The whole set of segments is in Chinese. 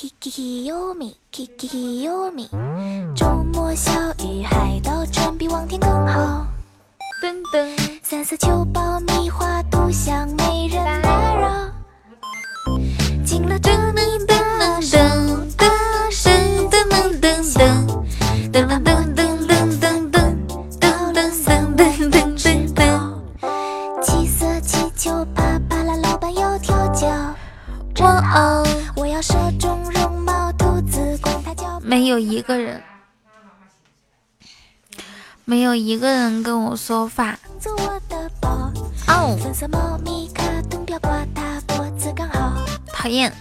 Kiki 优米，Kiki 优米，周末小雨海盗船比往天更好。噔噔，三色球爆米花独享，没人打扰。进了这你的手，大声的噔噔噔噔噔噔噔噔有一个人，没有一个人跟我说话。哦。讨厌。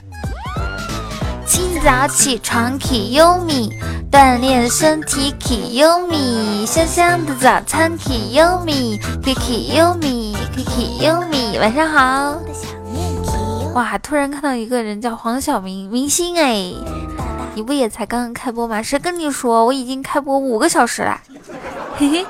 清早起床 k 优米，锻炼身体 k 优米，香香的早餐 k 优米，Kiki 优米，Kiki 优米，晚上好。哇，突然看到一个人叫黄晓明，明星哎，你不也才刚刚开播吗？谁跟你说我已经开播五个小时了？嘿嘿。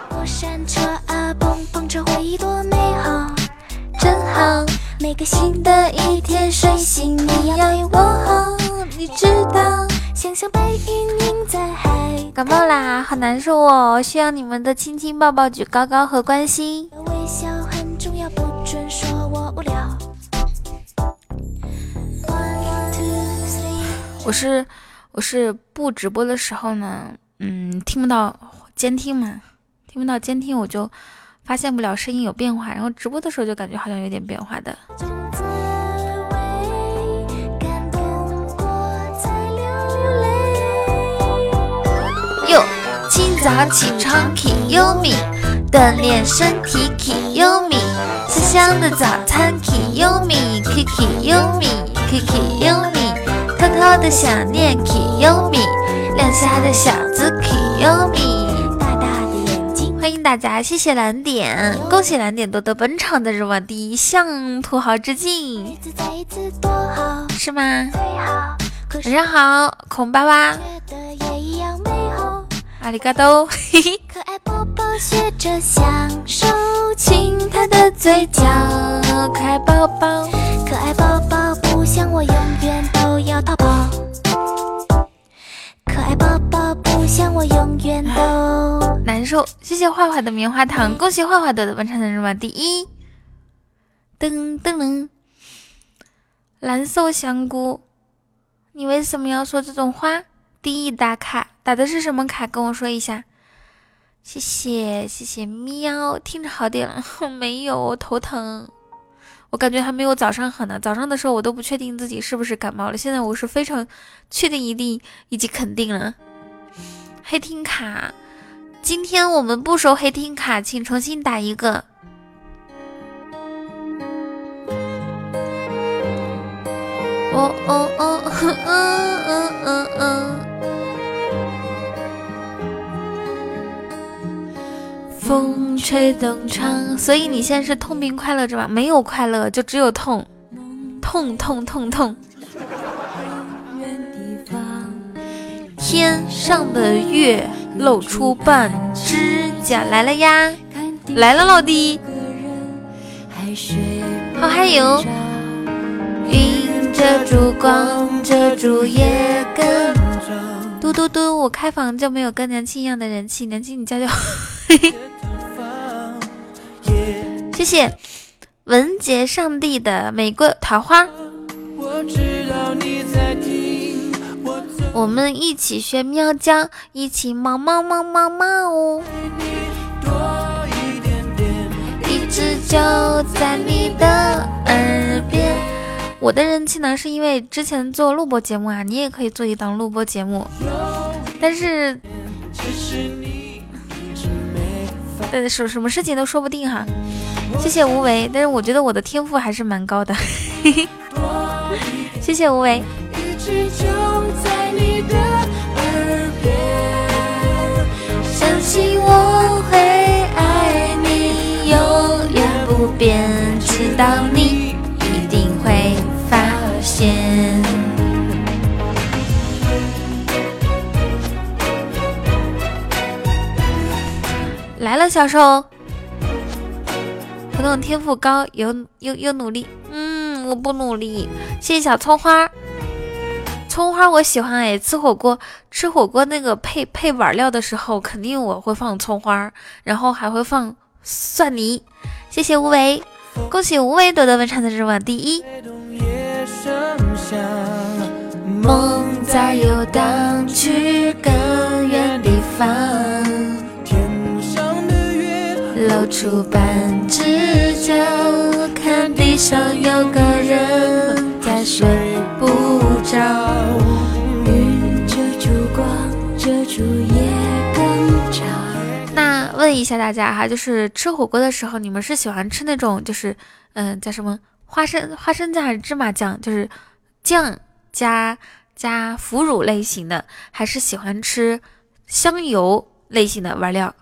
真好。每个新的一天睡醒，你要对我好，你知道。想象白云映在海。感冒啦，好难受哦，需要你们的亲亲抱抱、举高高和关心。微笑很重要，不准说我无聊。One two three，我是我是不直播的时候呢，嗯，听不到监听嘛，听不到监听我就发现不了声音有变化，然后直播的时候就感觉好像有点变化的。哟，清早起床 k 优米，锻炼身体 k 优米，香香的早餐，Kiyomi，Kikiyomi，Kikiyomi，偷偷的想念 Kiyomi，，亮瞎的小子 k 优米。大大的眼睛，欢迎大家，谢谢蓝点，恭喜蓝点夺得本场的日网第一，向土豪致敬是吗？晚上好，孔巴巴。阿里嘎多，嘿嘿。可爱宝宝学着享受，亲他的嘴角。可爱宝宝，可爱宝宝不像我永远都要逃跑。可爱宝宝不像我永远都。难受。谢谢坏坏的棉花糖，恭喜坏坏夺得本场的日网第一。噔噔噔，蓝瘦香菇，你为什么要说这种话？第一打卡打的是什么卡？跟我说一下。谢谢谢谢喵，听着好点了。没有，我头疼。我感觉还没有早上好呢。早上的时候我都不确定自己是不是感冒了，现在我是非常确定一定以及肯定了。黑听卡，今天我们不收黑听卡，请重新打一个。哦哦哦，嗯嗯嗯嗯。风吹动窗，所以你现在是痛并快乐着吧？没有快乐，就只有痛，痛痛痛痛。天上的月露出半指甲来了呀，来了老弟，好嗨哟！云遮住光，遮住夜跟。嘟嘟嘟，我开房就没有跟年轻一样的人气，年轻你加油！嘿嘿。谢谢文杰上帝的玫瑰桃花，我们一起学喵叫，一起猫猫猫猫猫哦！一直就在你的耳边。我的人气呢，是因为之前做录播节目啊，你也可以做一档录播节目，但是，呃，什什么事情都说不定哈。谢谢无为，但是我觉得我的天赋还是蛮高的，谢谢无为。直到你会发现。来了，小兽。可能天赋高，又又又努力。嗯，我不努力。谢谢小葱花，葱花我喜欢哎，吃火锅吃火锅那个配配碗料的时候，肯定我会放葱花，然后还会放蒜泥。谢谢无为，恭喜无为夺得文昌的日晚第一。梦在游荡，去更远地方。天上的月露出半只脚，看地上有个人在睡不着。云遮住光，遮住夜更长。问一下大家哈，就是吃火锅的时候，你们是喜欢吃那种就是嗯叫什么花生花生酱还是芝麻酱？就是酱。加加腐乳类型的，还是喜欢吃香油类型的玩料？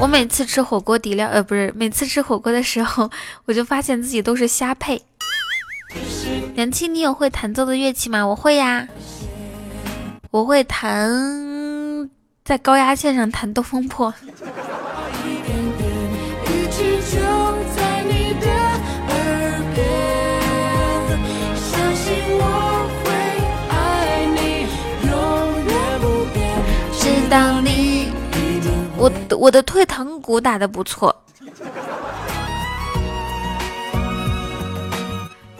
我每次吃火锅底料，呃，不是，每次吃火锅的时候，我就发现自己都是瞎配。梁青，你有会弹奏的乐器吗？我会呀，我会弹。在高压线上弹《东风破》。知道你，我我的退堂鼓打的不错。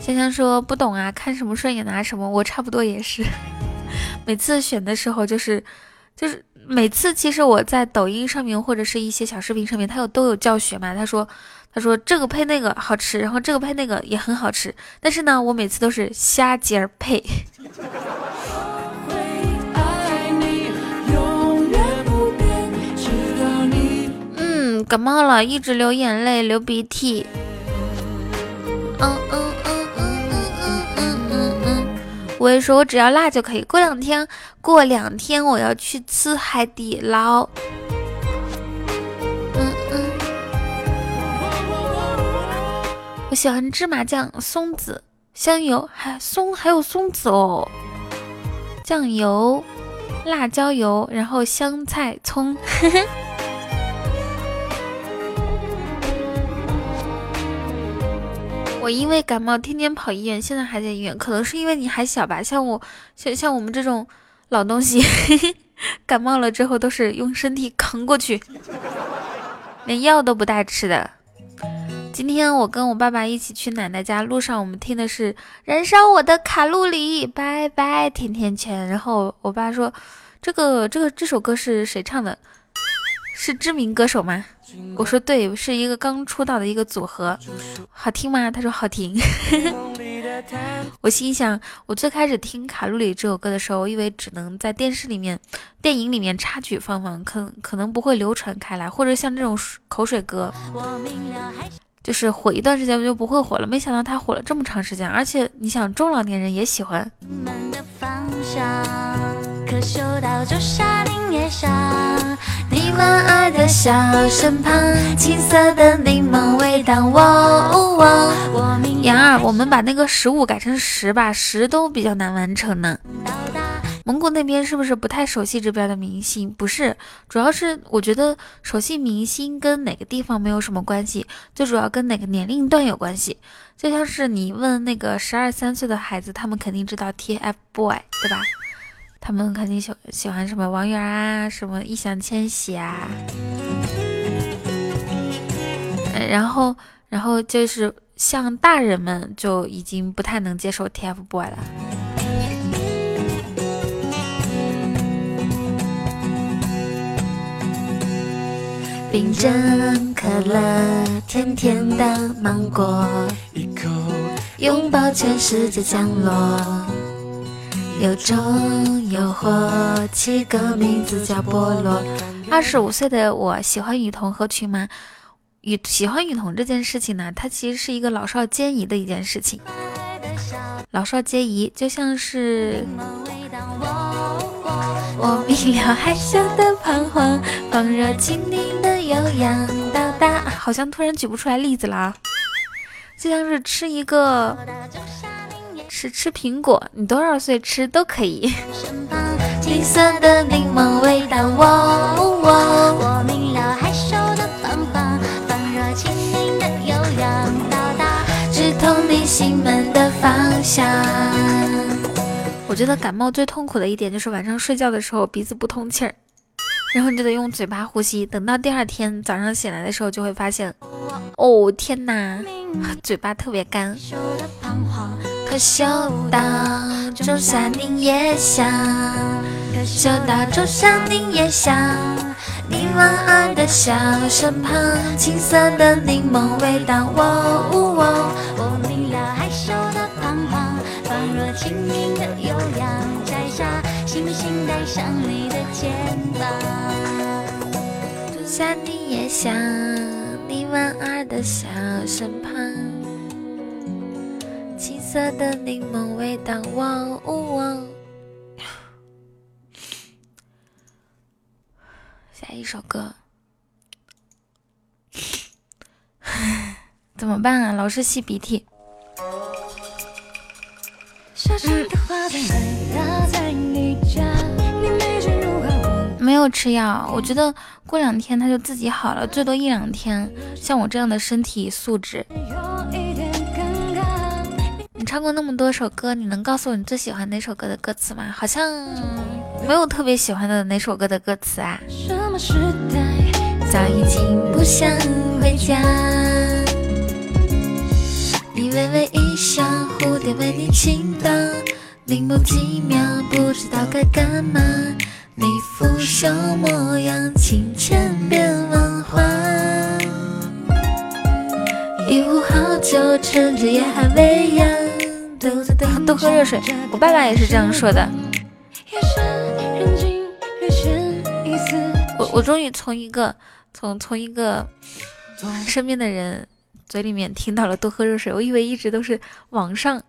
香香说不懂啊，看什么顺眼拿什么，我差不多也是。每次选的时候就是就是。每次其实我在抖音上面或者是一些小视频上面，他有都有教学嘛。他说，他说这个配那个好吃，然后这个配那个也很好吃。但是呢，我每次都是瞎尖儿配。感冒了，一直流眼泪，流鼻涕。嗯嗯嗯嗯嗯嗯嗯嗯。我也说，我只要辣就可以。过两天，过两天我要去吃海底捞。嗯嗯。我喜欢芝麻酱、松子、香油，还松还有松子哦。酱油、辣椒油，然后香菜、葱。我因为感冒天天跑医院，现在还在医院，可能是因为你还小吧。像我，像像我们这种老东西，感冒了之后都是用身体扛过去，连药都不带吃的。今天我跟我爸爸一起去奶奶家，路上我们听的是《燃烧我的卡路里》，拜拜甜甜圈。然后我爸说：“这个这个这首歌是谁唱的？是知名歌手吗？”我说对，是一个刚出道的一个组合，好听吗？他说好听。我心想，我最开始听《卡路里》这首歌的时候，我以为只能在电视里面、电影里面插曲放放，可可能不会流传开来，或者像这种口水歌，就是火一段时间我就不会火了。没想到它火了这么长时间，而且你想，中老年人也喜欢。可嗅到朱砂柠叶香。你们爱的小身旁，青色的柠檬味道。杨儿，我们把那个十五改成十吧，十都比较难完成呢。蒙古那边是不是不太熟悉这边的明星？不是，主要是我觉得熟悉明星跟哪个地方没有什么关系，最主要跟哪个年龄段有关系。就像是你问那个十二三岁的孩子，他们肯定知道 TFBOY，对吧？他们肯定喜喜欢什么王源啊，什么易烊千玺啊，然后，然后就是像大人们就已经不太能接受 TFBOY 了。冰镇可乐，甜甜的芒果，一口拥抱全世界降落。有种诱惑，起个名字叫菠萝。二十五岁的我喜欢雨桐合群吗？雨喜欢雨桐这件事情呢，它其实是一个老少皆宜的一件事情。老少皆宜，就像是我明了害羞的彷徨，放热情你的悠扬到达。好像突然举不出来例子了啊，就像是吃一个。吃吃苹果，你多少岁吃都可以。的柠檬味道，我我明了害羞，的悠扬，到达直通你心门的方向。我觉得感冒最痛苦的一点就是晚上睡觉的时候鼻子不通气儿，然后你就得用嘴巴呼吸，等到第二天早上醒来的时候就会发现，哦天哪，嘴巴特别干。彷徨。可嗅到仲夏柠叶香，可嗅到仲夏柠叶香。你莞尔的笑身旁，青色的柠檬味道，喔。我明了害羞的彷徨，仿若轻盈的悠扬，摘下星星带上你的肩膀。仲夏柠叶香，你莞尔的笑身旁，青色的柠檬味道，喔呜喔。下一首歌，怎么办啊？老是吸鼻涕。没有吃药，我觉得过两天他就自己好了，最多一两天。像我这样的身体素质，你唱过那么多首歌，你能告诉我你最喜欢哪首歌的歌词吗？好像没有特别喜欢的哪首歌的歌词啊。什么时代早已经不想回家，你微微一笑，蝴蝶为你倾倒，凝眸几秒，不知道该干嘛。你腐朽模样，情千变万化。一壶好酒，趁着夜还未央。多喝热水，我爸爸也是这样说的。我我终于从一个从从一个身边的人嘴里面听到了多喝热水，我以为一直都是网上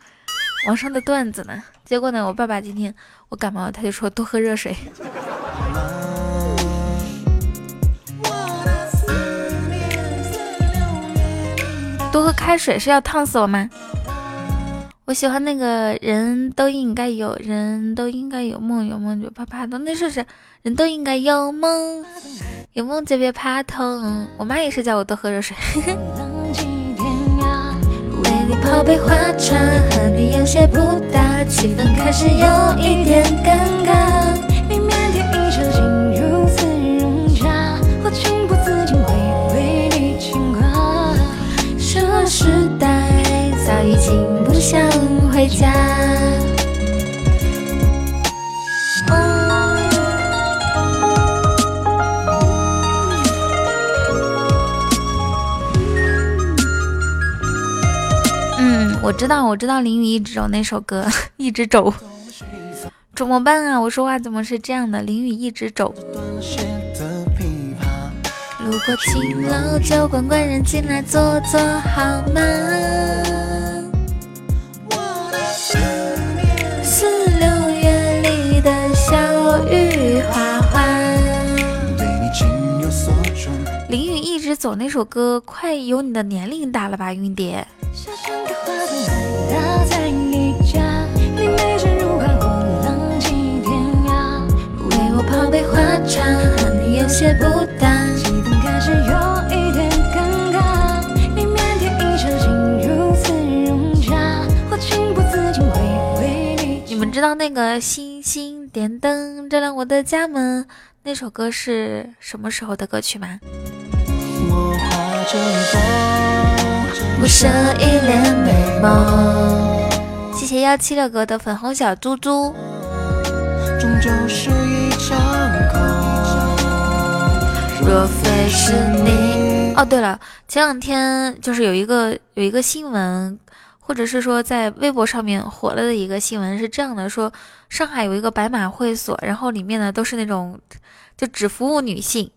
网上的段子呢。结果呢，我爸爸今天我感冒，他就说多喝热水。多喝开水是要烫死我吗？我喜欢那个人都应该有人都应该有梦，有梦就怕怕痛。那是是人都应该有梦，有梦就别怕痛。我妈也是叫我多喝热水。为你泡杯花茶，和你有些不搭，气氛开始有一点尴尬。你腼腆一手竟如此融洽，我情不自禁会为你牵挂。这时代早已经想回家。嗯，我知道，我知道淋雨一直走那首歌，一直走，怎么办啊？我说话怎么是这样的？淋雨一直走。路过青楼酒馆，官人进来坐坐好吗？四六月里的小雨哗哗。淋雨一直走那首歌，快有你的年龄大了吧，云蝶。为我泡杯花茶，和你有些不搭。知道那个星星点灯照亮我的家门那首歌是什么时候的歌曲吗？我画着梦，不舍一帘美梦。谢谢幺七六哥的粉红小猪猪。终究是一场空。若非是你，哦，对了，前两天就是有一个有一个新闻，或者是说在微博上面火了的一个新闻是这样的：说上海有一个白马会所，然后里面呢都是那种就只服务女性，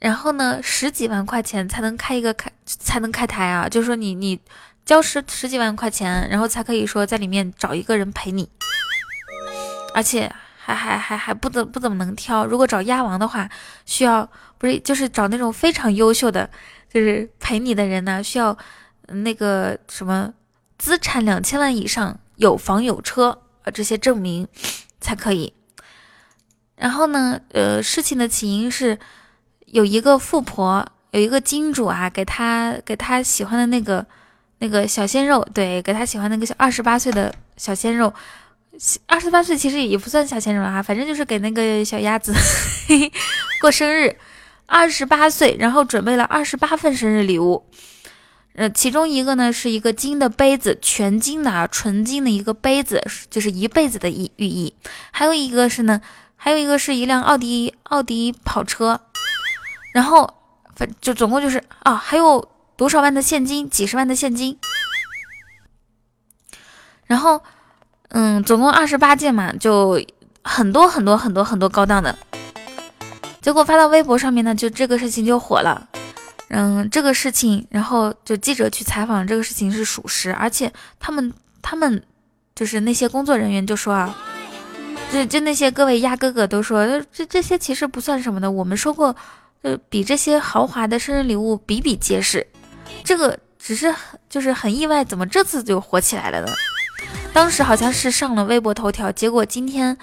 然后呢十几万块钱才能开一个开才能开台啊，就是说你你交十十几万块钱，然后才可以说在里面找一个人陪你，而且。还还还还不怎不怎么能挑，如果找鸭王的话，需要不是就是找那种非常优秀的，就是陪你的人呢，需要那个什么资产两千万以上，有房有车啊这些证明才可以。然后呢，呃，事情的起因是有一个富婆，有一个金主啊，给他给他喜欢的那个。那个小鲜肉，对，给他喜欢那个小二十八岁的小鲜肉，二十八岁其实也不算小鲜肉了哈，反正就是给那个小鸭子 过生日，二十八岁，然后准备了二十八份生日礼物。呃，其中一个呢是一个金的杯子，全金的啊，纯金的一个杯子，就是一辈子的意寓意。还有一个是呢，还有一个是一辆奥迪奥迪跑车，然后反就总共就是啊，还有多少万的现金，几十万的现金，然后嗯，总共二十八件嘛，就很多很多很多很多高档的，结果发到微博上面呢，就这个事情就火了。嗯，这个事情，然后就记者去采访，这个事情是属实，而且他们他们就是那些工作人员就说啊，就就那些各位鸭哥哥都说，这这些其实不算什么的，我们说过，呃，比这些豪华的生日礼物比比皆是，这个只是就是很意外，怎么这次就火起来了呢？当时好像是上了微博头条，结果今天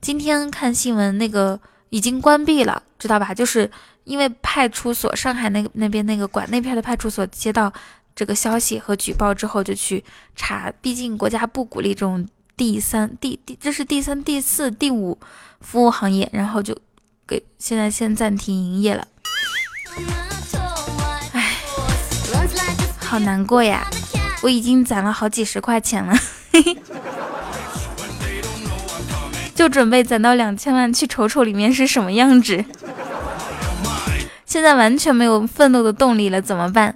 今天看新闻，那个已经关闭了，知道吧？就是。因为派出所上海那那边那个管那片的派出所接到这个消息和举报之后就去查，毕竟国家不鼓励这种第三、第第这是第三、第四、第五服务行业，然后就给现在先暂停营业了。唉，好难过呀！我已经攒了好几十块钱了，就准备攒到两千万去瞅瞅里面是什么样子。现在完全没有奋斗的动力了，怎么办？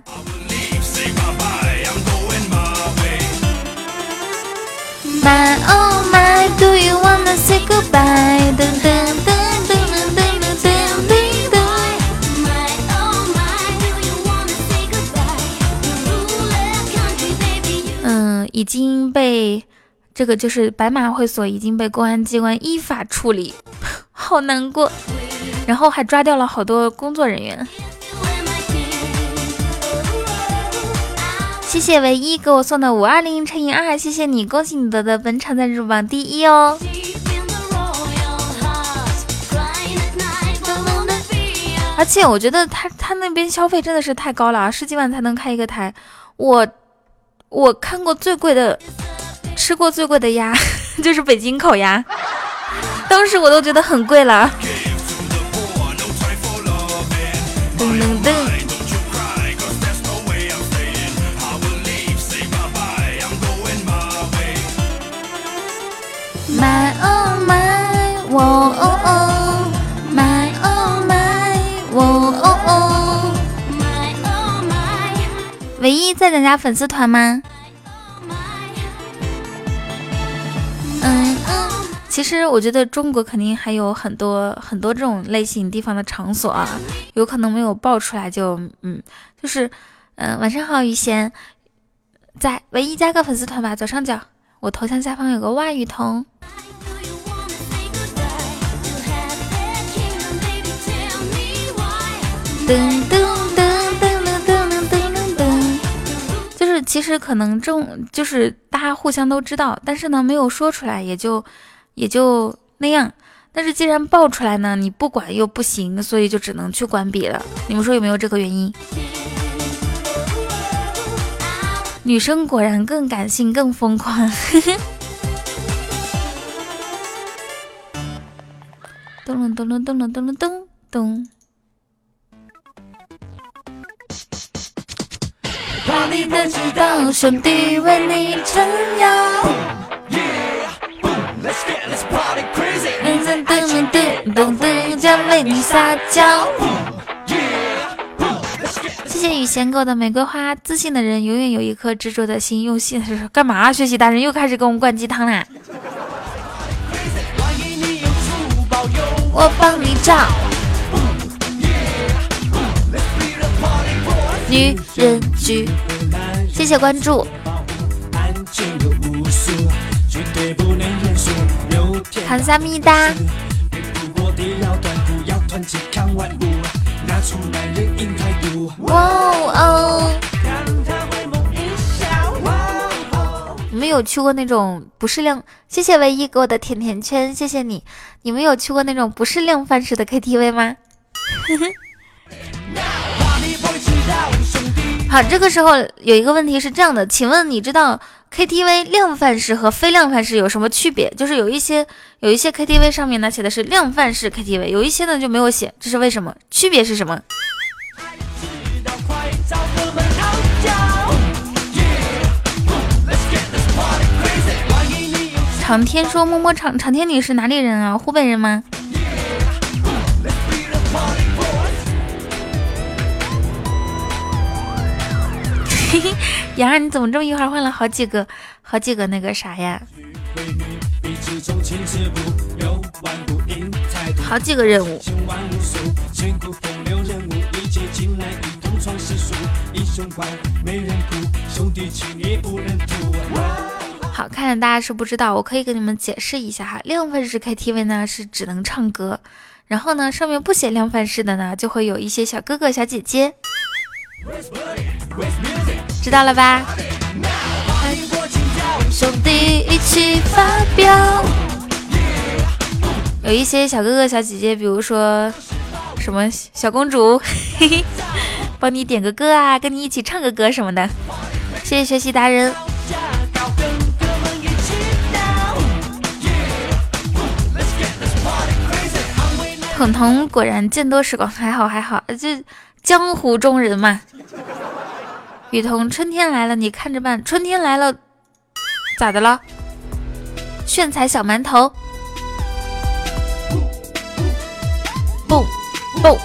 嗯，已经被这个就是白马会所已经被公安机关依法处理，好难过。然后还抓掉了好多工作人员。谢谢唯一给我送的五二零乘以二，谢谢你，恭喜你得的本场赞助榜第一哦。而且我觉得他他那边消费真的是太高了，十几万才能开一个台。我我看过最贵的，吃过最贵的鸭 就是北京烤鸭，当时我都觉得很贵了。！My oh my my oh my my oh my 唯一在咱家粉丝团吗嗯其实我觉得中国肯定还有很多很多这种类型地方的场所啊，有可能没有爆出来就嗯，就是嗯，晚上好，于贤，在唯一加个粉丝团吧，左上角我头像下方有个袜雨桐。噔噔噔噔噔噔噔噔，就是其实可能众就是大家互相都知道，但是呢没有说出来，也就。也就那样。但是既然爆出来呢你不管又不行所以就只能去关闭了。你们说有没有这个原因？女生果然更感性更疯狂。咚隆咚隆咚隆咚咚咚。咚怕你的知道兄弟为你撑腰。Yeah let's go. 你撒娇。谢谢雨贤给我的玫瑰花。自信的人永远有一颗执着的心。用心干嘛？学习大人又开始给我们灌鸡汤啦！我帮你找女人局。谢谢关注。康萨米达。哇哦！你们有去过那种不是量？谢谢唯一给我的甜甜圈，谢谢你。你们有去过那种不是量贩式的 KTV 吗？好，这个时候有一个问题是这样的，请问你知道 KTV 量贩式和非量贩式有什么区别？就是有一些有一些 KTV 上面呢写的是量贩式 KTV，有一些呢就没有写，这是为什么？区别是什么？长天说摸摸长长天，你是哪里人啊？湖北人吗？嘿嘿 杨儿，你怎么这么一会儿换了好几个、好几个那个啥呀？好几个任务。好，看来大家是不知道，我可以给你们解释一下哈。量贩式 KTV 呢是只能唱歌，然后呢上面不写量贩式的呢，就会有一些小哥哥小姐姐。知道了吧？兄弟一起发飙。有一些小哥哥小姐姐，比如说什么小公主，嘿嘿，帮你点个歌啊，跟你一起唱个歌什么的。谢谢学习达人。彤彤果然见多识广，还好还好，这江湖中人嘛。雨桐，春天来了，你看着办。春天来了，咋的了？炫彩小馒头，蹦蹦。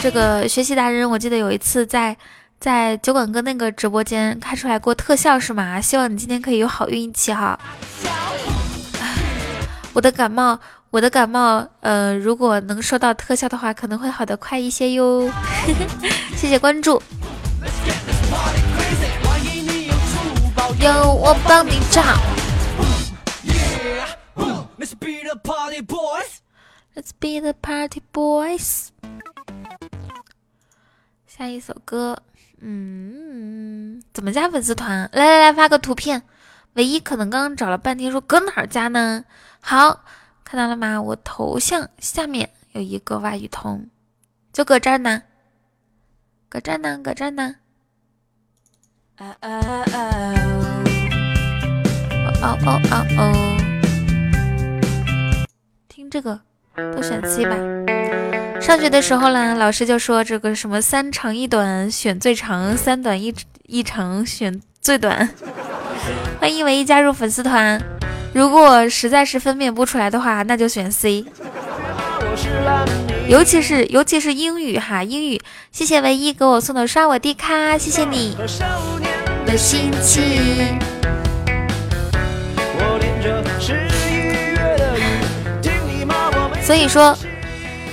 这个学习达人，我记得有一次在在酒馆哥那个直播间开出来过特效是吗？希望你今天可以有好运气哈。我的感冒。我的感冒，呃，如果能收到特效的话，可能会好的快一些哟。谢谢关注。有我帮你唱。Let's be the party boys. Let's be the party boys. 下一首歌，嗯，怎么加粉丝团？来来来，发个图片。唯一可能刚刚找了半天，说搁哪儿加呢？好。看到了吗？我头像下面有一个外语通，就搁这儿呢，搁这儿呢，搁这儿呢。啊啊啊！哦哦哦哦哦！听这个都选 C 吧。上学的时候呢，老师就说这个什么三长一短选最长，三短一一长选最短。欢迎唯一加入粉丝团。如果实在是分辨不出来的话，那就选 C。尤其是尤其是英语哈，英语，谢谢唯一给我送的刷我的卡，谢谢你。的心情。所以说，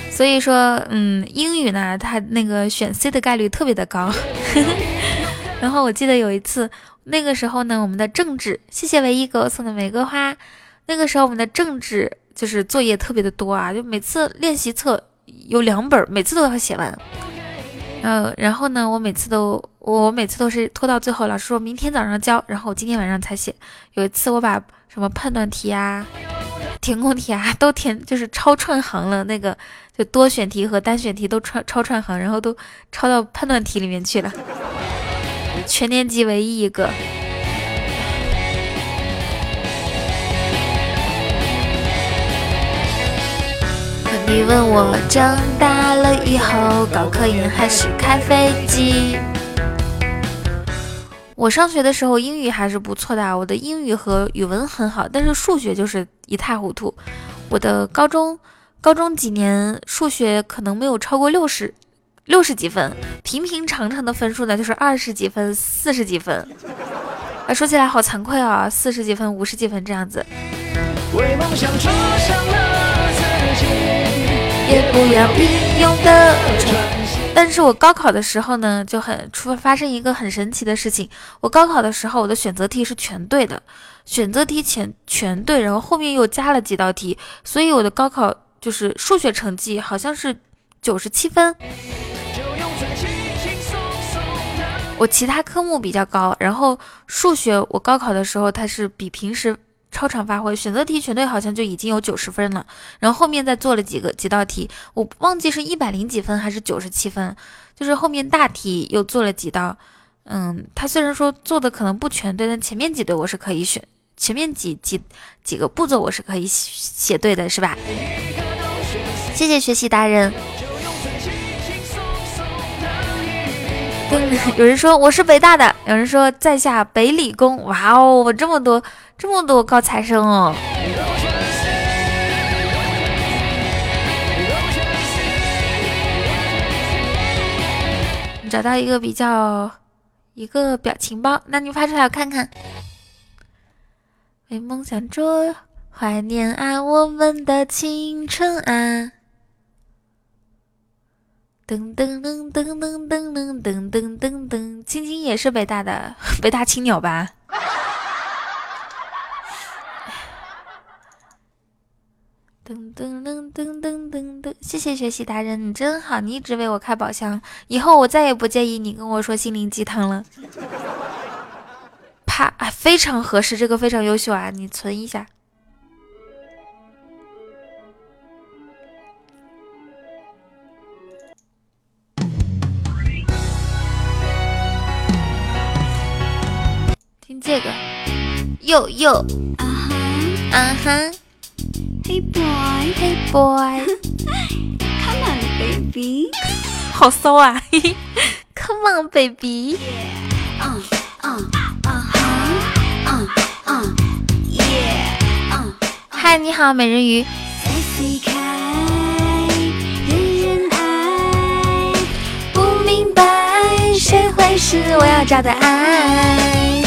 所以说，嗯，英语呢，它那个选 C 的概率特别的高。然后我记得有一次。那个时候呢，我们的政治，谢谢唯一给我送的玫瑰花。那个时候我们的政治就是作业特别的多啊，就每次练习册有两本，每次都要写完。呃，然后呢，我每次都我每次都是拖到最后，老师说明天早上交，然后我今天晚上才写。有一次我把什么判断题啊、填空题啊都填，就是超串行了，那个就多选题和单选题都串超串行，然后都抄到判断题里面去了。全年级唯一一个。你问我长大了以后搞科研还是开飞机？我上学的时候英语还是不错的，我的英语和语文很好，但是数学就是一塌糊涂。我的高中高中几年数学可能没有超过六十。六十几分，平平常常的分数呢，就是二十几分、四十几分。啊，说起来好惭愧啊，四十几分、五十几分这样子。但是，我高考的时候呢，就很出发生一个很神奇的事情。我高考的时候，我的选择题是全对的，选择题全全对，然后后面又加了几道题，所以我的高考就是数学成绩好像是九十七分。我其他科目比较高，然后数学我高考的时候它是比平时超常发挥。选择题全对好像就已经有九十分了，然后后面再做了几个几道题，我忘记是一百零几分还是九十七分，就是后面大题又做了几道。嗯，他虽然说做的可能不全对，但前面几对我是可以选，前面几几几个步骤我是可以写对的，是吧？谢谢学习达人。有人说我是北大的，有人说在下北理工。哇哦，我这么多这么多高材生哦！找到一个比较一个表情包，那你发出来我看看。为梦想着怀念啊，我们的青春啊！噔噔噔噔噔噔噔噔噔噔噔，青青也是北大的，北大青鸟吧？噔噔噔噔噔噔噔，谢谢学习达人，你真好，你一直为我开宝箱，以后我再也不介意你跟我说心灵鸡汤了。啪，非常合适，这个非常优秀啊，你存一下。这个，哟哟，啊哈，啊哈，Hey boy，Hey boy，Come on baby，好骚啊，嘿嘿，Come on baby，嗯嗯嗯嗯嗯，Yeah，嗨，你好，美人鱼。谁会是我要找的爱？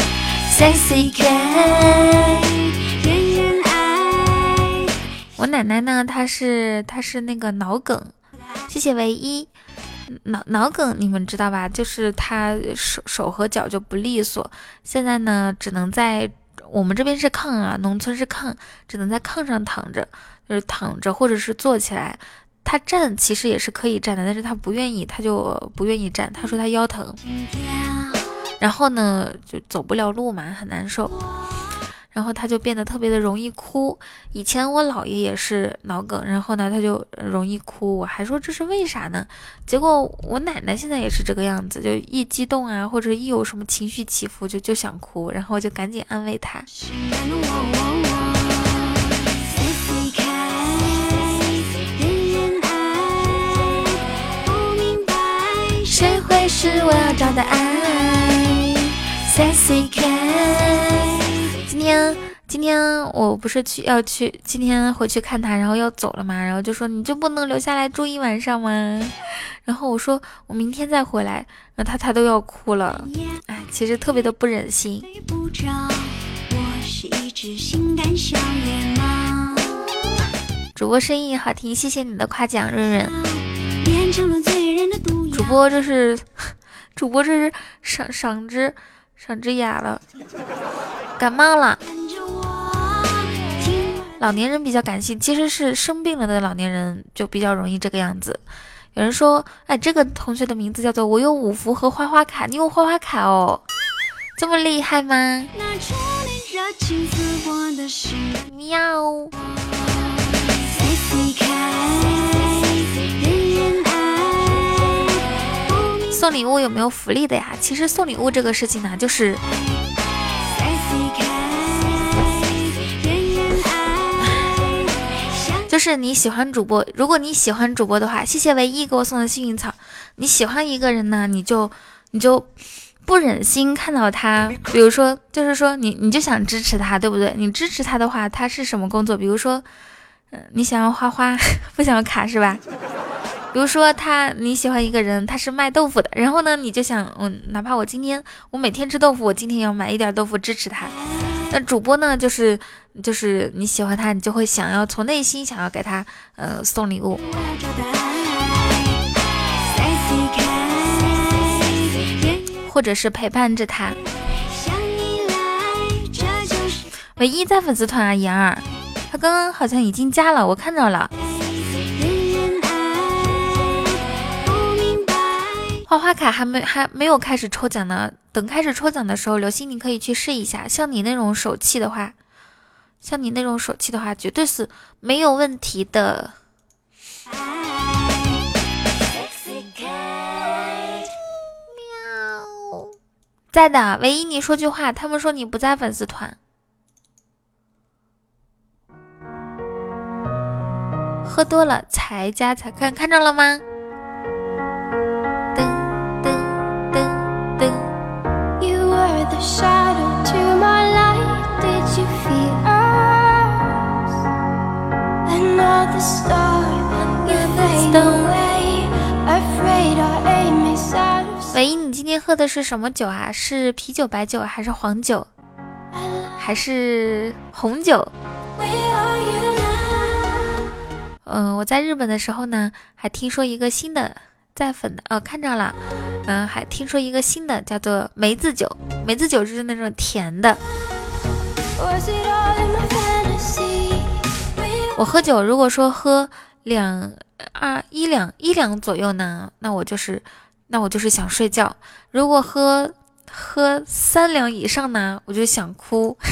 我奶奶呢？她是她是那个脑梗，谢谢唯一脑脑梗，你们知道吧？就是她手手和脚就不利索，现在呢只能在我们这边是炕啊，农村是炕，只能在炕上躺着，就是躺着或者是坐起来。她站其实也是可以站的，但是她不愿意，她就不愿意站，她说她腰疼。然后呢，就走不了路嘛，很难受。然后他就变得特别的容易哭。以前我姥爷也是脑梗，然后呢，他就容易哭。我还说这是为啥呢？结果我奶奶现在也是这个样子，就一激动啊，或者一有什么情绪起伏，就就想哭。然后就赶紧安慰他。谁会是我要找的爱？今天今天我不是去要去今天回去看他，然后要走了嘛，然后就说你就不能留下来住一晚上吗？然后我说我明天再回来，然后他他都要哭了，哎，其实特别的不忍心。主播声音好听，谢谢你的夸奖，润润。主播这是 主播这是赏赏只。上只哑了，感冒了。老年人比较感性，其实是生病了的老年人就比较容易这个样子。有人说，哎，这个同学的名字叫做我有五福和花花卡，你有花花卡哦，这么厉害吗？喵。送礼物有没有福利的呀？其实送礼物这个事情呢，就是就是你喜欢主播，如果你喜欢主播的话，谢谢唯一给我送的幸运草。你喜欢一个人呢，你就你就不忍心看到他，比如说就是说你你就想支持他，对不对？你支持他的话，他是什么工作？比如说，嗯，你想要花花，不想要卡是吧？比如说他你喜欢一个人，他是卖豆腐的，然后呢，你就想，嗯，哪怕我今天我每天吃豆腐，我今天要买一点豆腐支持他。那主播呢，就是就是你喜欢他，你就会想要从内心想要给他呃送礼物，或者是陪伴着他。唯一在粉丝团啊，妍儿，他刚刚好像已经加了，我看到了。花卡还没还没有开始抽奖呢，等开始抽奖的时候，刘星你可以去试一下。像你那种手气的话，像你那种手气的话，绝对是没有问题的。在的，唯一你说句话，他们说你不在粉丝团。喝多了才加才看，看着了吗？唯一，你今天喝的是什么酒啊？是啤酒、白酒还是黄酒？还是红酒？嗯，我在日本的时候呢，还听说一个新的在粉的哦，看着了。嗯，还听说一个新的叫做梅子酒，梅子酒就是那种甜的。我喝酒，如果说喝两二一两一两左右呢，那我就是那我就是想睡觉；如果喝喝三两以上呢，我就想哭。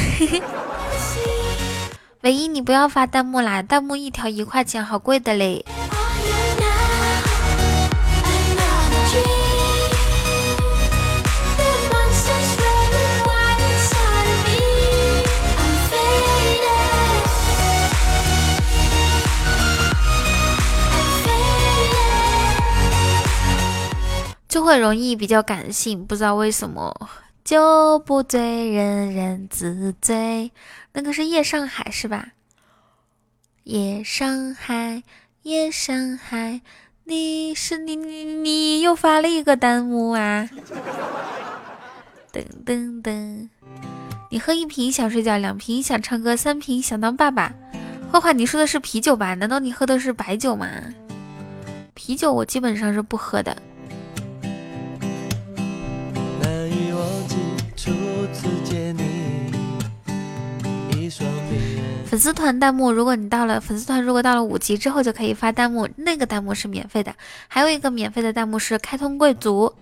唯一，你不要发弹幕啦！弹幕一条一块钱，好贵的嘞。就会容易比较感性，不知道为什么。酒不醉人人自醉，那个是夜上海是吧？夜上海，夜上海，你是你你你又发了一个弹幕啊！噔噔噔，你喝一瓶想睡觉，两瓶想唱歌，三瓶想当爸爸。花花，你说的是啤酒吧？难道你喝的是白酒吗？啤酒我基本上是不喝的。粉丝团弹幕，如果你到了粉丝团，如果到了五级之后就可以发弹幕，那个弹幕是免费的。还有一个免费的弹幕是开通贵族。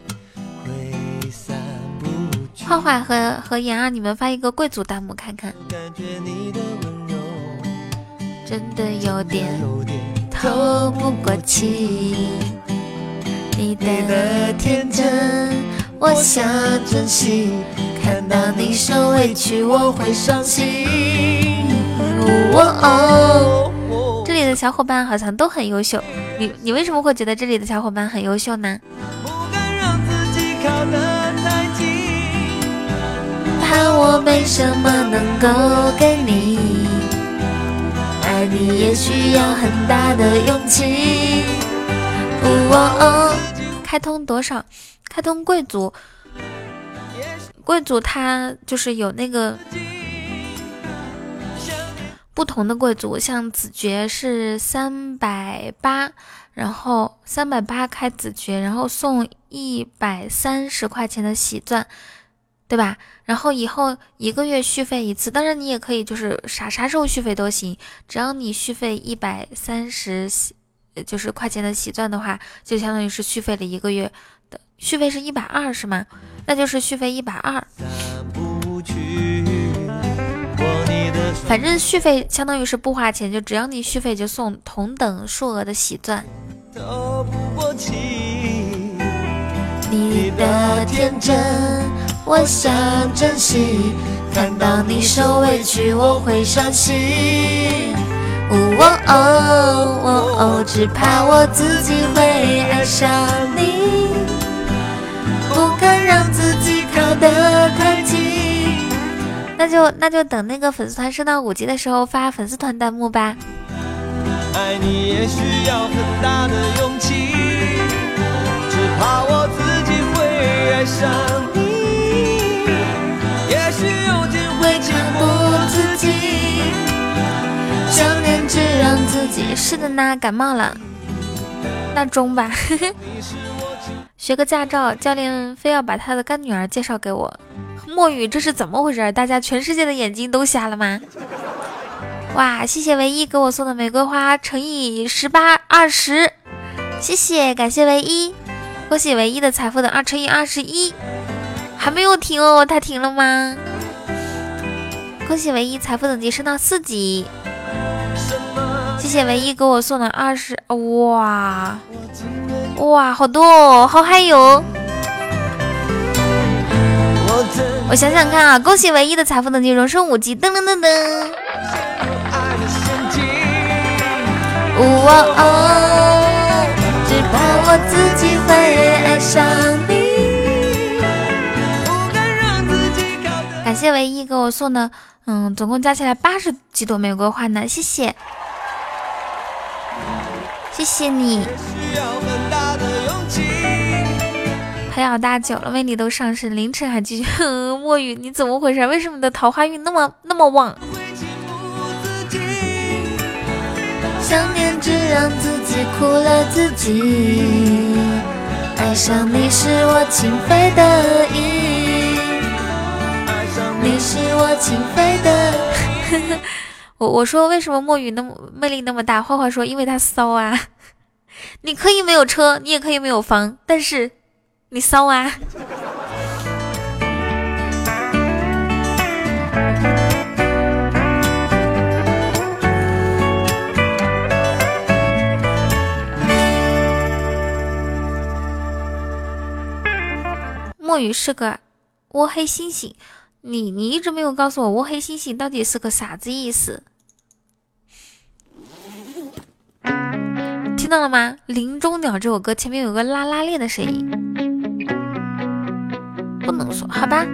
画画和和妍儿，你们发一个贵族弹幕看看。真的有点透不过气，你的天真我想珍惜，看到你受委屈我会伤心。哦，这里的小伙伴好像都很优秀，你你为什么会觉得这里的小伙伴很优秀呢？怕我没什么能够给你，爱你也需要很大的勇气。哦，开通多少？开通贵族，贵族他就是有那个。不同的贵族，像子爵是三百八，然后三百八开子爵，然后送一百三十块钱的喜钻，对吧？然后以后一个月续费一次，当然你也可以就是啥啥时候续费都行，只要你续费一百三十就是块钱的喜钻的话，就相当于是续费了一个月的续费是一百二是吗？那就是续费一百二。反正续费相当于是不花钱，就只要你续费就送同等数额的喜钻。你的天真，我想珍惜。看到你受委屈，我会伤心。哦哦哦哦，只怕我自己会爱上你，不敢让自己靠得太近。那就那就等那个粉丝团升到五级的时候发粉丝团弹幕吧。爱你也需要很大的勇气，只怕我自己会爱上你，也许有天会情不自禁，想念只让自己。是的呢，感冒了，那中吧，学个驾照，教练非要把他的干女儿介绍给我。墨雨，这是怎么回事？大家全世界的眼睛都瞎了吗？哇，谢谢唯一给我送的玫瑰花，乘以十八二十，谢谢，感谢唯一，恭喜唯一的财富的二乘以二十一，还没有停哦，他停了吗？恭喜唯一财富等级升到四级。谢谢唯一给我送的二十，哇哇，好多哦，好嗨哟！我想想看啊，恭喜唯一的财富等级荣升五级，噔噔噔噔。哇哦，只怕我自己会爱上你。感谢唯一给我送的，嗯，总共加起来八十几朵玫瑰花呢，谢谢。谢谢你，陪熬大久了，魅力都上升，凌晨还继续。墨雨，你怎么回事？为什么你的桃花运那么那么旺？想念只让自己苦了自己，爱上你是我情非得已，爱上你是我情非得。我我说为什么墨雨那么魅力那么大？花花说因为他骚啊！你可以没有车，你也可以没有房，但是你骚啊！墨雨是个窝黑猩猩，你你一直没有告诉我窝黑猩猩到底是个啥子意思？听到了吗？《林中鸟》这首歌前面有个拉拉链的声音，不能说，好吧。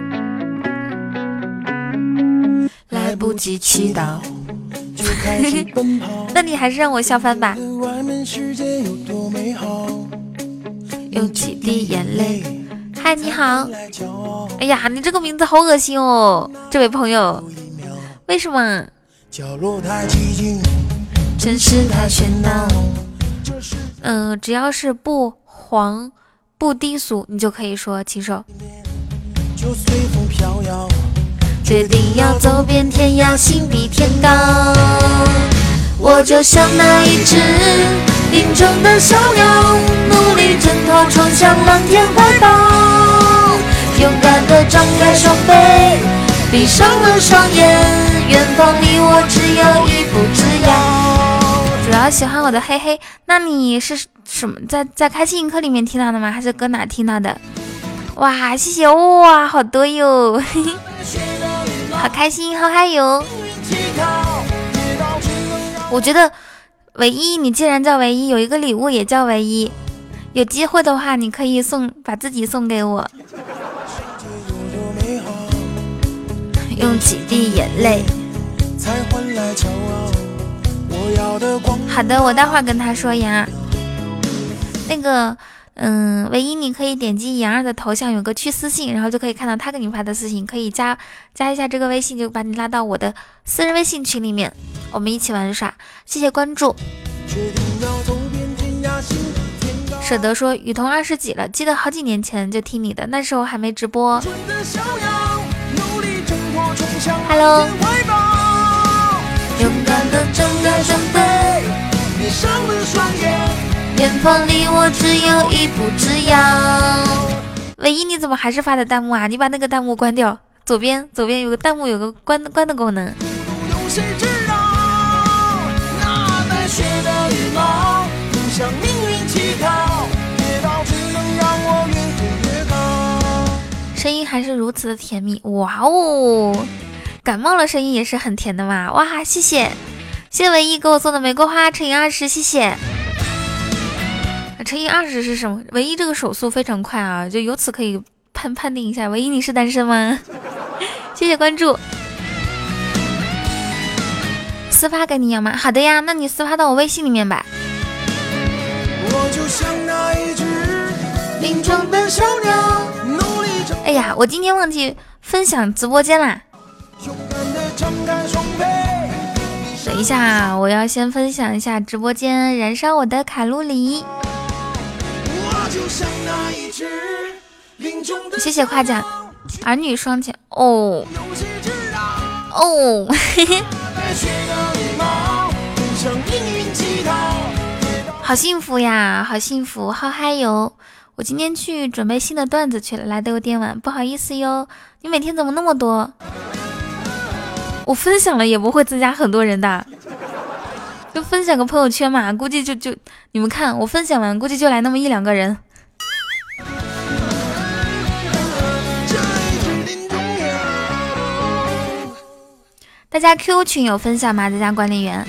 来不及祈祷，那你还是让我笑翻吧。有几滴眼泪。嗨，你好。哎呀，你这个名字好恶心哦，这位朋友。为什么？城市太喧闹，嗯，只要是不黄不低俗，你就可以说禽兽。决定要走遍天涯，心比天高。我就像那一只林中的小鸟，努力挣脱，冲向蓝天怀抱。勇敢地张开双臂，闭上了双眼，远方离我只有一步之遥。主要喜欢我的嘿嘿，那你是什么在在开心一刻里面听到的吗？还是搁哪听到的？哇，谢谢哇，好多哟，好开心，好嗨哟！我觉得唯一，你既然叫唯一，有一个礼物也叫唯一，有机会的话，你可以送把自己送给我，用几滴眼泪。好的，我待会儿跟他说呀。那个，嗯，唯一你可以点击妍儿的头像，有个去私信，然后就可以看到他给你发的私信，可以加加一下这个微信，就把你拉到我的私人微信群里面，我们一起玩耍。谢谢关注。舍得说雨桐二十几了，记得好几年前就听你的，那时候还没直播。Hello。勇敢的睁开双臂，闭上了双眼，远方离我只有一步之遥。唯一，你怎么还是发的弹幕啊？你把那个弹幕关掉，左边左边有个弹幕，有个关关的功能。声音还是如此的甜蜜，哇哦！感冒了，声音也是很甜的嘛！哇，谢谢，谢谢唯一给我送的玫瑰花乘以二十，谢谢。乘以二十是什么？唯一这个手速非常快啊，就由此可以判判定一下，唯一你是单身吗？谢谢关注。私发给你要吗？好的呀，那你私发到我微信里面吧。哎呀，我今天忘记分享直播间啦。一下，我要先分享一下直播间，燃烧我的卡路里。谢谢夸奖，儿女双全哦哦，好幸福呀，好幸福，好嗨哟！我今天去准备新的段子去了，来的有点晚，不好意思哟。你每天怎么那么多？我分享了也不会增加很多人的，就分享个朋友圈嘛，估计就就你们看我分享完，估计就来那么一两个人。大家 Q 群有分享吗？在家管理员，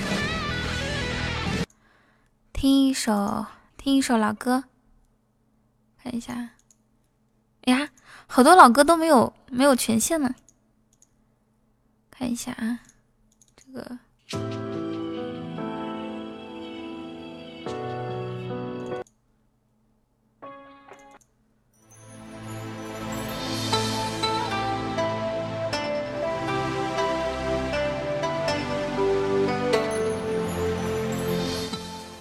听一首听一首老歌，看一下。呀，好多老歌都没有没有权限呢。看一下啊，这个。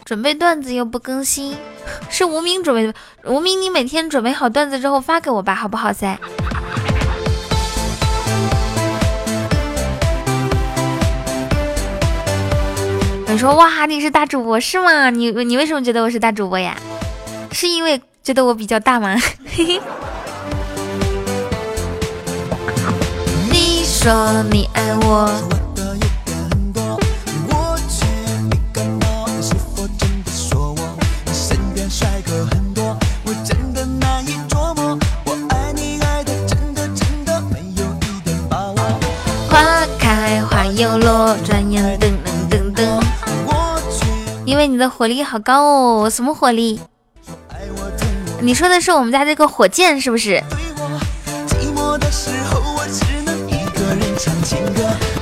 准备段子又不更新，是无名准备的。无名，你每天准备好段子之后发给我吧，好不好噻？你说哇，你是大主播是吗？你你为什么觉得我是大主播呀？是因为觉得我比较大吗？嘿嘿。你说你爱我。花开花又落，转眼噔噔噔噔。因为你的火力好高哦，什么火力？你说的是我们家这个火箭是不是？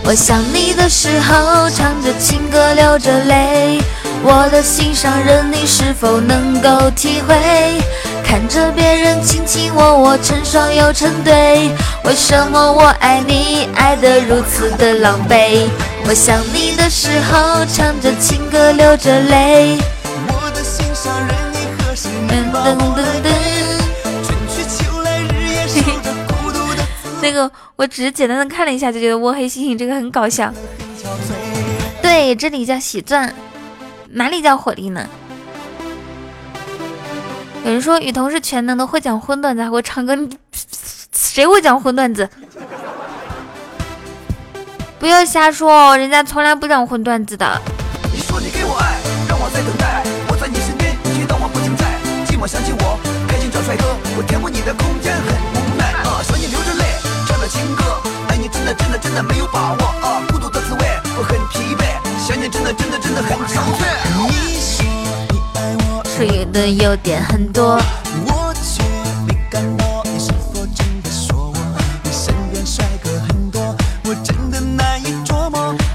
我想你的时候，唱着情歌流着泪。我的心上人，你是否能够体会？看着别人卿卿我我，成双又成对，为什么我爱你爱得如此的狼狈？我想你的时候，唱着情歌流着泪。我的心上人，你何时能噔噔噔。春去秋来，日夜守着孤独的。那个，我只是简单的看了一下，就觉得窝黑猩猩这个很搞笑。对，这里叫喜钻，哪里叫火力呢？有人说雨桐是全能的，会讲荤段子，还会唱歌。谁会讲荤段子？不要瞎说哦，人家从来不讲荤段子的。你说你给我爱，让我在等待。我在你身边，却当我不存在。寂寞想起我，开心找帅哥。我填补你的空间，很无奈。啊，想你流着泪，唱着情歌。爱你真的真的真的没有把握。啊，孤独的滋味，我很疲惫。想你真的真的真的很憔悴。属于的优点很多。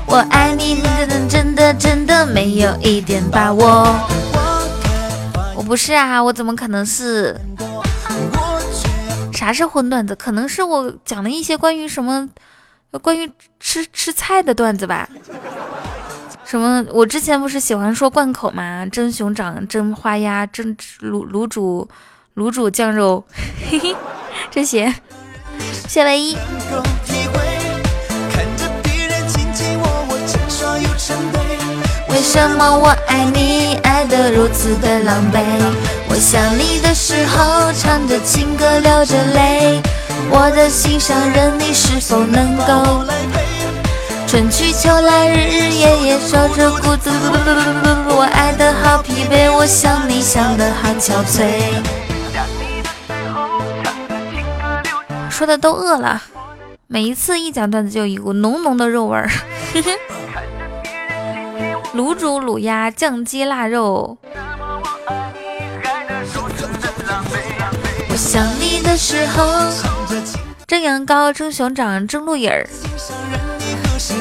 我爱你，真的真的真的没有一点把握。我不是啊，我怎么可能是？啥是荤段子？可能是我讲了一些关于什么，关于吃吃菜的段子吧。什么？我之前不是喜欢说贯口吗？蒸熊掌、蒸花鸭、蒸卤卤煮、卤煮酱肉，嘿嘿，这些。谢唯一。为什么我爱你爱得如此的狼狈？我想你的时候唱着情歌流着泪，我的心上人你是否能够来陪？春去秋来，日日夜夜守着孤独。我爱的好疲惫，我想你想的好憔悴。说的都饿了，每一次一讲段子就有一股浓浓的肉味儿。卤煮、卤鸭、酱鸡、腊肉。我想你的时候，蒸羊羔、蒸熊掌、蒸鹿眼儿。春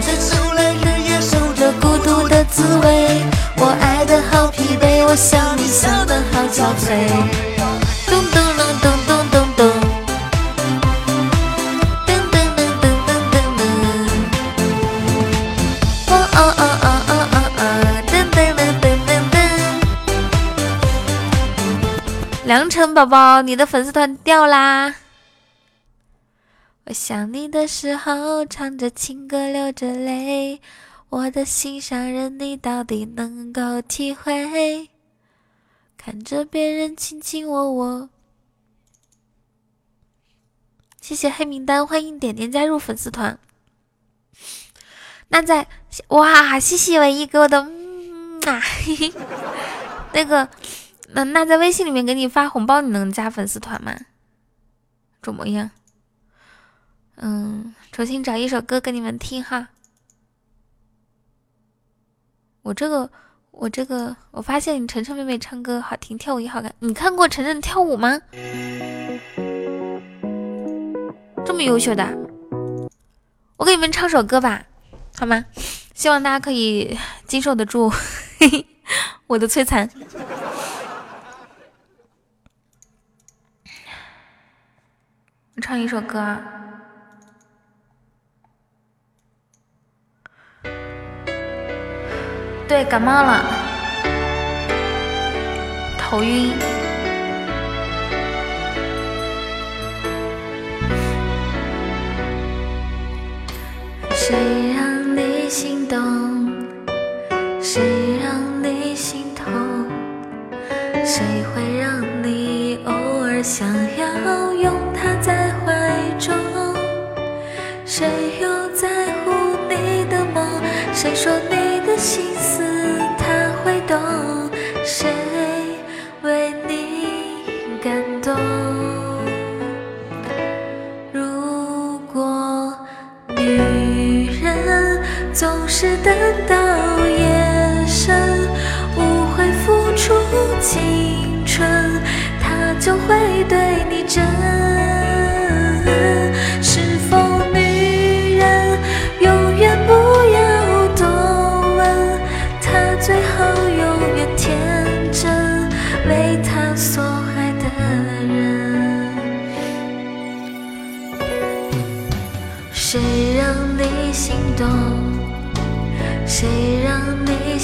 去秋来，日夜守着孤独的滋味。我爱的好疲惫，我想你想的好憔悴。咚咚咚咚咚咚咚，噔噔噔噔噔噔噔。哦哦哦哦哦哦哦，噔噔噔噔噔噔。良辰宝宝，你的粉丝团掉啦！我想你的时候，唱着情歌流着泪，我的心上人，你到底能够体会？看着别人卿卿我我，谢谢黑名单，欢迎点点加入粉丝团。那在哇，谢谢唯一给我的嗯啊，那个那那在微信里面给你发红包，你能加粉丝团吗？怎么样？嗯，重新找一首歌给你们听哈。我这个，我这个，我发现你晨晨妹妹唱歌好听，跳舞也好看。你看过晨晨跳舞吗？这么优秀的，我给你们唱首歌吧，好吗？希望大家可以 经受得住 我的摧残。唱一首歌啊对，感冒了，头晕。谁让你心动？谁让你心痛？谁会让你偶尔想要拥他在怀中？谁又在乎你的梦？谁说你心思他会懂？谁为你感动？如果女人总是等到夜深，无悔付出青春，他就会对你真。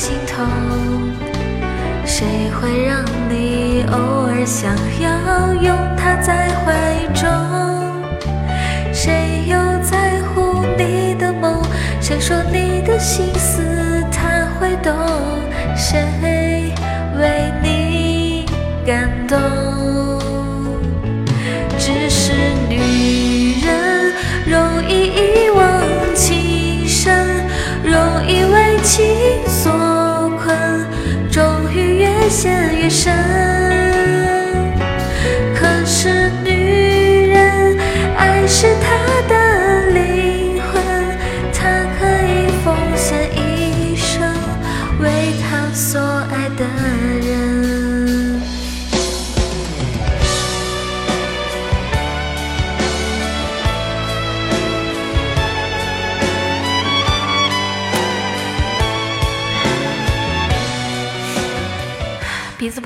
心痛？谁会让你偶尔想要拥他在怀中？谁又在乎你的梦？谁说你的心思他会懂？谁为你感动？只是女人容易一往情深，容易为情，陷越深。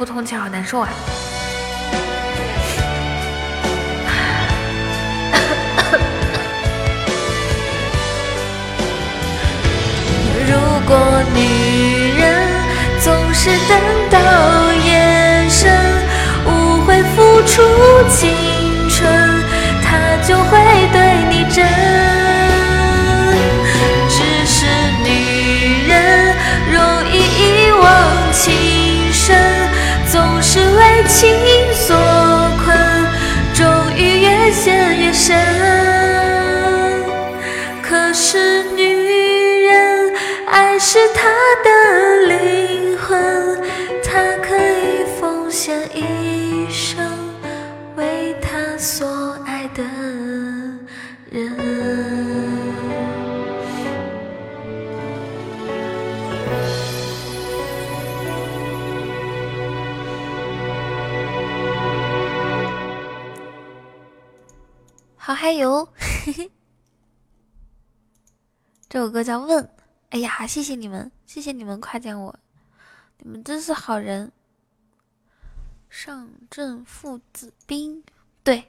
不通气，好难受啊！如果女人总是等到夜深，无悔付出情情所困，终于越陷越深。可是女人爱是她好嗨哟！这首歌叫《问》。哎呀，谢谢你们，谢谢你们夸奖我，你们真是好人。上阵父子兵，对。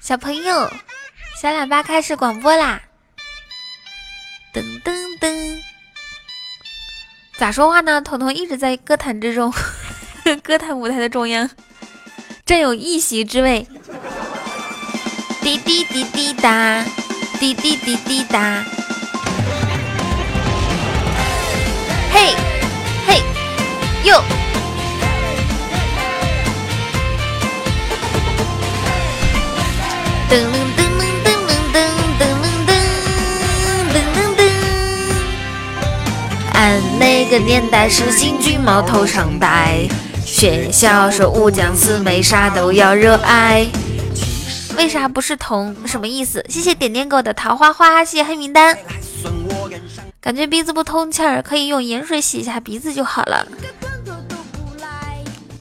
小朋友，小喇叭开始广播啦！噔噔噔，咋说话呢？彤彤一直在歌坛之中，歌坛舞台的中央，占有一席之位。滴滴滴滴答，滴滴滴滴答。嘿，嘿，哟。噔噔噔噔噔噔噔噔噔噔噔噔噔，俺那个年代是新军帽头上戴。学校说武将四妹啥都要热爱。为啥不是铜？什么意思？谢谢点点狗的桃花花，谢谢黑名单。感觉鼻子不通气儿，可以用盐水洗一下鼻子就好了。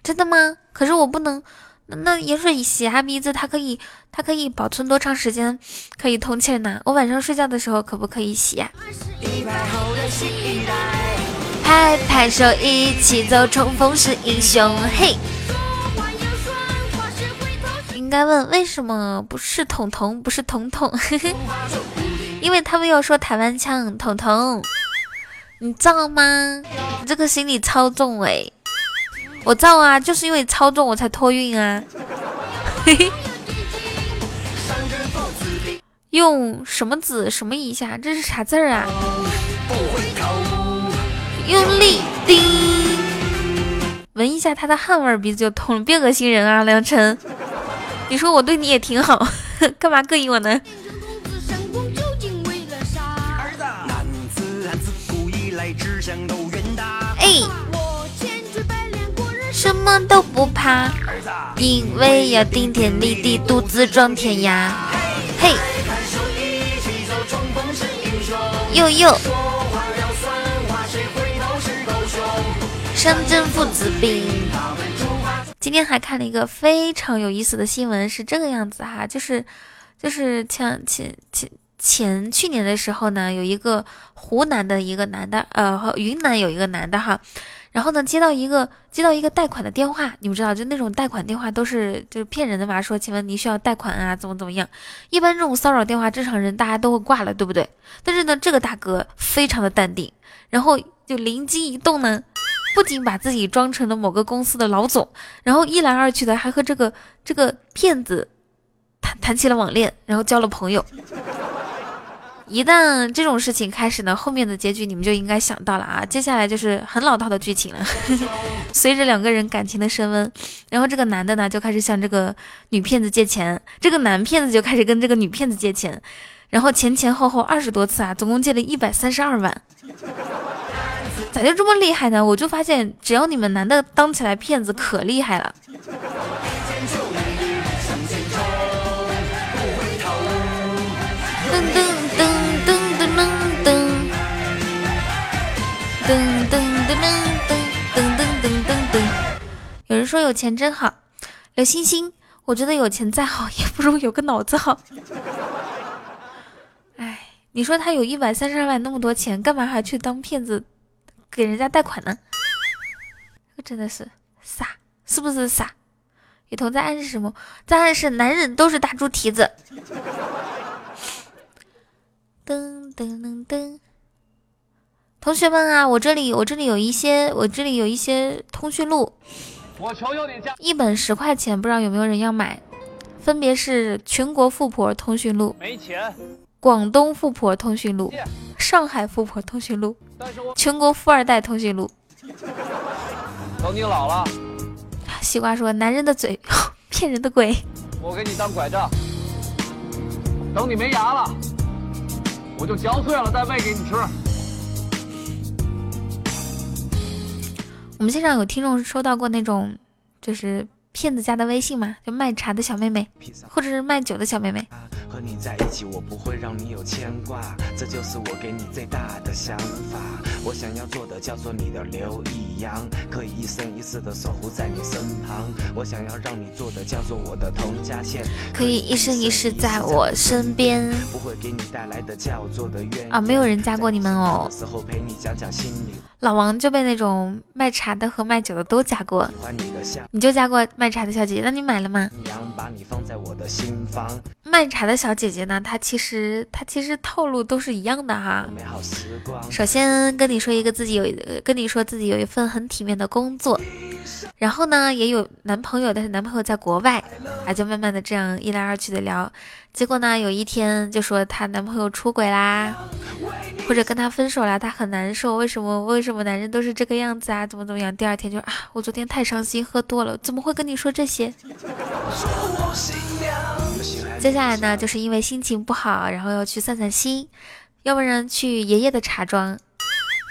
真的吗？可是我不能，那盐水洗下鼻子，它可以，它可以保存多长时间可以通气呢？我晚上睡觉的时候可不可以洗呀？拍拍手，一起走，冲锋是英雄，嘿。应该问为什么不是彤彤，不是彤彤？因为他们要说台湾腔，彤彤，你造吗？你这个心理操纵哎，我造啊，就是因为操纵我才托运啊。用什么子什么一下？这是啥字儿啊？用力滴，闻一下他的汗味，鼻子就痛了。别恶心人啊，梁晨。你说我对你也挺好，干嘛膈应我呢？哎，什么都不怕，因为要顶天立地，独自闯天涯。嘿，呦呦，上阵父子兵。今天还看了一个非常有意思的新闻，是这个样子哈，就是，就是前前前前去年的时候呢，有一个湖南的一个男的，呃，云南有一个男的哈，然后呢接到一个接到一个贷款的电话，你们知道，就那种贷款电话都是就是骗人的嘛，说请问你需要贷款啊，怎么怎么样，一般这种骚扰电话，正常人大家都会挂了，对不对？但是呢，这个大哥非常的淡定，然后就灵机一动呢。不仅把自己装成了某个公司的老总，然后一来二去的还和这个这个骗子谈谈起了网恋，然后交了朋友。一旦这种事情开始呢，后面的结局你们就应该想到了啊，接下来就是很老套的剧情了。随着两个人感情的升温，然后这个男的呢就开始向这个女骗子借钱，这个男骗子就开始跟这个女骗子借钱，然后前前后后二十多次啊，总共借了一百三十二万。咋就这么厉害呢？我就发现，只要你们男的当起来骗子，可厉害了。噔噔噔噔噔噔噔噔噔噔噔噔噔噔噔噔。有人说有钱真好，刘星星，我觉得有钱再好，也不如有个脑子好。哎，你说他有一百三十二万那么多钱，干嘛还去当骗子？给人家贷款呢，这真的是傻，是不是傻？雨桐在暗示什么？在暗示男人都是大猪蹄子。噔噔噔噔，同学们啊，我这里我这里有一些我这里有一些通讯录，我求求你一本十块钱，不知道有没有人要买？分别是全国富婆通讯录，没钱。广东富婆通讯录，上海富婆通讯录，全国富二代通讯录。等你老了，西瓜说：“男人的嘴，骗人的鬼。”我给你当拐杖，等你没牙了，我就嚼碎了再喂给你吃。我们现场有听众收到过那种，就是骗子加的微信嘛？就卖茶的小妹妹，或者是卖酒的小妹妹。和你在一起，我不会让你有牵挂，这就是我给你最大的想法。我想要做的叫做你的刘易阳，可以一生一世的守护在你身旁。我想要让你做的叫做我的童佳倩，可以一生一世在我身边。不会给你带来的叫做的怨啊，没有人加过你们哦。老王就被那种卖茶的和卖酒的都加过，你就加过卖茶的小姐姐，那你买了吗？卖茶的小姐姐呢？她其实她其实套路都是一样的哈。首先跟你说一个自己有跟你说自己有一份很体面的工作，然后呢也有男朋友，但是男朋友在国外，啊就慢慢的这样一来二去的聊，结果呢有一天就说她男朋友出轨啦，或者跟她分手啦，她很难受，为什么为什么男人都是这个样子啊？怎么怎么样？第二天就啊我昨天太伤心，喝多了，怎么会跟你说这些？接下来呢，就是因为心情不好，然后要去散散心，要不然去爷爷的茶庄，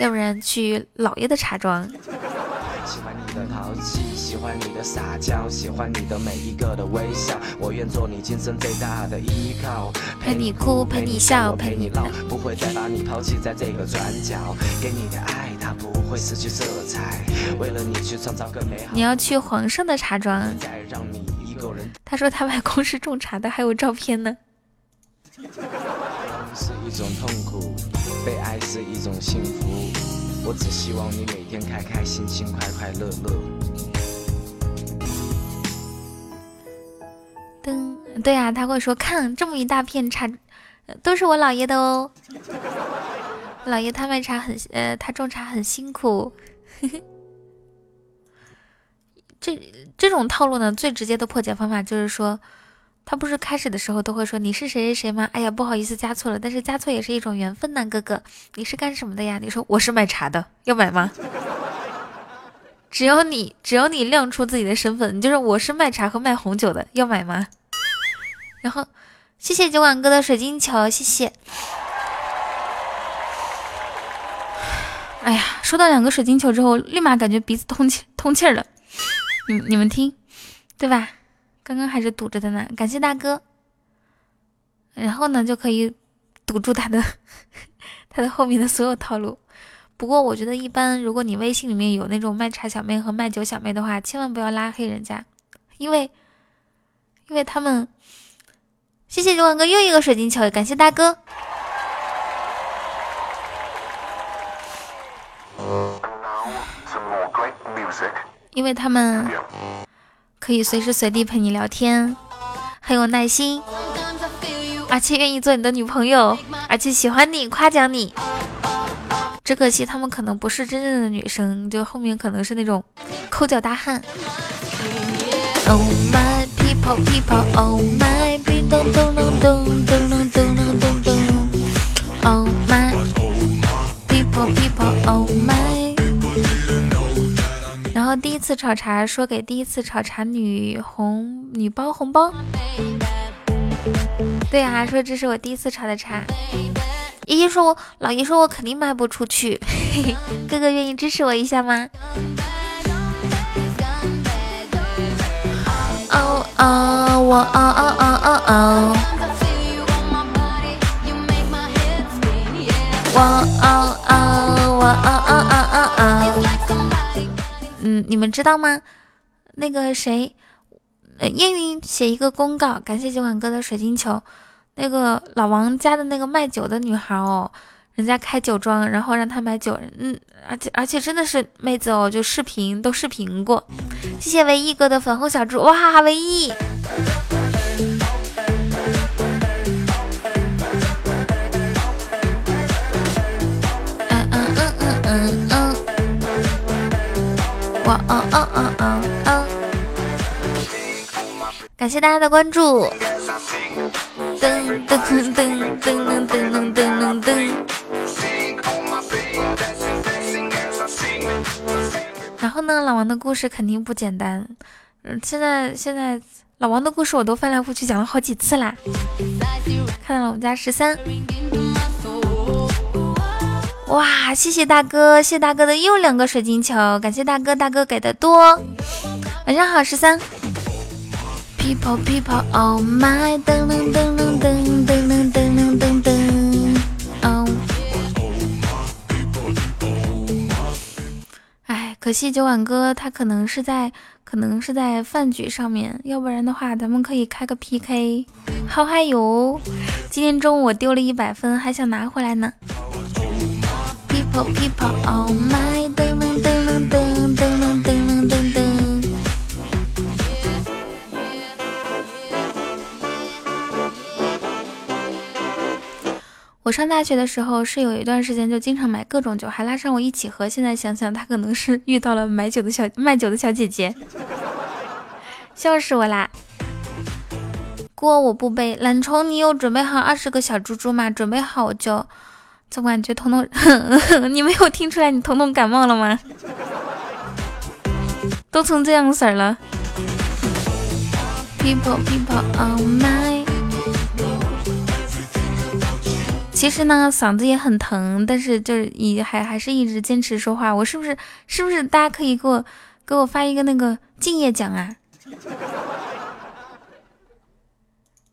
要不然去姥爷的茶庄。撒娇，喜欢你的每一个的微笑，我愿做你今生最大的依靠，陪你哭，陪你笑，陪你闹，不会再把你抛弃在这个转角。给你的爱，它不会失去色彩，为了你去创造更美好。你要去皇上的茶庄。他说他外公是种茶的，还有照片呢。是一种痛苦，被爱是一种幸福。我只希望你每天开开心心，快快乐乐。对啊，他会说看这么一大片茶，都是我姥爷的哦。姥爷他卖茶很，呃，他种茶很辛苦。这这种套路呢，最直接的破解方法就是说，他不是开始的时候都会说你是谁谁谁吗？哎呀，不好意思加错了，但是加错也是一种缘分呢，哥哥。你是干什么的呀？你说我是卖茶的，要买吗？只要你只要你亮出自己的身份，你就是我是卖茶和卖红酒的，要买吗？然后谢谢酒馆哥的水晶球，谢谢。哎呀，收到两个水晶球之后，立马感觉鼻子通气通气了。你你们听，对吧？刚刚还是堵着的呢，感谢大哥。然后呢，就可以堵住他的 他的后面的所有套路。不过我觉得一般，如果你微信里面有那种卖茶小妹和卖酒小妹的话，千万不要拉黑人家，因为，因为他们。谢谢九万哥又一个水晶球，感谢大哥。因为他们可以随时随地陪你聊天，很有耐心，而且愿意做你的女朋友，而且喜欢你，夸奖你。只可惜他们可能不是真正的女生，就后面可能是那种抠脚大汉。Oh my people people, oh my people, don't don't don't don't don't don't don't. Oh my people people, oh my。然后第一次炒茶，说给第一次炒茶女红女包红包。对啊，说这是我第一次炒的茶。爷爷说：“我老爷说我肯定卖不出去，哥哥愿意支持我一下吗？”哦哦，我哦哦哦哦哦，我哦哦，我哦哦哦哦哦。嗯，你们知道吗？那个谁，烟云写一个公告，感谢酒馆哥的水晶球。那个老王家的那个卖酒的女孩哦，人家开酒庄，然后让他买酒，嗯，而且而且真的是妹子哦，就视频都视频过。谢谢唯一哥的粉红小猪，哇，唯一！嗯嗯嗯嗯嗯嗯，哇哦哦哦哦哦！感谢大家的关注。噔噔噔噔噔噔噔噔噔。然后呢，老王的故事肯定不简单。嗯，现在现在老王的故事我都翻来覆去讲了好几次啦。看到了我们家十三，哇，谢谢大哥，谢大哥的又两个水晶球，感谢大哥，大哥给的多。晚上好，十三。People, people, oh my！噔噔噔噔噔噔噔噔噔噔。哦。哎，可惜酒馆哥他可能是在，可能是在饭局上面，要不然的话咱们可以开个 PK。好嗨哟！今天中午我丢了一百分，还想拿回来呢。People, people, oh my！噔我上大学的时候是有一段时间就经常买各种酒，还拉上我一起喝。现在想想，他可能是遇到了买酒的小卖酒的小姐姐，笑死我啦！锅我不背。懒虫，你有准备好二十个小猪猪吗？准备好我就。总感觉彤彤，你没有听出来你彤彤感冒了吗？都成这样色儿了。People, people, oh my. 其实呢，嗓子也很疼，但是就是以还还是一直坚持说话。我是不是是不是大家可以给我给我发一个那个敬业奖啊？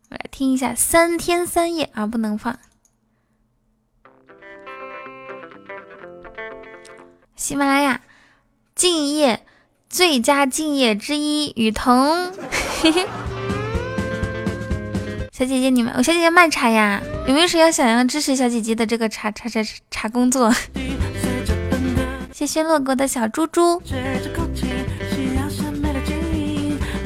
我来听一下三天三夜啊，不能放。喜马拉雅敬业最佳敬业之一，雨桐。嘿 嘿小姐姐，你们我小姐姐卖茶呀，有没有谁要想要支持小姐姐的这个茶茶茶茶工作？谢谢洛哥的小猪猪。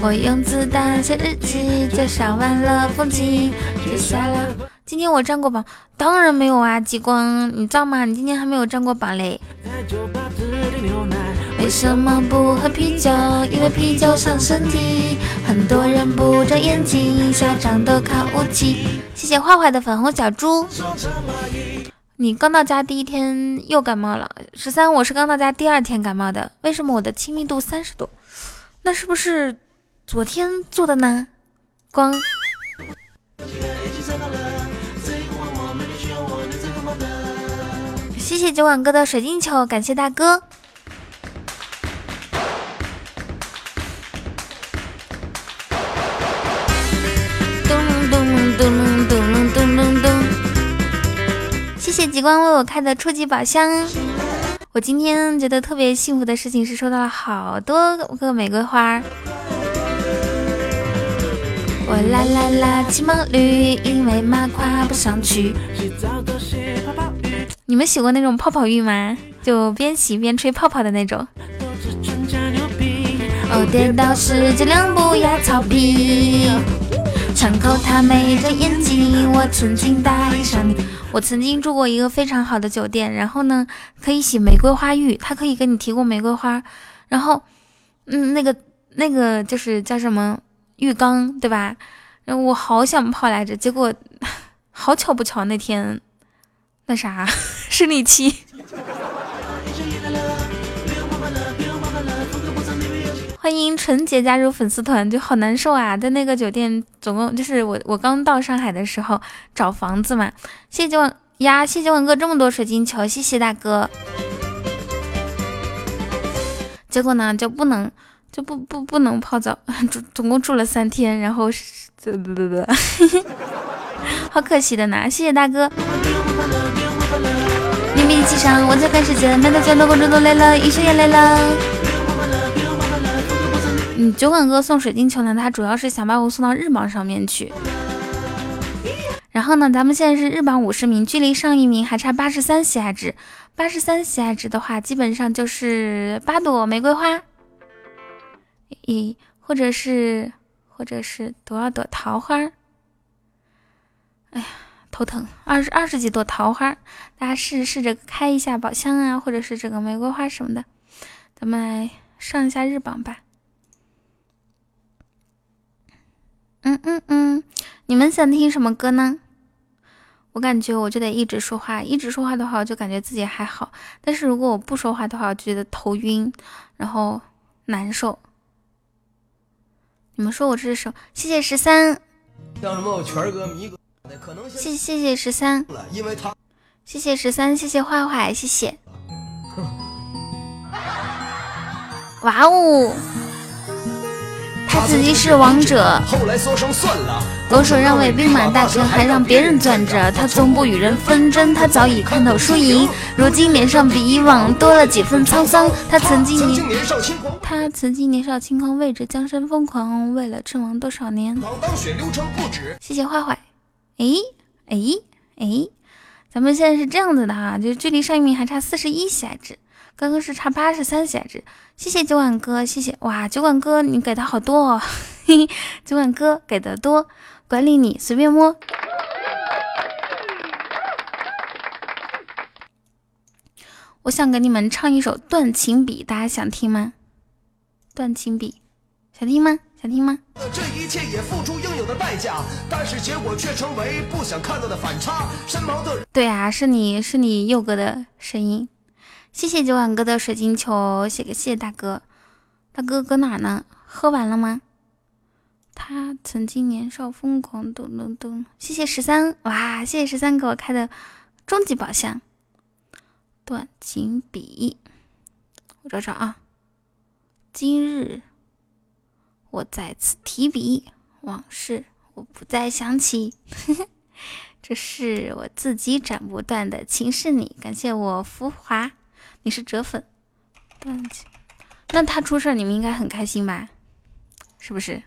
我用子弹写日记，介绍完了风景，接下来。今天我占过榜，当然没有啊，极光，你知道吗？你今天还没有占过榜嘞。为什么不喝啤酒？因为啤酒伤身体。很多人不长眼睛，下场都靠武器。谢谢坏坏的粉红小猪。你刚到家第一天又感冒了。十三，我是刚到家第二天感冒的。为什么我的亲密度三十多？那是不是昨天做的呢？光。谢谢酒馆哥的水晶球，感谢大哥。谢谢极光为我开的初级宝箱。我今天觉得特别幸福的事情是收到了好多个玫瑰花。我啦啦啦骑毛驴，因为马跨不上去。你们洗过那种泡泡浴吗？就边洗边吹泡泡的那种。哦，颠倒时尽量不要逃避。窗口他没着眼睛，我曾经答应上你。我曾经住过一个非常好的酒店，然后呢，可以洗玫瑰花浴，他可以给你提供玫瑰花。然后，嗯，那个那个就是叫什么浴缸，对吧？然后我好想泡来着，结果 好巧不巧那天。那啥，生理期。欢迎纯洁加入粉丝团，就好难受啊！在那个酒店，总共就是我我刚到上海的时候找房子嘛。谢谢九万呀，谢谢九万哥这么多水晶球，谢谢大哥。结果呢，就不能就不不不能泡澡，总总共住了三天，然后啧啧啧啧，好可惜的呢。谢谢大哥。你闭起上，我在赶时间，难道这么多观众都累了，医生也累了。嗯，酒馆哥送水晶球呢，他主要是想把我送到日榜上面去。然后呢，咱们现在是日榜五十名，距离上一名还差八十三喜爱值。八十三喜爱值的话，基本上就是八朵玫瑰花，一或者是或者是多少朵桃花。哎呀。头疼，二十二十几朵桃花，大家试试着开一下宝箱啊，或者是这个玫瑰花什么的，咱们来上一下日榜吧。嗯嗯嗯，你们想听什么歌呢？我感觉我就得一直说话，一直说话的话，我就感觉自己还好；但是如果我不说话的话，我就觉得头晕，然后难受。你们说我这是什么？谢谢十三。像什么全哥、迷哥。谢谢谢十三，因为他谢谢十三，谢谢坏坏，谢谢。哇哦，他自己是王者，狗手让位兵马大权，还让别人攥着。他从不与人纷争，他早已看透输赢。如今脸上比以往多了几分沧桑。他曾经年少轻狂，他曾经年少轻狂，为着江山疯狂，为了称王多少年。谢谢坏坏。哎哎哎，咱们现在是这样子的哈，就距离上一名还差四十一喜爱值，刚刚是差八十三喜爱值。谢谢酒馆哥，谢谢哇，酒馆哥你给的好多哦，嘿嘿，酒馆哥给的多，管理你随便摸。我想给你们唱一首《断情笔》，大家想听吗？断情笔，想听吗？想听吗？这一切也付出应有的代价，但是结果却成为不想看到的反差。身旁的对啊，是你是你佑哥的声音。谢谢九晚哥的水晶球，谢谢谢谢大哥。大哥搁哪呢？喝完了吗？他曾经年少疯狂，噔噔噔！谢谢十三，哇，谢谢十三给我开的终极宝箱，断情笔，我找找啊。今日我再次提笔，往事我不再想起。这是我自己斩不断的情是你，感谢我浮华，你是折粉，断情。那他出事儿，你们应该很开心吧？是不是？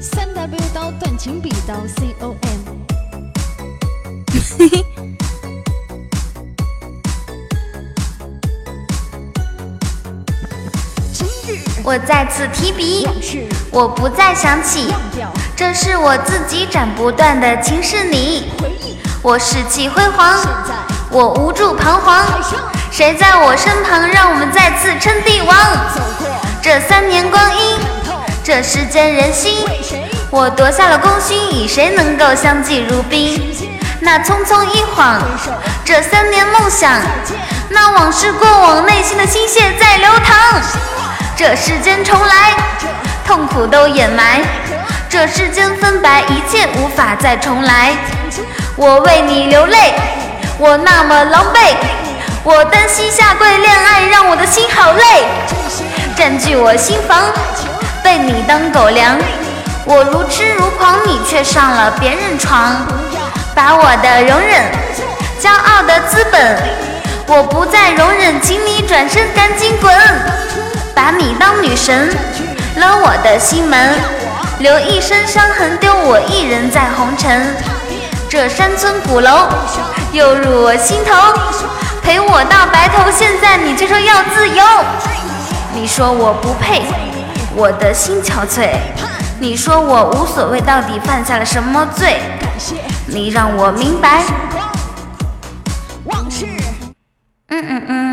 三 W 刀断情笔刀 C O M。我再次提笔，我不再想起，这是我自己斩不断的情是你。我士气辉煌，我无助彷徨，谁在我身旁，让我们再次称帝王？这三年光阴，这世间人心，我夺下了功勋，与谁能够相敬如宾？那匆匆一晃，这三年梦想，那往事过往，内心的心血在流淌。这世间重来，痛苦都掩埋。这世间分白，一切无法再重来。我为你流泪，我那么狼狈。我单膝下跪恋爱，让我的心好累。占据我心房，被你当狗粮。我如痴如狂，你却上了别人床。把我的容忍，骄傲的资本，我不再容忍，请你转身赶紧滚。把你当女神，了我的心门，留一身伤痕，丢我一人在红尘。这山村古楼又入我心头，陪我到白头，现在你却说要自由。你说我不配，我的心憔悴。你说我无所谓，到底犯下了什么罪？你让我明白。嗯嗯嗯。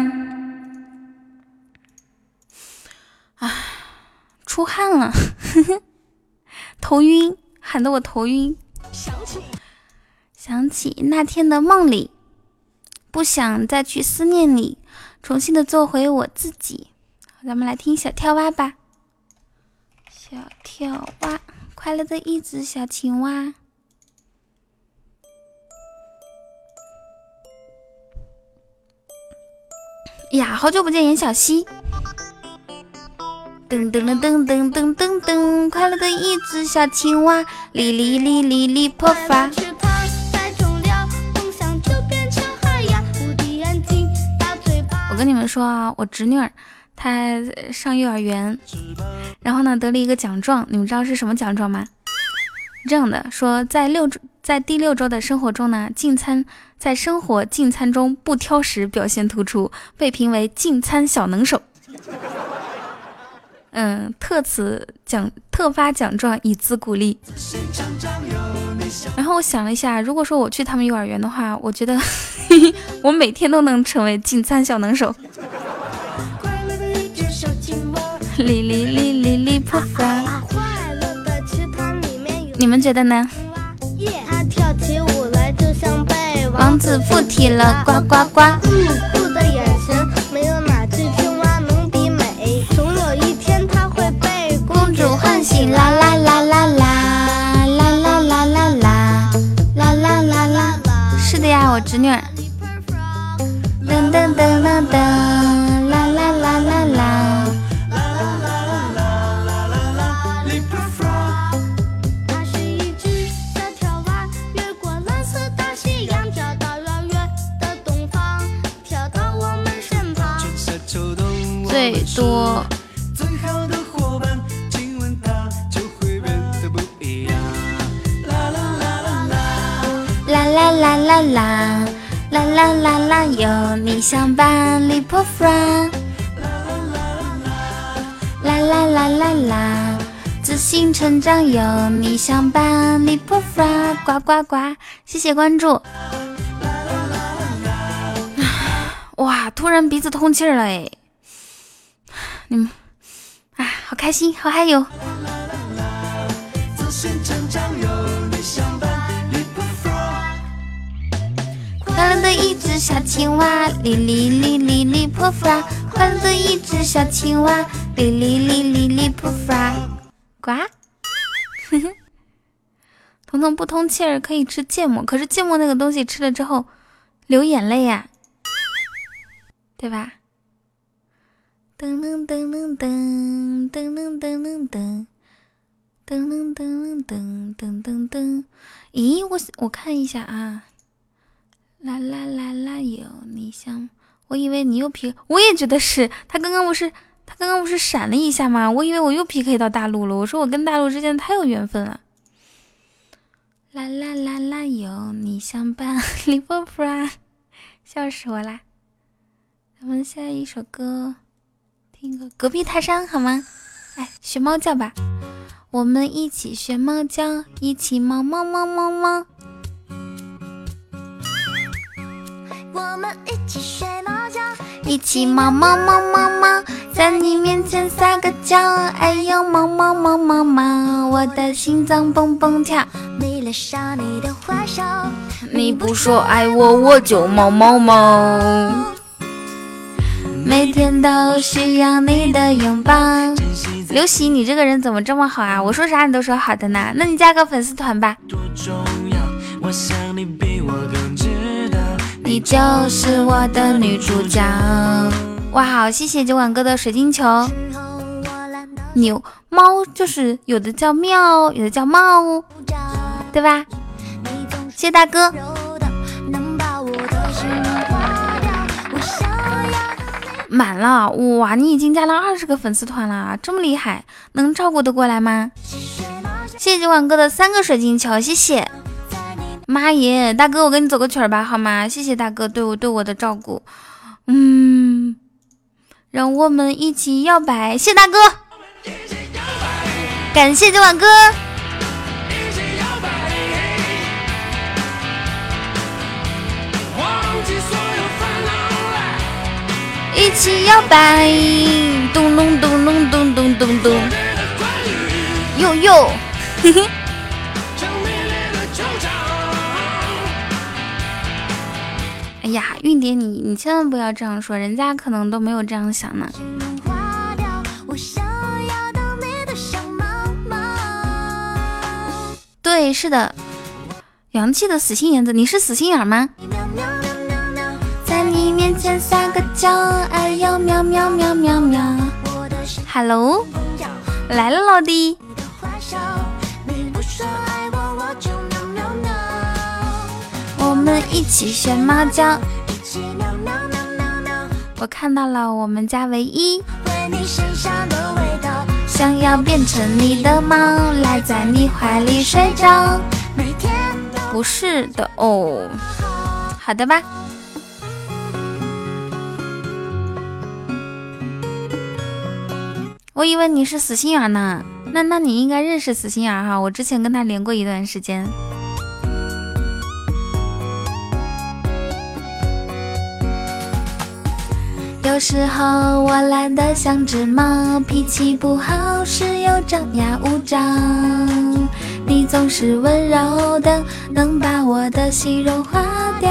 出汗了，呵 呵头晕，喊得我头晕。想起，想起那天的梦里，不想再去思念你，重新的做回我自己。咱们来听小跳蛙吧。小跳蛙，快乐的一只小青蛙。呀，好久不见，严小溪。噔噔噔噔噔噔噔，快乐的一只小青蛙，哩哩哩哩哩破发。我跟你们说啊，我侄女儿她上幼儿园，然后呢得了一个奖状，你们知道是什么奖状吗？这样的说，在六在第六周的生活中呢，进餐在生活进餐中不挑食，表现突出，被评为进餐小能手。嗯，特此奖特发奖状以资鼓励。然后我想了一下，如果说我去他们幼儿园的话，我觉得 我每天都能成为进餐小能手。哩哩哩哩哩破发。你们觉得呢？王子附体了，呱呱呱。啦我侄女。噔噔噔噔噔，啦啦啦啦啦。最多。啦啦啦啦啦啦啦有你相伴 leap frog 啦啦啦啦啦啦啦啦啦自信成长有你相伴 leap frog 呱呱呱谢谢关注。哇突然鼻子通气儿了哎。你们啊好开心好嗨哟。啦啦啦啦自信成长快乐的一只小青蛙，哩哩哩哩哩破发，换了一只小青蛙，哩哩哩哩哩扑发，呱。彤彤不通气儿可以吃芥末，可是芥末那个东西吃了之后流眼泪呀，对吧？噔噔噔噔噔噔噔噔噔噔噔噔噔噔噔噔。咦，我我看一下啊，啦啦啦啦，有你像，我以为你又 P，我也觉得是他刚刚不是他刚刚不是闪了一下吗？我以为我又 PK 到大陆了，我说我跟大陆之间太有缘分了。啦啦啦啦，有你相伴，李波波，笑死我啦！咱们下一首歌，听个《隔壁泰山》好吗？哎，学猫叫吧，我们一起学猫叫，一起猫猫猫猫猫。我们一起学猫叫，一起猫猫猫猫猫，在你面前撒个娇，哎呦猫猫猫猫猫，我的心脏蹦蹦跳。你不说爱我，我就猫猫猫。每天都需要你的拥抱。刘喜，你这个人怎么这么好啊？我说啥你都说好的呢？那你加个粉丝团吧。你就是我的女主角。哇，好，谢谢酒馆哥的水晶球。牛猫就是有的叫喵，有的叫猫。对吧？谢大哥。满了哇！你已经加了二十个粉丝团了，这么厉害，能照顾得过来吗？谢谢酒馆哥的三个水晶球，谢谢。妈耶，大哥，我跟你走个曲儿吧，好吗？谢谢大哥对我对我的照顾。嗯，让我们一起摇摆，谢大哥，感谢今晚哥。一起摇摆，咚咚咚咚咚咚咚咚，哟哟，嘿嘿。哎呀，韵蝶，你你千万不要这样说，人家可能都没有这样想呢。对，是的，洋气的死心眼子，你是死心眼吗？在你面前撒个娇，哎呦喵喵喵喵喵！Hello，来了老弟。们一起学猫叫。我看到了我们家唯一。想要变成你的猫，赖在你怀里睡着。不是的哦。好的吧。我以为你是死心眼呢，那那你应该认识死心眼哈，我之前跟他连过一段时间。有时候我懒得像只猫，脾气不好时又张牙舞爪，你总是温柔的，能把我的心融化掉。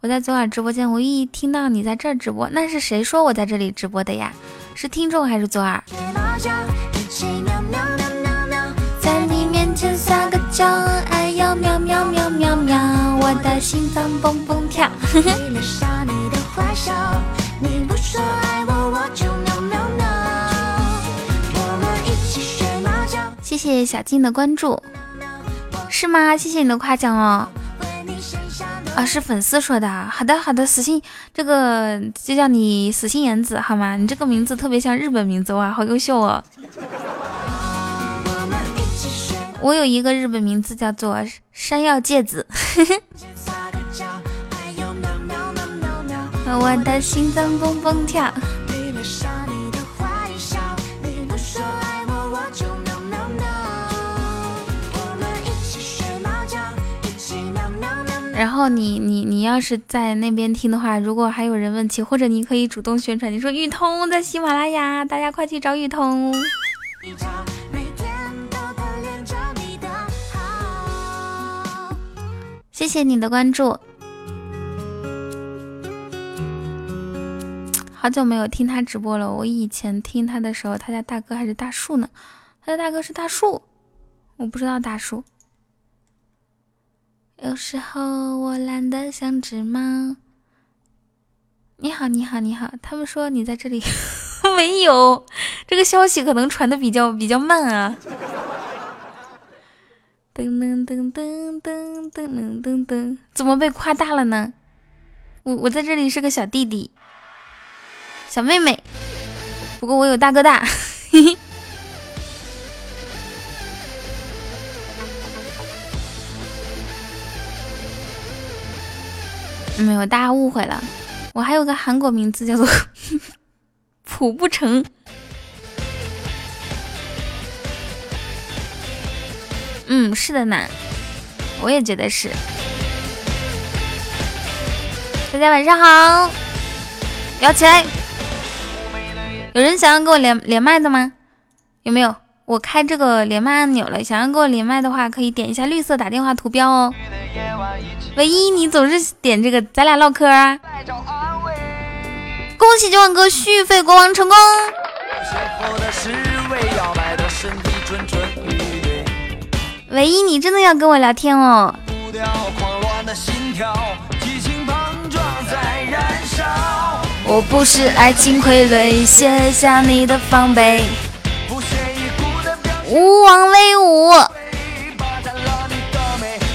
我在左耳直播间，无意听到你在这儿直播，那是谁说我在这里直播的呀？是听众还是左耳？我的心脏蹦蹦跳。谢谢小静的关注，是吗？谢谢你的夸奖哦。啊，是粉丝说的。好的，好的，死心，这个就叫你死心眼子，好吗？你这个名字特别像日本名字哇，好优秀哦。我有一个日本名字叫做山药芥子。我的心脏蹦蹦跳。然后你你你要是在那边听的话，如果还有人问起，或者你可以主动宣传，你说雨桐在喜马拉雅，大家快去找雨桐。谢谢你的关注。好久没有听他直播了。我以前听他的时候，他家大哥还是大树呢。他的大哥是大树，我不知道大树。有时候我懒得像只猫。你好，你好，你好。他们说你在这里，没有。这个消息可能传的比较比较慢啊。噔噔噔噔噔噔噔噔，怎么被夸大了呢？我我在这里是个小弟弟。小妹妹，不过我有大哥大，没有，大家误会了，我还有个韩国名字叫做朴不成。嗯，是的呢，我也觉得是。大家晚上好，摇起来。有人想要跟我连连麦的吗？有没有？我开这个连麦按钮了，想要跟我连麦的话，可以点一下绿色打电话图标哦。唯一，你总是点这个，咱俩唠嗑啊。恭喜九万哥续费国王成功。唯一，你真的要跟我聊天哦。我不是爱情傀儡，卸下你的防备，无王威武，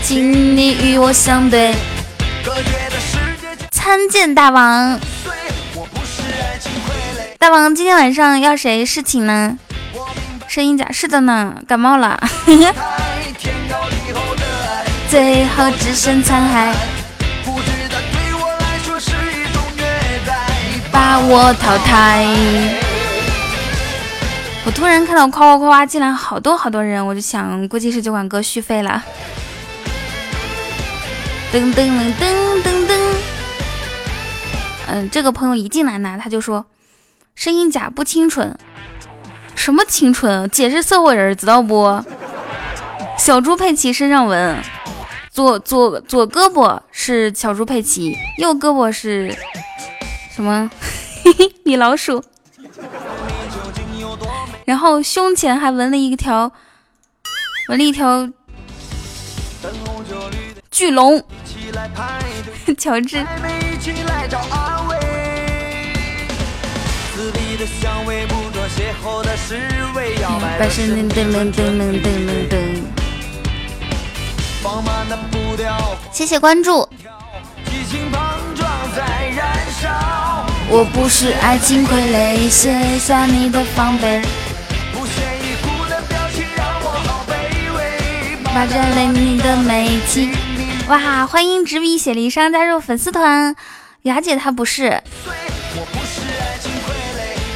请你与我相对。参见大王，大王今天晚上要谁侍寝呢？声音假是的呢，感冒了，最后只剩残骸。把我淘汰！我突然看到夸夸夸夸进来好多好多人，我就想，估计是酒馆哥续费了。噔噔噔噔噔噔。嗯，这个朋友一进来呢，他就说声音假不清纯。什么清纯？姐是社会人，知道不？小猪佩奇身上纹，左左左胳膊是小猪佩奇，右胳膊是。什么？米老鼠，然后胸前还纹了一条，纹了一条巨龙。乔治。百事噔噔噔噔噔噔噔。放慢的步调。谢谢关注。激情碰撞在燃烧。我不是爱情傀儡，卸下你的防备。不屑一顾的表情让我好卑微。你的。哇，欢迎执笔写离殇加入粉丝团，雅姐她不是。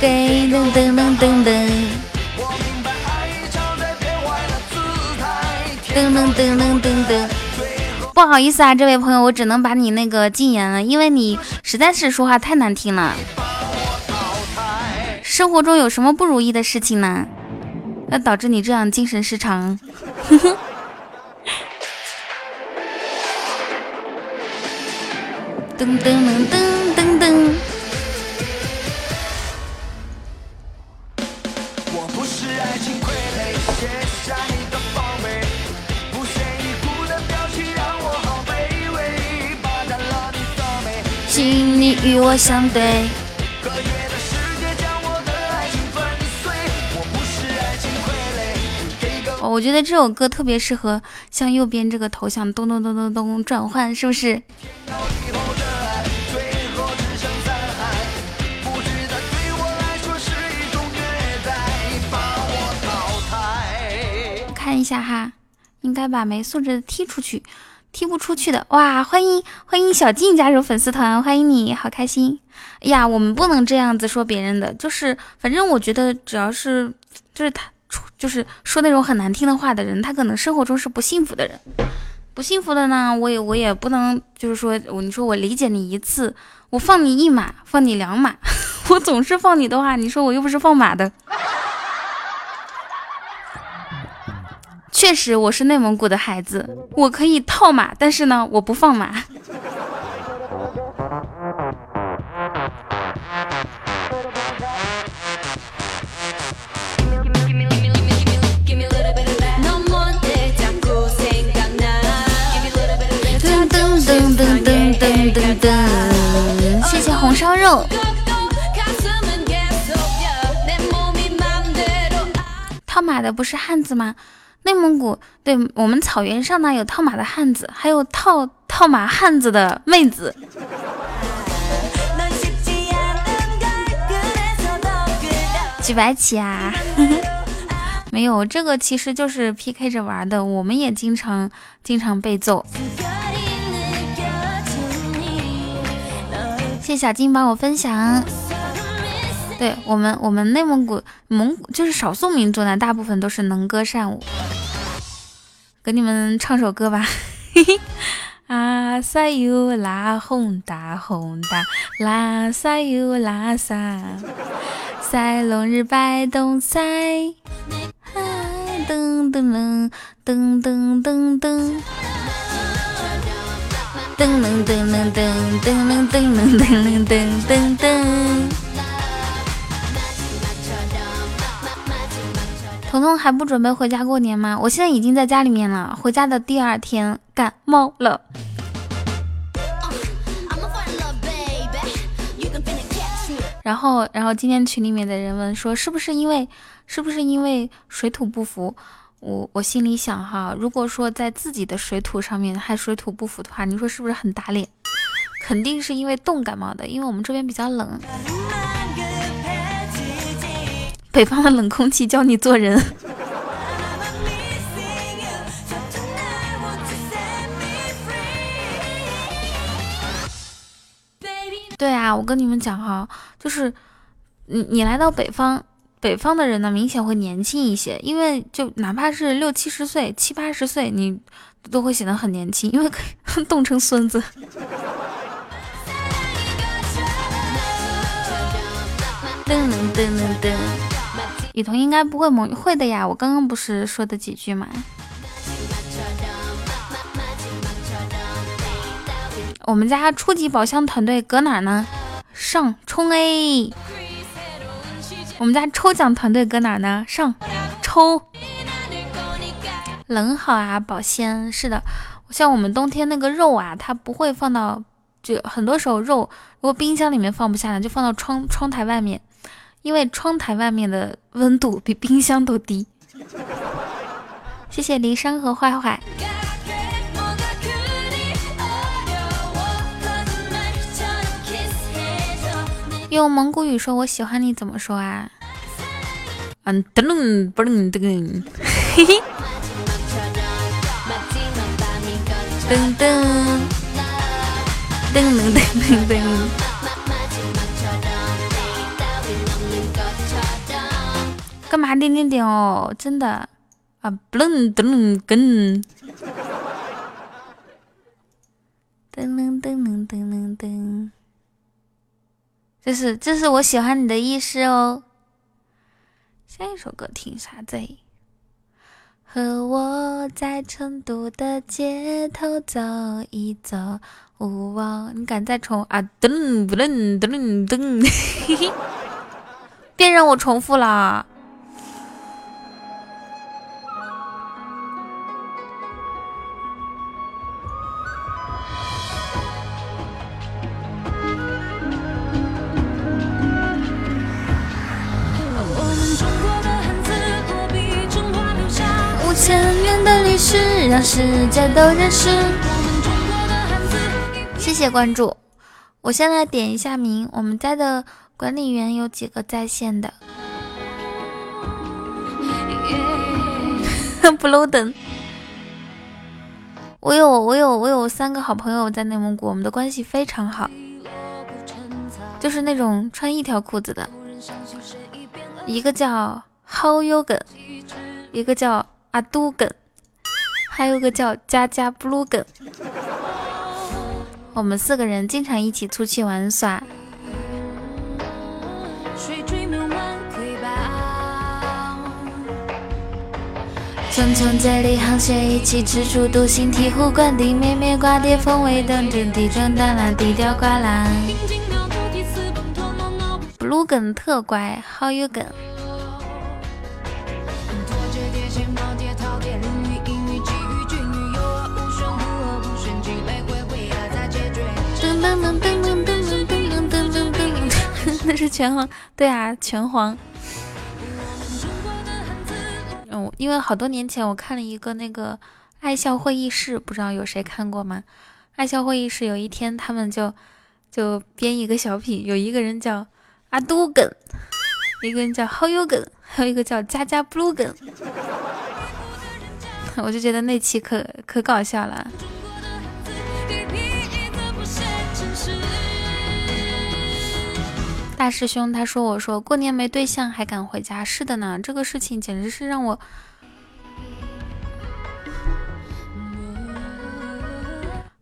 噔噔噔噔噔。噔噔噔噔噔噔。不好意思啊，这位朋友，我只能把你那个禁言了，因为你实在是说话太难听了。生活中有什么不如意的事情呢？那导致你这样精神失常？噔噔噔噔噔噔。与我相对。哦，我觉得这首歌特别适合向右边这个头像咚咚咚咚咚转换，是不是？看一下哈，应该把没素质的踢出去。踢不出去的哇！欢迎欢迎小静加入粉丝团，欢迎你好开心！哎呀，我们不能这样子说别人的，就是反正我觉得只要是就是他就是说那种很难听的话的人，他可能生活中是不幸福的人。不幸福的呢，我也我也不能就是说我你说我理解你一次，我放你一马，放你两马，我总是放你的话，你说我又不是放马的。确实，我是内蒙古的孩子，我可以套马，但是呢，我不放马。谢谢红烧肉。套马的不是汉子吗？内蒙古对我们草原上呢有套马的汉子，还有套套马汉子的妹子。几百起啊？没有，这个其实就是 PK 着玩的，我们也经常经常被揍。谢小金帮我分享。对我们，我们内蒙古蒙古就是少数民族呢，大部分都是能歌善舞。给你们唱首歌吧。啊撒哟拉轰哒轰哒，拉撒哟拉撒，赛龙日摆动赛。噔噔噔噔噔噔噔，噔噔噔噔噔噔噔噔噔噔噔噔。彤彤还不准备回家过年吗？我现在已经在家里面了。回家的第二天感冒了，然后，然后今天群里面的人问说，是不是因为，是不是因为水土不服？我我心里想哈，如果说在自己的水土上面还水土不服的话，你说是不是很打脸？肯定是因为冻感冒的，因为我们这边比较冷。北方的冷空气教你做人。对啊，我跟你们讲哈，就是你你来到北方，北方的人呢明显会年轻一些，因为就哪怕是六七十岁、七八十岁，你都会显得很年轻，因为 冻成孙子。噔噔噔噔噔。雨桐应该不会蒙会的呀，我刚刚不是说的几句吗？我们家初级宝箱团队搁哪呢？上冲 A！我们家抽奖团队搁哪呢？上抽！冷好啊，保鲜是的，像我们冬天那个肉啊，它不会放到，就很多时候肉如果冰箱里面放不下呢，就放到窗窗台外面。因为窗台外面的温度比冰箱都低。谢谢离山和坏坏。用蒙古语说我喜欢你怎么说啊？嗯，噔噔噔噔，嘿嘿，噔噔噔噔噔噔。干嘛点点点哦？真的啊，不能不能跟。噔噔噔噔噔噔噔，这是这是我喜欢你的意思哦。下一首歌听啥子？和我在成都的街头走一走，呜哇！你敢再重啊？噔不噔噔噔，嘿嘿，别让我重复了。让世界都认识。谢谢关注，我先来点一下名。我们家的管理员有几个在线的？不漏等。我有我有我有三个好朋友在内蒙古，我们的关系非常好，就是那种穿一条裤子的，一个叫 How 梗，一个叫。阿都梗，还有个叫佳佳 blue 梗，我们四个人经常一起出去玩耍。匆匆在里沆瀣一气，踟蹰独行，醍醐灌顶，绵绵瓜瓞风味等真地转淡蓝，低调挂蓝。blue 梗特乖，How you 梗？噔噔噔噔噔噔噔噔噔噔，那是拳皇，对啊，拳皇。嗯，因为好多年前我看了一个那个爱笑会议室，不知道有谁看过吗？爱笑会议室有一天他们就就编一个小品，有一个人叫阿杜梗，一个人叫好友梗，还有一个叫佳佳 blue 梗。我就觉得那期可可搞笑了。大师兄他说：“我说过年没对象还敢回家？是的呢，这个事情简直是让我……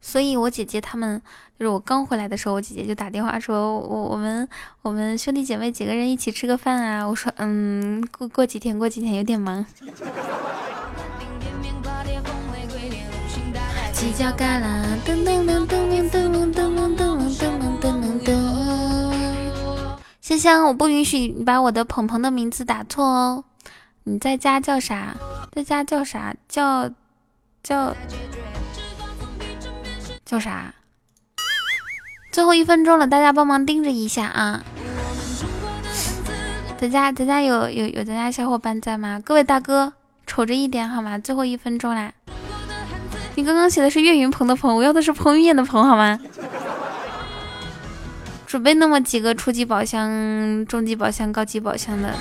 所以，我姐姐他们就是我刚回来的时候，我姐姐就打电话说：我我们我们兄弟姐妹几个人一起吃个饭啊？我说：嗯，过过几天，过几天有点忙。”犄角旮旯，噔噔噔噔噔噔噔噔噔噔噔噔。香香，我不允许你把我的鹏鹏的名字打错哦。你在家叫啥？在家叫啥？叫叫叫啥？最后一分钟了，大家帮忙盯着一下啊！咱家咱家有有有咱家小伙伴在吗？各位大哥，瞅着一点好吗？最后一分钟啦！你刚刚写的是岳云鹏的鹏，我要的是彭于晏的鹏，好吗？准备那么几个初级宝箱、中级宝箱、高级宝箱的。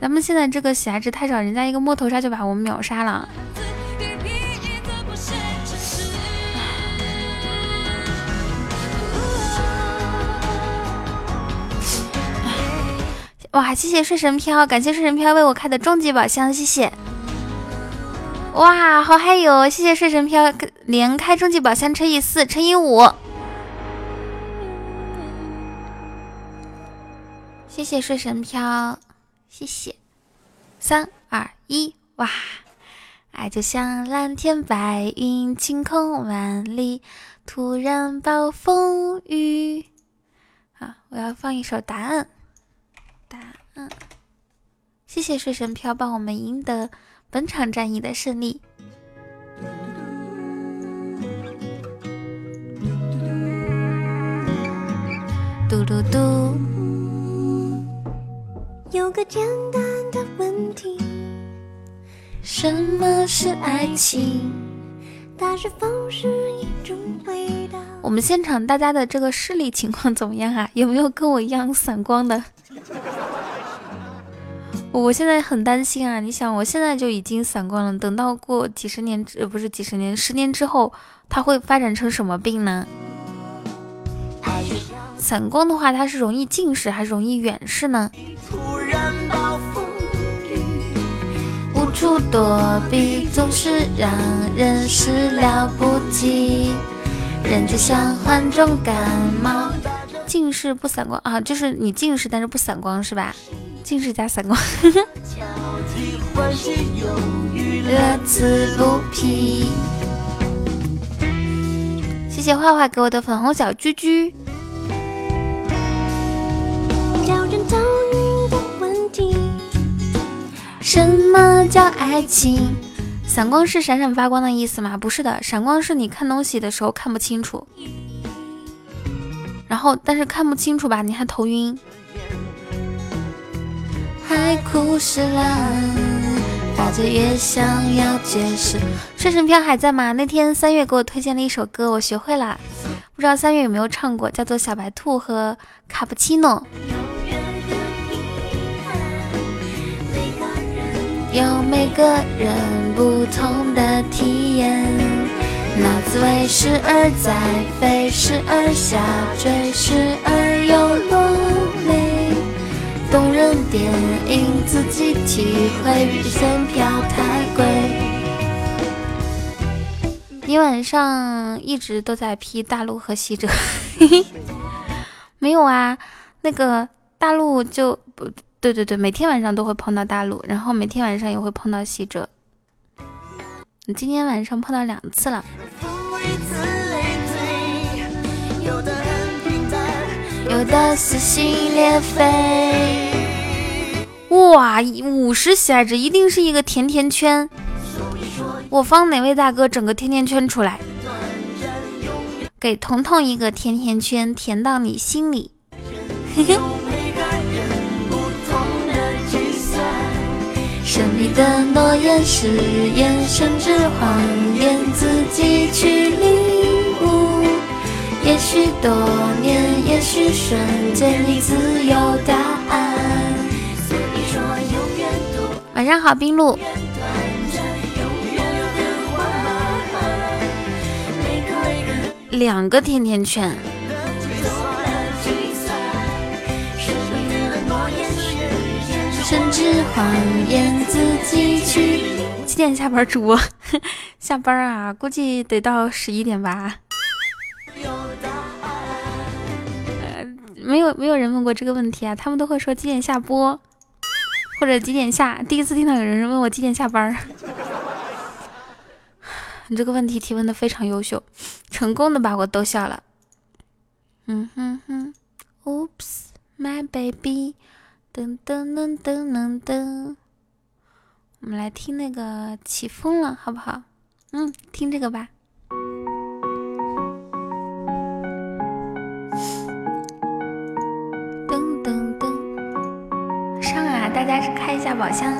咱们现在这个喜爱值太少，人家一个摸头杀就把我们秒杀了。哇，谢谢睡神飘，感谢睡神飘为我开的终极宝箱，谢谢。哇，好嗨哟！谢谢睡神飘连开终极宝箱乘以四乘以五，谢谢睡神飘，谢谢三二一，哇！爱就像蓝天白云，晴空万里，突然暴风雨。好，我要放一首答案，答案。谢谢睡神飘帮我们赢得。本场战役的胜利。嘟嘟嘟。有个简单的问题：什么是爱情？它是否是一种味道？我们现场大家的这个视力情况怎么样啊？有没有跟我一样散光的？我现在很担心啊！你想，我现在就已经散光了，等到过几十年，呃，不是几十年，十年之后，它会发展成什么病呢？散光的话，它是容易近视还是容易远视呢？无处躲避总是让人始料不及，人就像患重感冒。近视不散光啊，就是你近视但是不散光是吧？近视加散光，乐此不疲。谢谢画画给我的粉红小居居。什么叫爱情？散光是闪闪发光的意思吗？不是的，闪光是你看东西的时候看不清楚，然后但是看不清楚吧，你还头晕。海枯石烂，发觉越想要解释。睡神飘还在吗？那天三月给我推荐了一首歌，我学会了，不知道三月有没有唱过，叫做《小白兔和卡布奇诺》。有每个人不同的体验，那滋味时而在飞，时而下坠，时而又落泪。动人电影，自己体会，比仙票太贵。你晚上一直都在批大陆和西哲？没有啊，那个大陆就不对对对，每天晚上都会碰到大陆，然后每天晚上也会碰到西哲。你今天晚上碰到两次了。有的撕心裂肺。哇，五十喜爱值一定是一个甜甜圈。我方哪位大哥整个甜甜圈出来？给彤彤一个甜甜圈，甜到你心里。嘿嘿。神秘的诺言誓言，甚至谎言，自己去领悟。也许多年，也许瞬间，你自有答案。晚上好，冰露。两个甜甜圈。甚至谎言自己去。几点下班？主播 下班啊？估计得到十一点吧。呃，没有没有人问过这个问题啊，他们都会说几点下播，或者几点下。第一次听到有人问我几点下班。你这个问题提问的非常优秀，成功的把我逗笑了。嗯哼哼，Oops, my baby。噔噔噔噔噔噔，我们来听那个起风了，好不好？嗯，听这个吧。噔噔噔，上啊！大家开一下宝箱。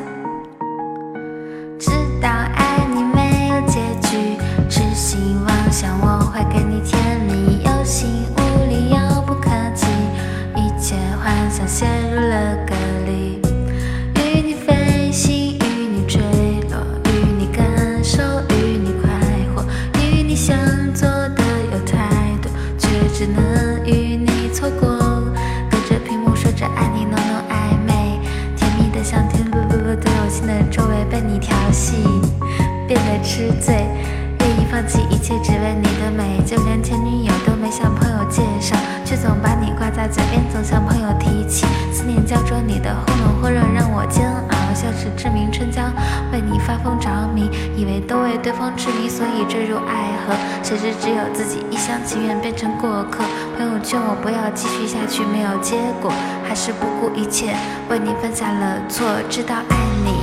知道爱你没有结局，只希望想我会给你甜蜜，有心无力遥不可及，一切幻想陷入总把你挂在嘴边，总向朋友提起。思念胶着你的忽冷忽热，让我煎熬，像是志明春娇，为你发疯着迷，以为都为对方痴迷，所以坠入爱河，谁知只有自己一厢情愿变成过客。朋友劝我不要继续下去，没有结果，还是不顾一切为你犯下了错，知道爱你，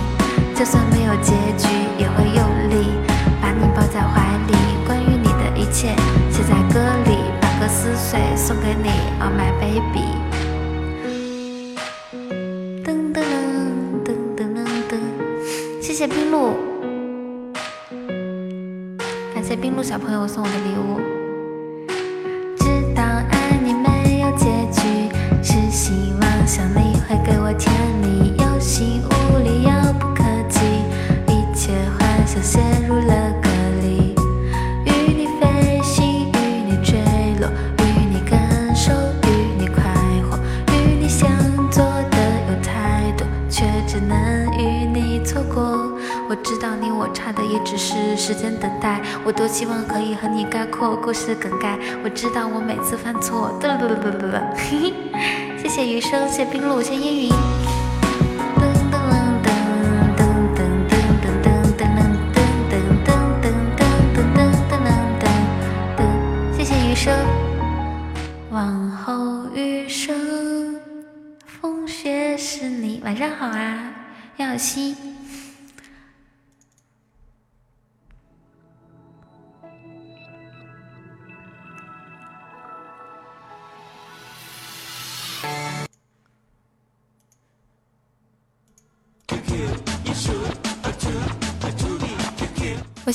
就算没有结局，也会用力把你。抱在怀里，关于你的一切写在歌思水送给你，Oh my baby。噔噔噔噔噔噔，谢谢冰露，感谢冰露小朋友送我的礼物。我多希望可以和你概括故事的梗概。我知道我每次犯错，不不不不不不。谢谢余生，谢冰露，谢烟雨。噔噔噔噔噔噔噔噔噔噔噔噔噔噔噔噔噔噔。谢谢余生。往后余生，风雪是你。晚上好啊，耀西。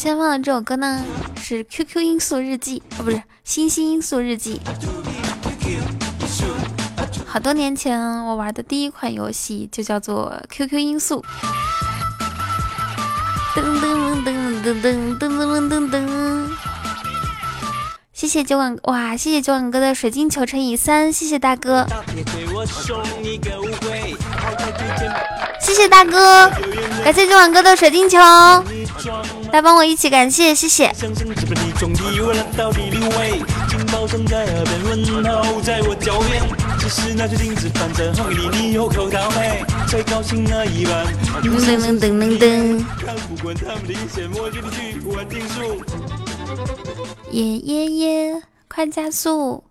我现在放的这首歌呢，是《QQ 音速日记》哦，不是《星星音速日记》。好多年前我玩的第一款游戏就叫做《QQ 音速》。噔噔噔噔噔噔噔噔噔噔。谢谢九晚哇，谢谢九晚哥的水晶球乘以三，谢谢大哥。谢谢大哥，感谢九晚哥的水晶球。来帮我一起感谢，谢谢。噔噔噔噔噔。耶耶耶，快加速！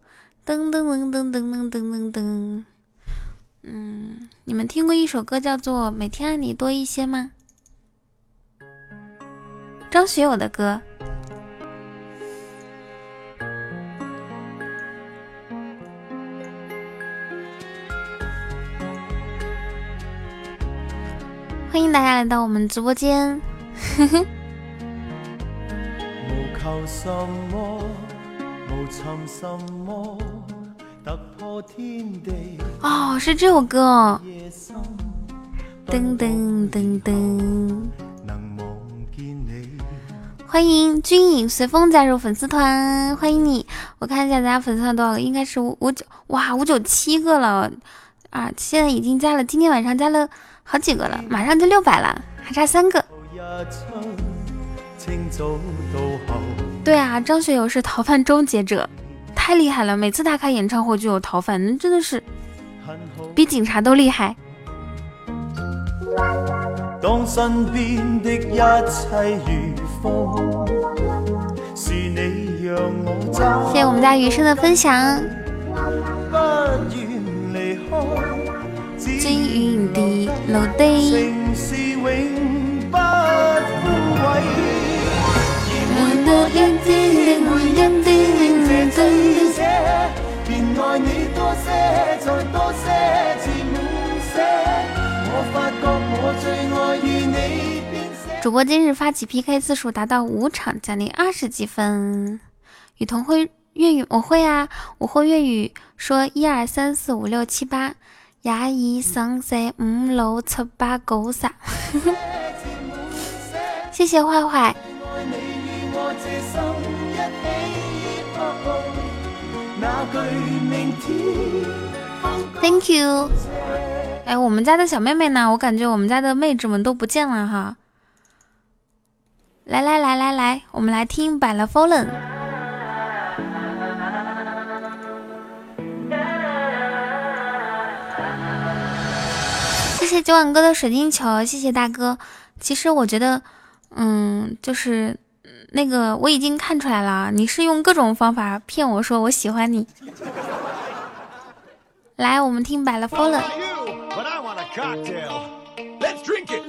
噔噔噔噔噔噔噔噔噔。嗯，你们听过一首歌叫做《每天爱你多一些》吗？张学友的歌。欢迎大家来到我们直播间。哼哼什么哦是这首歌哦。噔噔噔噔。欢迎军影随风加入粉丝团，欢迎你！我看一下咱家粉丝团多少个，应该是五五九哇五九七个了啊！现在已经加了，今天晚上加了好几个了，马上就六百了，还差三个。对啊，张学友是逃犯终结者，太厉害了！每次他开演唱会就有逃犯，那真的是比警察都厉害。当身边的一切如谢谢我们家余生的分享。不愿离开，只愿地留地。城市永不枯萎。我的眼睛，我眼睛，这这些，便爱你多些，再多些，至满些。主播今日发起 PK 次数达到五场，奖励二十积分。雨桐会粤语，我会啊，我会粤语，说一二三四五六七八，一二三四五六七八九十。谢谢坏坏，Thank you。哎，我们家的小妹妹呢？我感觉我们家的妹纸们都不见了哈。来来来来来，我们来听《百乐 Fallen》。谢谢九碗哥的水晶球，谢谢大哥。其实我觉得，嗯，就是那个我已经看出来了，你是用各种方法骗我说我喜欢你。来，我们听《摆了 Fallen》。噔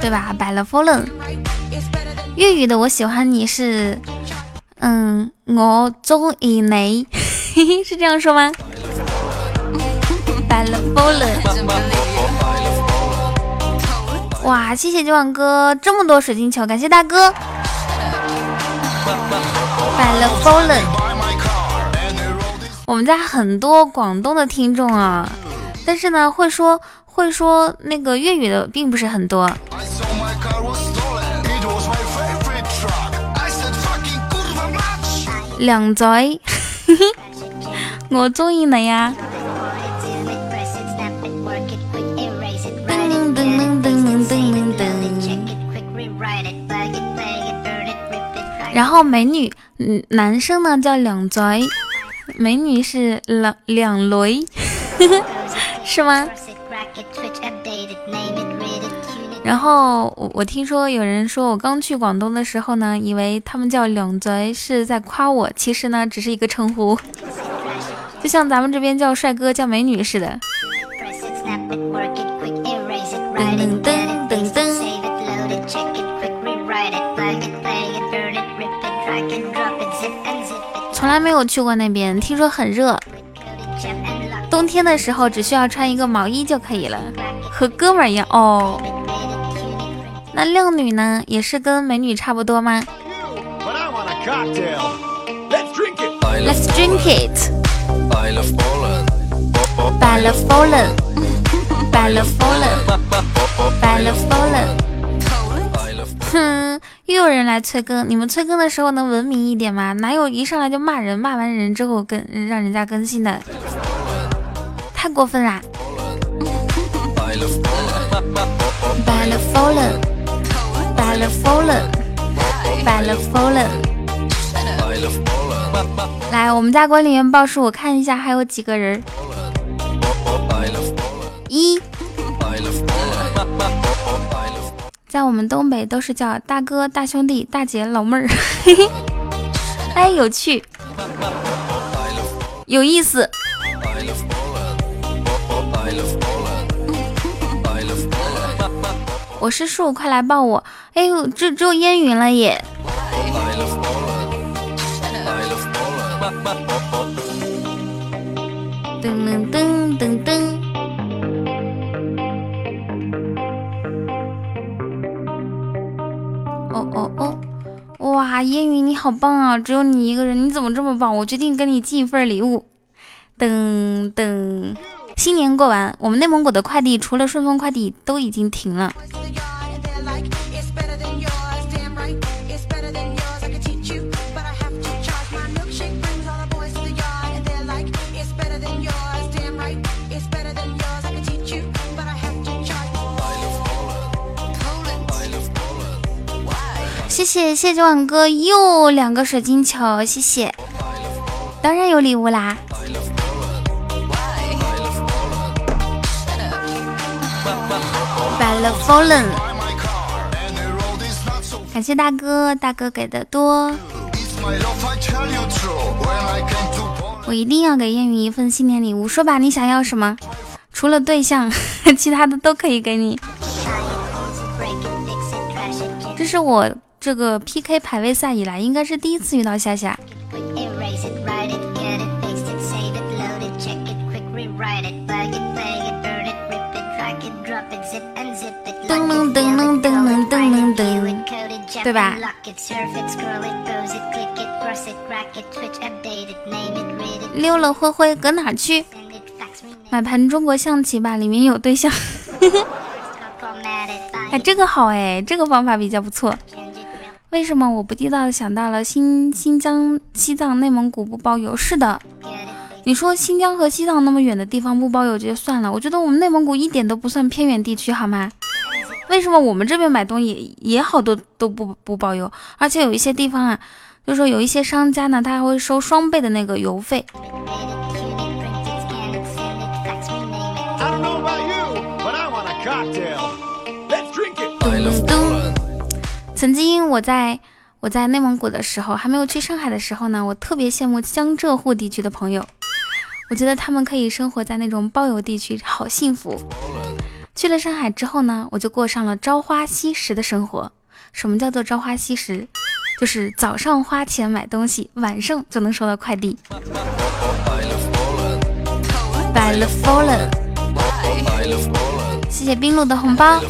对吧？摆了 fallen，粤语的我喜欢你是，嗯，我中意你，是这样说吗？摆了 fallen，哇，谢谢今晚哥这么多水晶球，感谢大哥。摆了 fallen，我们家很多广东的听众啊，但是呢，会说会说那个粤语的并不是很多。靓仔，我中意你呀。然后美女，嗯，男生呢叫两嘴，美女是两两雷，是吗？然后我我听说有人说我刚去广东的时候呢，以为他们叫两贼是在夸我，其实呢只是一个称呼，就像咱们这边叫帅哥叫美女似的。噔噔噔从来没有去过那边，听说很热。冬天的时候只需要穿一个毛衣就可以了，和哥们儿一样哦。那靓女呢，也是跟美女差不多吗？Let's drink it. Bella fallen, Bella fallen, Bella fallen. 哼，又有人来催更，你们催更的时候能文明一点吗？哪有一上来就骂人，骂完人之后更让人家更新的，太过分啦 来，我们家管理员报数，我看一下还有几个人。一。在我们东北都是叫大哥、大兄弟、大姐、老妹儿，哎，有趣，有意思。我是树，快来抱我！哎呦，这只有烟云了耶！噔噔噔噔。哦哦哦！哇，烟雨你好棒啊！只有你一个人，你怎么这么棒？我决定给你寄一份礼物。噔噔，新年过完，我们内蒙古的快递除了顺丰快递都已经停了。谢谢谢谢晚哥又两个水晶球，谢谢，当然有礼物啦。By the fallen，感谢大哥，大哥给的多，我一定要给燕云一份新年礼物。说吧，你想要什么？除了对象，其他的都可以给你。这是我。这个 PK 排位赛以来，应该是第一次遇到夏夏。噔噔噔噔噔噔噔噔，对吧？溜了灰灰搁哪去？买盘中国象棋吧，里面有对象。哎，这个好哎，这个方法比较不错。为什么我不地道的想到了新新疆、西藏、内蒙古不包邮？是的，你说新疆和西藏那么远的地方不包邮就算了，我觉得我们内蒙古一点都不算偏远地区，好吗？为什么我们这边买东西也好多都不不包邮？而且有一些地方啊，就说有一些商家呢，他还会收双倍的那个邮费。曾经我在我在内蒙古的时候，还没有去上海的时候呢，我特别羡慕江浙沪地区的朋友，我觉得他们可以生活在那种包邮地区，好幸福。去了上海之后呢，我就过上了朝花夕拾的生活。什么叫做朝花夕拾？就是早上花钱买东西，晚上就能收到快递。By the fallen，谢谢冰露的红包。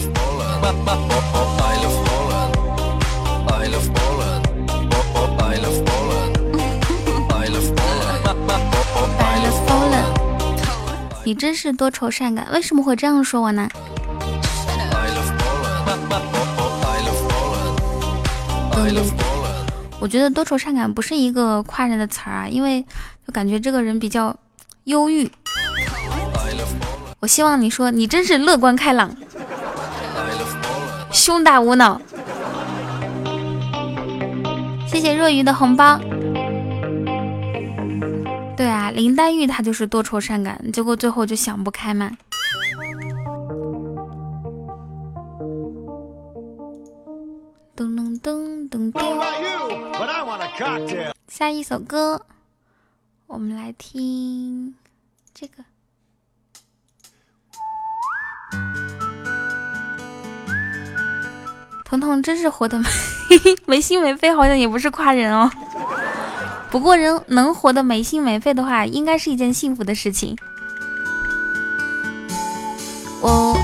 你真是多愁善感，为什么会这样说我呢？我觉得多愁善感不是一个夸人的词儿啊，因为就感觉这个人比较忧郁。我希望你说你真是乐观开朗，胸大无脑。谢谢若鱼的红包。对啊，林黛玉她就是多愁善感，结果最后就想不开嘛。噔噔噔噔噔。下一首歌，我们来听这个。彤彤真是活的没 没心没肺，好像也不是夸人哦。不过，人能活得没心没肺的话，应该是一件幸福的事情。我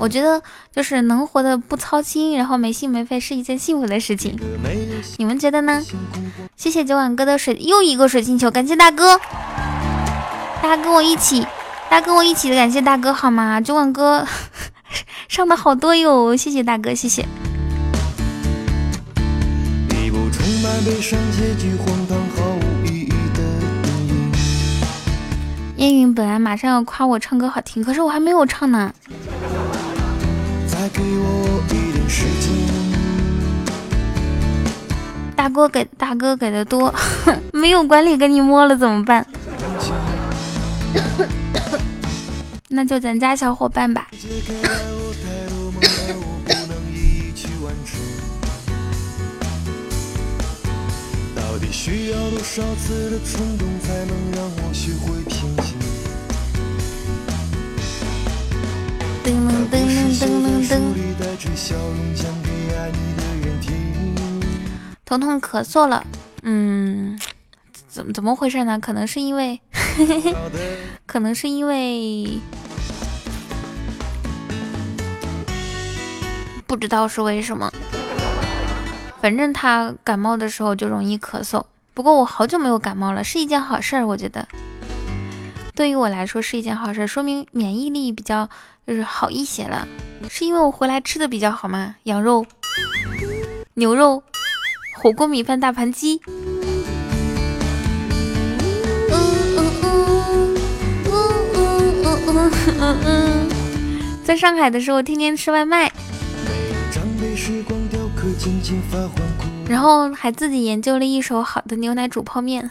我觉得。就是能活得不操心，然后没心没肺，是一件幸福的事情。你们觉得呢？谢谢九碗哥的水，又一个水晶球，感谢大哥。大家跟我一起，大家跟我一起的，感谢大哥好吗？九碗哥上的好多哟，谢谢大哥，谢谢。烟云本来马上要夸我唱歌好听，可是我还没有唱呢。大哥给大哥给的多，没有管理给你摸了怎么办？那就咱家小伙伴吧。底需要多少次的冲动才能让我学会平静？噔噔噔彤彤咳嗽了，嗯，怎怎么回事呢？可能是因为，可能是因为，不知道是为什么。反正他感冒的时候就容易咳嗽，不过我好久没有感冒了，是一件好事儿。我觉得，对于我来说是一件好事，说明免疫力比较就是好一些了。是因为我回来吃的比较好吗？羊肉、牛肉、火锅、米饭、大盘鸡。在上海的时候，天天吃外卖。然后还自己研究了一手好的牛奶煮泡面。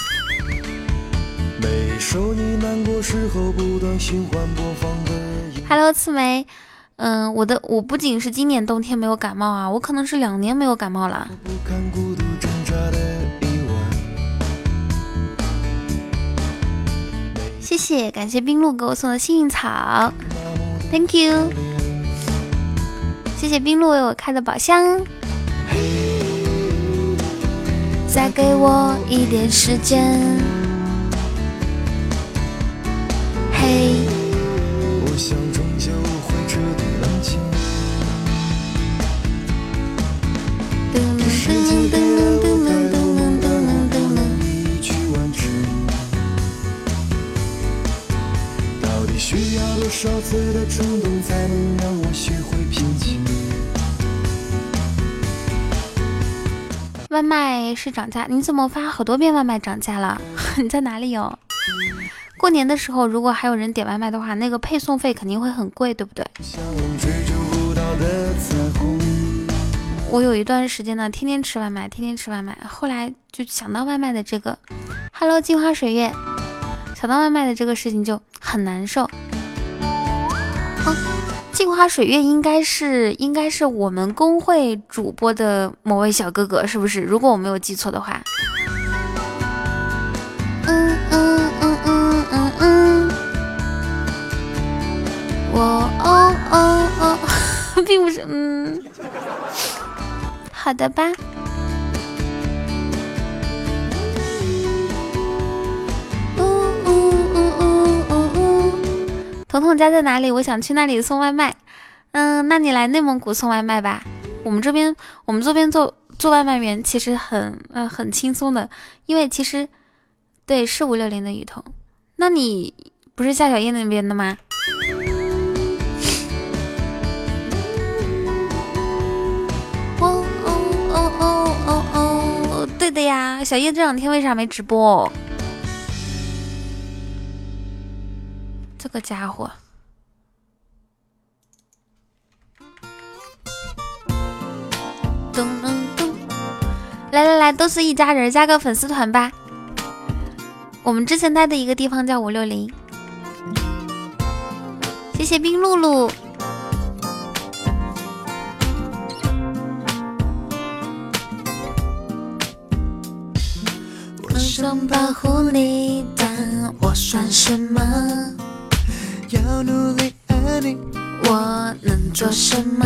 Hello，刺梅，嗯，我的我不仅是今年冬天没有感冒啊，我可能是两年没有感冒了。谢谢，感谢冰露给我送的幸运草，Thank you。谢谢冰露为我开的宝箱。再给我一点时间，嘿。我想外卖是涨价，你怎么发好多遍外卖涨价了？你在哪里哦？过年的时候，如果还有人点外卖的话，那个配送费肯定会很贵，对不对？我有一段时间呢，天天吃外卖，天天吃外卖，后来就想到外卖的这个，Hello 镜花水月，想到外卖的这个事情就很难受。镜花水月应该是应该是我们公会主播的某位小哥哥，是不是？如果我没有记错的话。嗯嗯嗯嗯嗯嗯。我哦哦哦，并不是，嗯。好的吧。彤彤家在哪里？我想去那里送外卖。嗯，那你来内蒙古送外卖吧。我们这边，我们这边做做外卖员其实很呃很轻松的，因为其实对是五六零的雨桐。那你不是夏小叶那边的吗？是的呀，小叶这两天为啥没直播？这个家伙，咚咚咚！来来来，都是一家人，加个粉丝团吧。我们之前待的一个地方叫五六零。谢谢冰露露。我想保护你，但我算什么？要努力爱你，我能做什么？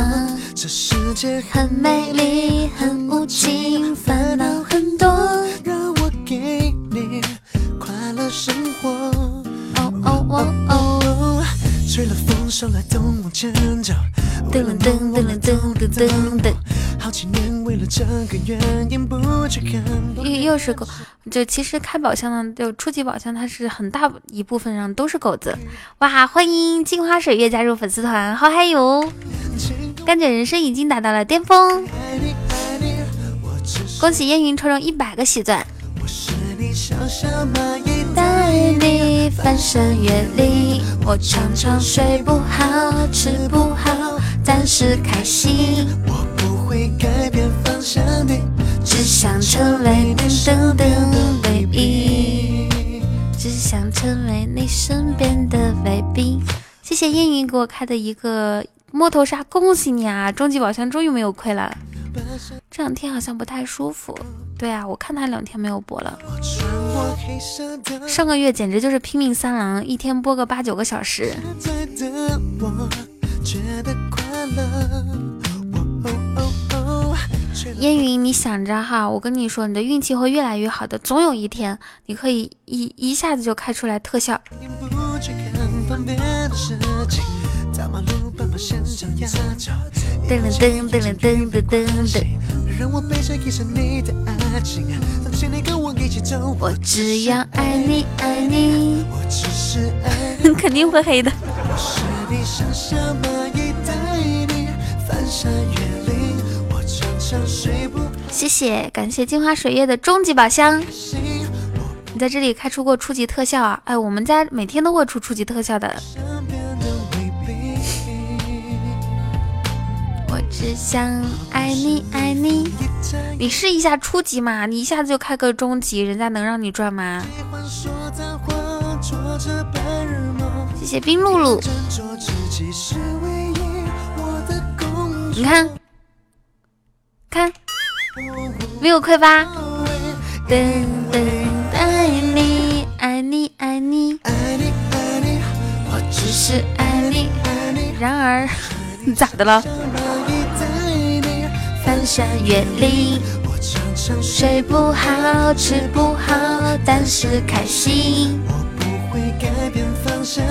这世界很美丽，很无情，烦恼很多，让我给你快乐生活。哦哦哦哦，吹了风，手动，噔噔噔噔噔噔噔。好几年为了这个原因不去看。又又是狗，就其实开宝箱呢，就初级宝箱，它是很大一部分上都是狗子。哇，欢迎镜花水月加入粉丝团，好嗨哟！感觉人生已经达到了巅峰，恭喜烟云抽中一百个喜钻。我你。翻山越岭，我常常睡不好，吃不好，但是开心。我不会改变方向的，只想成为你身边的唯一，只想成为你身边的卫兵。谢谢烟云给我开的一个摸头杀，恭喜你啊！终极宝箱终于没有亏了。这两天好像不太舒服。对啊，我看他两天没有播了。上个月简直就是拼命三郎，一天播个八九个小时。烟云，你想着哈，我跟你说，你的运气会越来越好的，总有一天你可以一一下子就开出来特效。噔噔噔噔噔噔噔。我只要爱你爱你，肯定会黑的。谢谢，感谢镜花水月的终极宝箱。你在这里开出过初级特效啊？哎，我们家每天都会出初级特效的。只想爱你爱你，你试一下初级嘛，你一下子就开个中级，人家能让你赚吗？谢谢冰露露，你看，看，没有亏吧？噔噔，爱你爱你爱你，爱你我只是爱你。然而，你 咋的了？翻山越岭，睡不好，吃不好，但是开心。我不会改变方向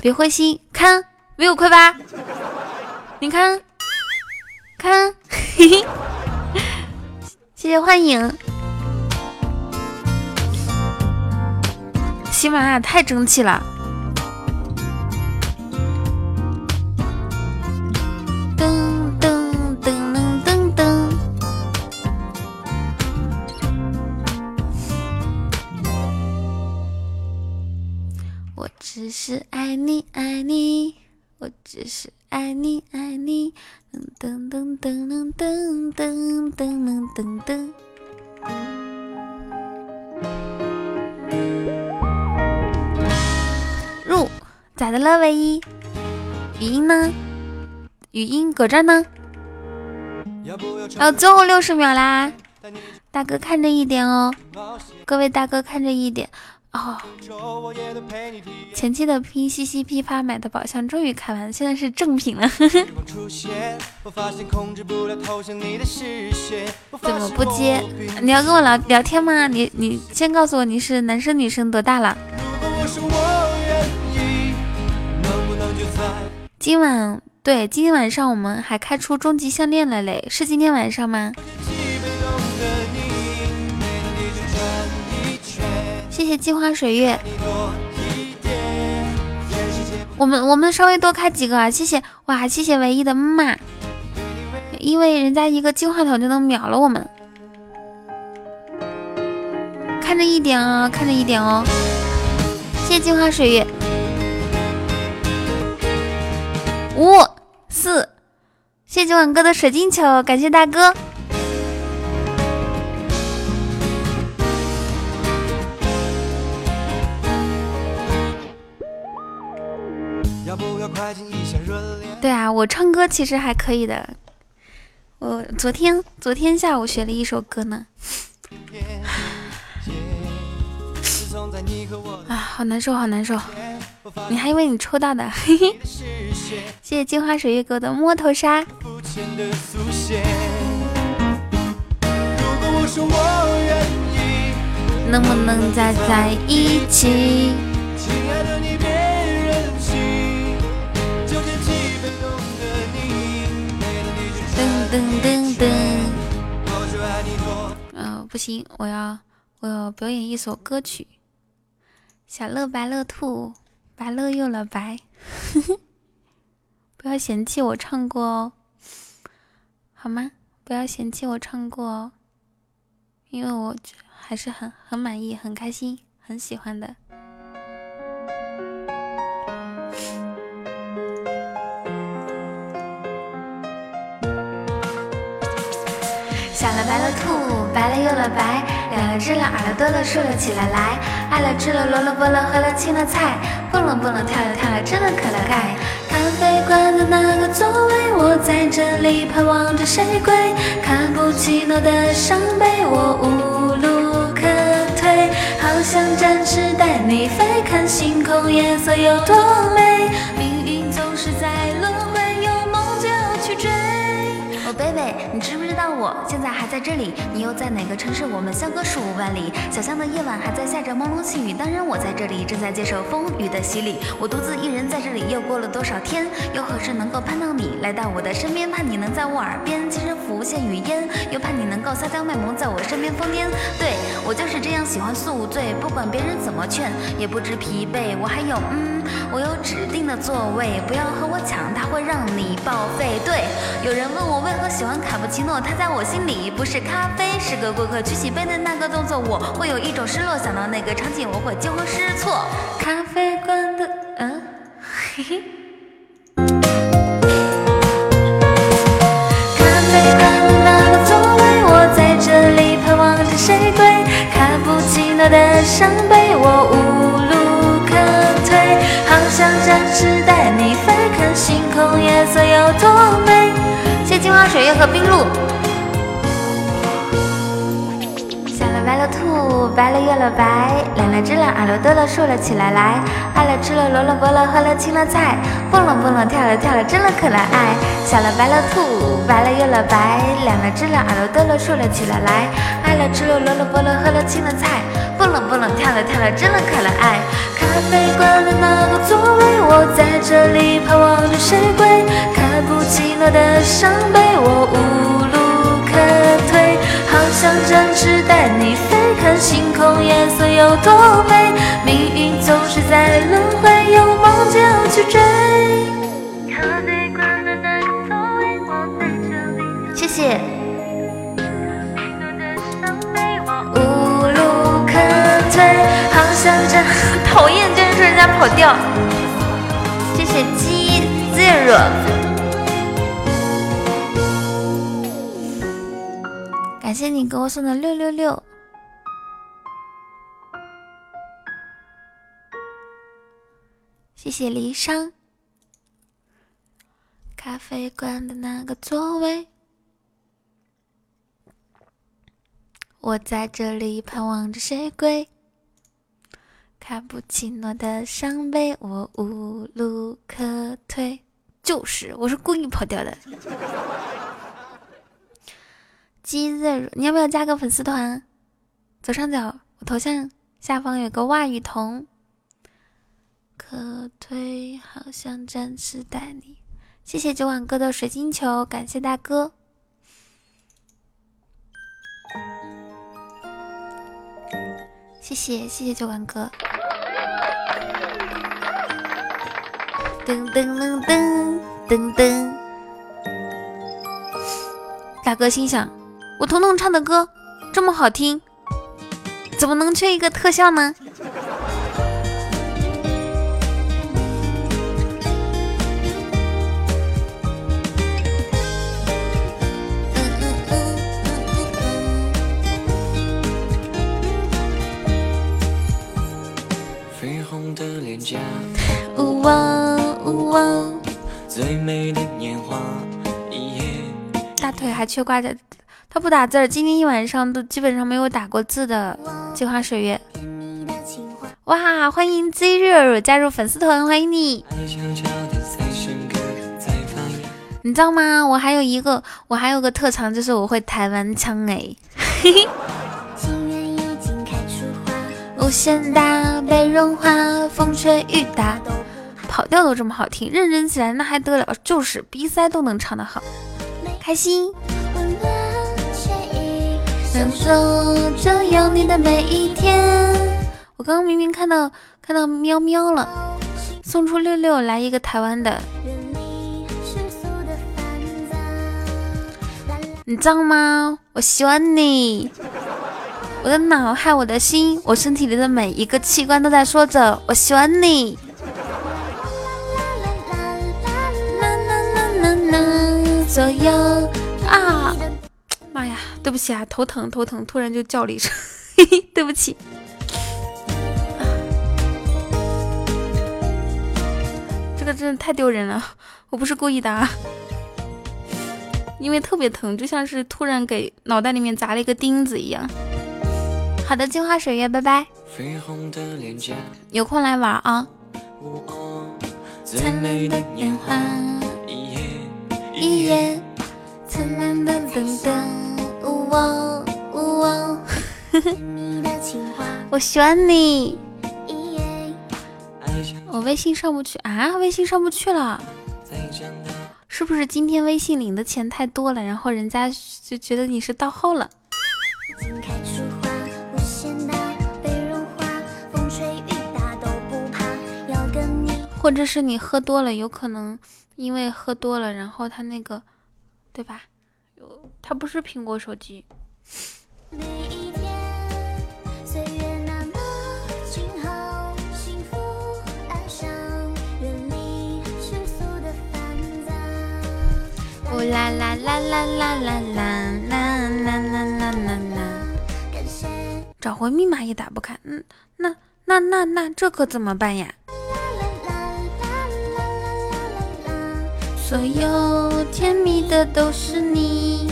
别灰心，看没有亏吧？你看，看，嘿嘿，谢谢幻影。喜马拉雅太争气了。只是爱你爱你，我只是爱你爱你，噔噔噔噔噔噔噔噔噔噔。入咋的了？唯一语音呢？语音搁这呢。哦，最后六十秒啦，大哥看着一点哦，各位大哥看着一点。哦，前期的拼夕夕批发买的宝箱终于开完，现在是正品了。怎么不接？你要跟我聊聊天吗？你你先告诉我你是男生女生多大了？今晚对，今天晚上我们还开出终极项链了嘞，是今天晚上吗？谢谢镜花水月，我们我们稍微多开几个啊！谢谢哇，谢谢唯一的妈，因为人家一个净化筒就能秒了我们，看着一点啊，看着一点哦！谢谢镜花水月，五四，谢谢今晚哥的水晶球，感谢大哥。对啊，我唱歌其实还可以的。我昨天昨天下午学了一首歌呢。啊，好难受，好难受。你还以为你抽到的？嘿嘿。谢谢镜花水月哥的摸头杀。能不能再在一起？噔噔噔！嗯，不行，我要我要表演一首歌曲。小乐白乐兔，白乐又了白，不要嫌弃我唱过哦，好吗？不要嫌弃我唱过哦，因为我还是很很满意、很开心、很喜欢的。白了兔，白了又了白，两只了耳朵了竖了起来，来爱了吃了萝了卜了，喝了青了菜，蹦了蹦了跳了跳了，真了可了爱。咖啡馆的那个座位，我在这里盼望着谁归？卡布奇诺的伤悲，我无路可退。好想展翅带你飞，看星空夜色有多美。你知不知道我现在还在这里？你又在哪个城市？我们相隔数万里。小巷的夜晚还在下着朦胧细雨，当然我在这里正在接受风雨的洗礼。我独自一人在这里，又过了多少天？又何时能够盼到你来到我的身边？盼你能在我耳边轻声浮现语音，又盼你能够撒娇卖萌在我身边疯癫。对我就是这样喜欢宿醉，不管别人怎么劝，也不知疲惫。我还有，嗯，我有指定的座位，不要和我抢，他会让你报废。对，有人问我为何喜欢卡布奇诺，它在我心里不是咖啡，是个过客。举起杯的那个动作，我会有一种失落，想到那个场景，我会惊慌失措。咖啡馆的，嗯，嘿嘿。咖啡馆的那个座位，我在这里盼望着谁归？卡布奇诺的伤悲，我无路可退，好想展翅带你飞，看星空夜色有多水月和冰露。小了白了兔，白了月了白，来了知了，俺了得了，竖了起来来，爱了吃了，萝了卜了，喝了青了菜，蹦了蹦了，跳了跳了，真了可了爱。小了白了兔，白了月了白，两了知了，俺了得了，竖了起来来，爱了吃了，萝了卜了，喝了青了菜，蹦了蹦了，跳了跳了，真了可了爱。咖啡馆的那个座位，我在这里盼望着谁归？卡布奇诺的伤悲，我无路可退，好想展翅带你飞，看星空颜色有多美。命运总是在轮回，有梦就要去追。咖啡馆的那个座位，我在这里。谢谢。好想展，讨厌，竟然说人家跑调。谢谢鸡 zero。感谢你给我送的六六六，谢谢离殇。咖啡馆的那个座位，我在这里盼望着谁归？卡布奇诺的伤悲，我无路可退。就是，我是故意跑调的。鸡子，你要不要加个粉丝团？左上角我头像下方有个袜雨桐，可退，好想暂时带你。谢谢九碗哥的水晶球，感谢大哥。谢谢谢谢九碗哥。噔噔噔噔噔噔，大哥心想。我彤彤唱的歌这么好听，怎么能缺一个特效呢？绯红的脸颊，呜哇最美的年华，大腿还缺挂着。他不打字儿，今天一晚上都基本上没有打过字的。镜花水月，哇，欢迎 Z 热加入粉丝团，欢迎你。你知道吗？我还有一个，我还有个特长，就是我会台湾腔哎。嘿嘿。无限大，被融化，风吹雨打，跑调都这么好听，认真起来那还得了？就是鼻塞都能唱得好，开心。享受着有你的每一天。我刚刚明明看到看到喵喵了，送出六六来一个台湾的。你知道吗？我喜欢你，我的脑海，我的心，我身体里的每一个器官都在说着我喜欢你。左右啊。妈呀，对不起啊，头疼头疼，突然就叫了一声，嘿嘿，对不起。这个真的太丢人了，我不是故意的啊，因为特别疼，就像是突然给脑袋里面砸了一个钉子一样。好的，镜花水月，拜拜。有空来玩啊。灿烂的烟花，一夜，灿烂的噔噔，呜哦呜哦，我喜欢你。我微信上不去啊，微信上不去了，是不是今天微信领的钱太多了，然后人家就觉得你是盗号了？或者是你喝多了，有可能因为喝多了，然后他那个，对吧？有，他不是苹果手机。啦啦啦啦啦啦啦啦啦啦啦啦！找回密码也打不开，嗯，那那那那这可怎么办呀？所有甜蜜的都是你。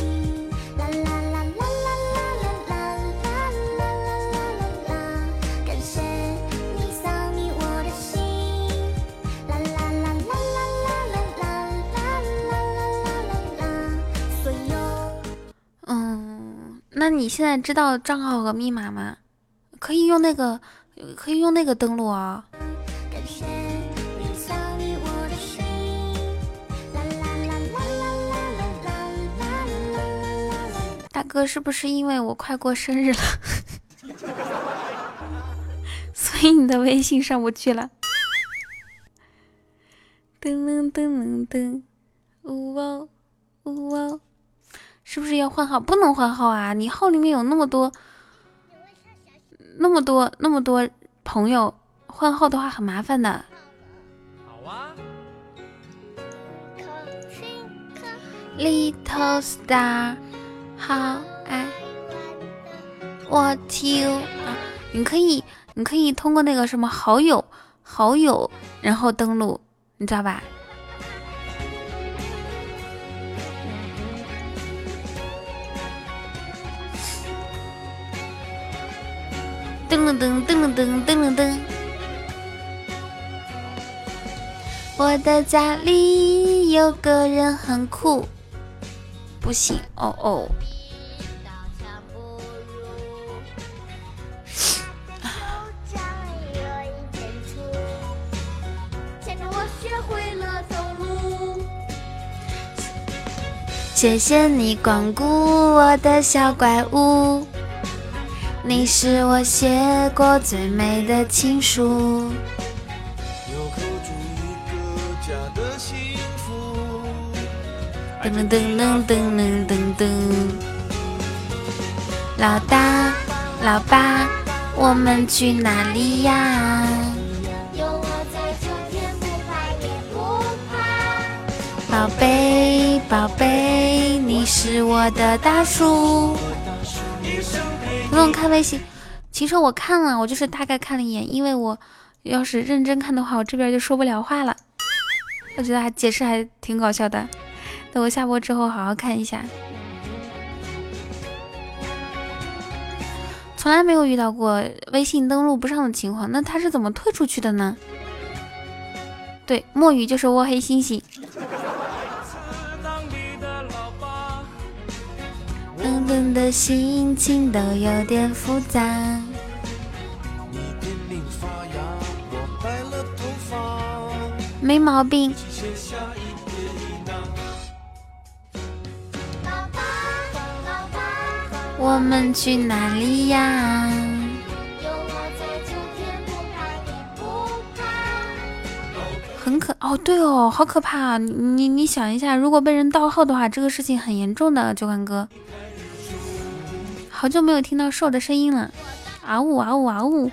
嗯，那你现在知道账号和密码吗？可以用那个，可以用那个登录啊。大哥，是不是因为我快过生日了，所以你的微信上不去了？噔噔噔噔噔，呜哦呜哦，是不是要换号？不能换号啊！你号里面有那么多、那么多、那么多朋友，换号的话很麻烦的。好啊。Little star。好爱我听啊！你可以，你可以通过那个什么好友，好友，然后登录，你知道吧？噔噔噔噔噔噔噔噔！我的家里有个人很酷，不行哦哦。谢谢你光顾我的小怪物，你是我写过最美的情书。噔噔噔噔噔噔噔噔，老大，老爸，我们去哪里呀？宝贝，宝贝，你是我的大树。不用看微信，其实我看了，我就是大概看了一眼，因为我要是认真看的话，我这边就说不了话了。我觉得还解释还挺搞笑的，等我下播之后好好看一下。从来没有遇到过微信登录不上的情况，那他是怎么退出去的呢？对，墨鱼就是窝黑猩猩。等等的心情都有点复杂。没毛病。我们去哪里呀？很可哦，对哦，好可怕啊！你你想一下，如果被人盗号的话，这个事情很严重的，九官哥。好久没有听到兽的声音了，啊呜啊呜啊呜！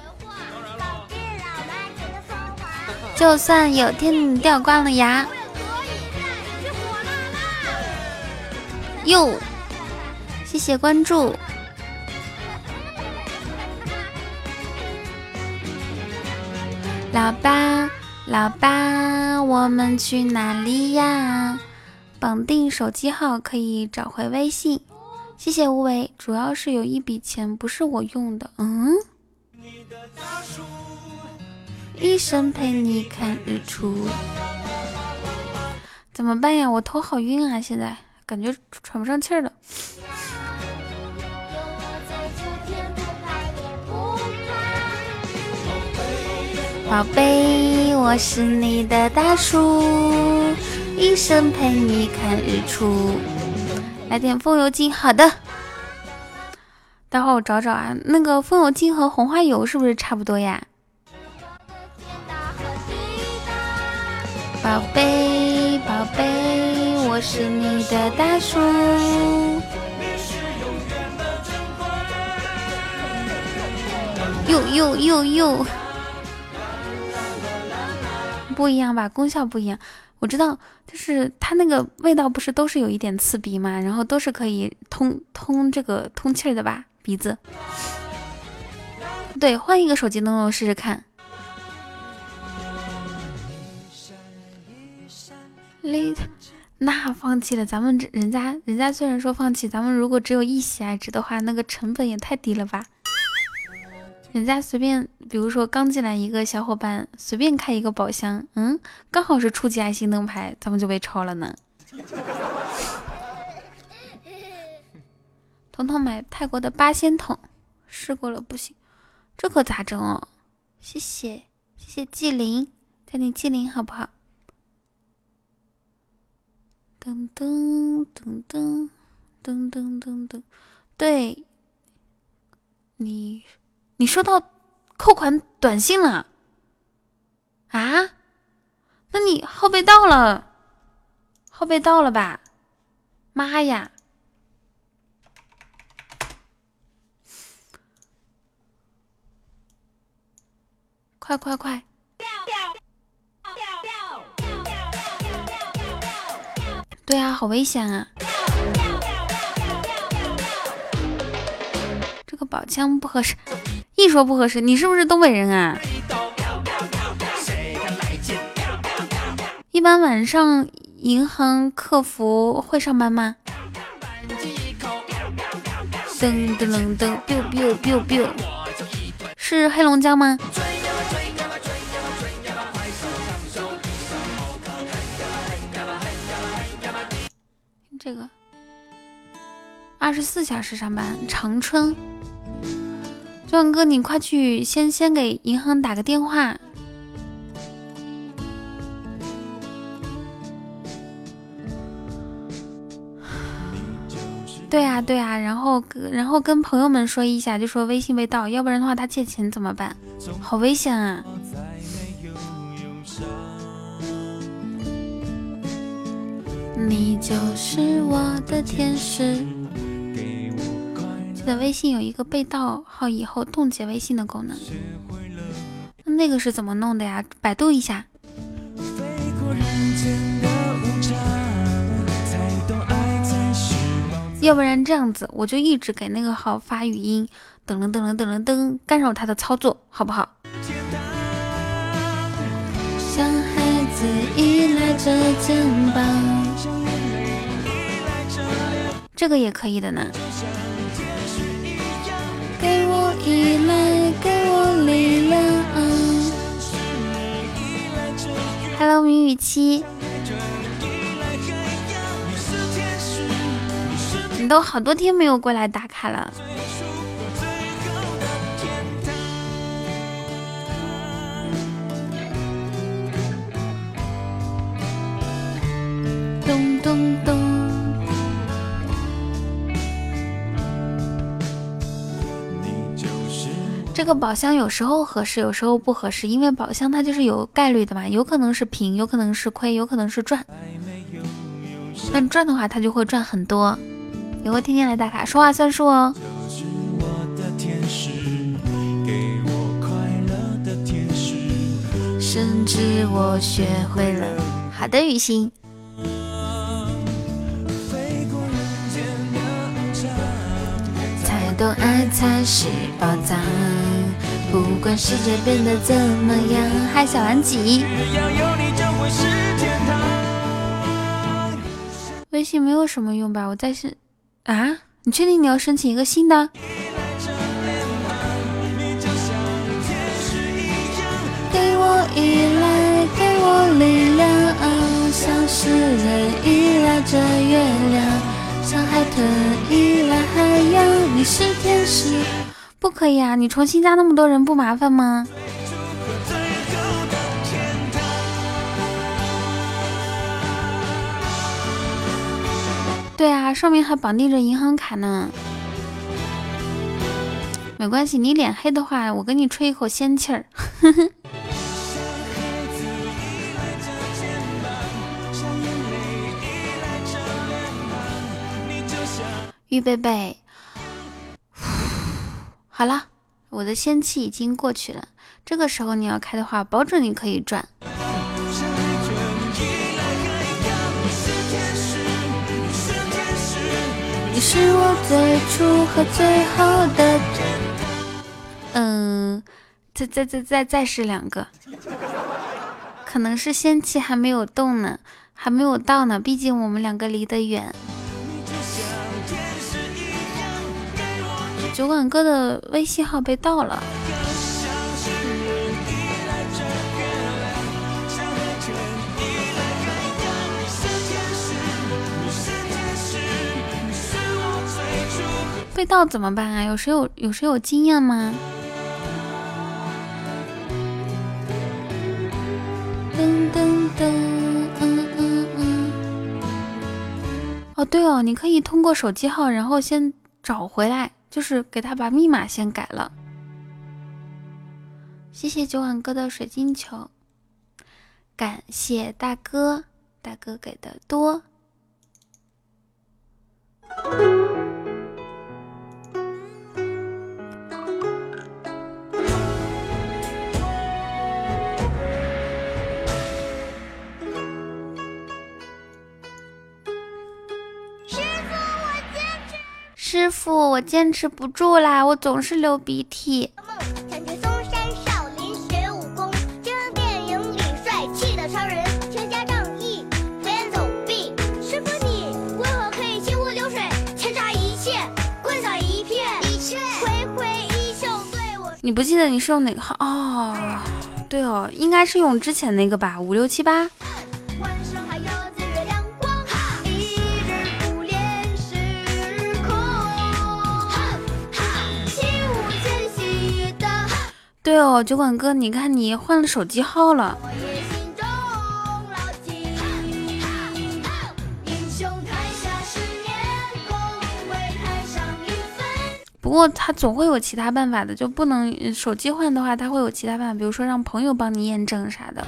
就算有天你掉光了牙，哟，谢谢关注，老八老爸，我们去哪里呀？绑定手机号可以找回微信。谢谢无为，主要是有一笔钱不是我用的，嗯。一生陪你看日出。怎么办呀？我头好晕啊，现在感觉喘不上气儿了。宝贝，我是你的大树，一生陪你看日出。来点风油精，好的。待会儿我找找啊，那个风油精和红花油是不是差不多呀？宝贝，宝贝，我是你的大树。又又又又。不一样吧，功效不一样。我知道，就是它那个味道不是都是有一点刺鼻嘛，然后都是可以通通这个通气的吧，鼻子。对，换一个手机登录试试看。那放弃了，咱们这人家人家虽然说放弃，咱们如果只有一喜爱值的话，那个成本也太低了吧。人家随便，比如说刚进来一个小伙伴，随便开一个宝箱，嗯，刚好是初级爱心灯牌，咱们就被超了呢。彤彤买泰国的八仙桶，试过了不行，这可咋整哦？谢谢谢谢纪灵，叫你纪灵好不好？噔噔噔噔噔噔噔噔，对，你。你收到扣款短信了啊？那你号被盗了，号被盗了吧？妈呀！快快快！对啊，好危险啊！这个宝枪不合适。一说不合适，你是不是东北人啊？一般晚上银行客服会上班吗？噔噔噔噔，biu biu biu biu，是黑龙江吗？这个二十四小时上班，长春。壮哥，你快去先先给银行打个电话。对啊，对啊，然后然后跟朋友们说一下，就说微信被盗，要不然的话他借钱怎么办？好危险啊！你就是我的天使。的微信有一个被盗号以后冻结微信的功能，那个是怎么弄的呀？百度一下。要不然这样子，我就一直给那个号发语音，噔噔噔噔噔噔噔，干扰他的操作，好不好？像孩子依赖着肩膀，这个也可以的呢。依赖，给我力量。Hello，明雨七，你都好多天没有过来打卡了。咚咚咚。这个宝箱有时候合适，有时候不合适，因为宝箱它就是有概率的嘛，有可能是平，有可能是亏，有可能是赚。但赚的话，它就会赚很多。以后天天来打卡，说话算数哦。甚至我学会了。好的，雨欣。懂爱才是宝藏，不管世界变得怎么样，嗨小蓝几？微信没有什么用吧？我在申啊，你确定你要申请一个新的？给我依赖，给我力量，像诗人依赖着月亮，像海豚依赖海洋，你是天使。不可以啊！你重新加那么多人不麻烦吗？对啊，上面还绑定着银行卡呢。没关系，你脸黑的话，我给你吹一口仙气儿。预备备，好了，我的仙气已经过去了。这个时候你要开的话，保准你可以赚。你是我最初和最后的，嗯，再再再再再试两个，可能是仙气还没有动呢，还没有到呢，毕竟我们两个离得远。酒馆哥的微信号被盗了。被盗怎么办啊？有谁有有谁有经验吗？噔噔噔，嗯嗯嗯。哦，对哦，你可以通过手机号，然后先找回来。就是给他把密码先改了。谢谢九碗哥的水晶球，感谢大哥，大哥给的多。师傅，我坚持不住啦，我总是流鼻涕。感觉嵩山少林学武功，就像电影里帅气的超人，拳侠仗义，飞檐走壁。师傅，你为何可以行如流水，千扎一切，棍扫一片？挥挥衣袖对我。你不记得你是用哪个号？哦，对哦，应该是用之前那个吧，五六七八。对哦，酒馆哥，你看你换了手机号了。不过他总会有其他办法的，就不能手机换的话，他会有其他办法，比如说让朋友帮你验证啥的。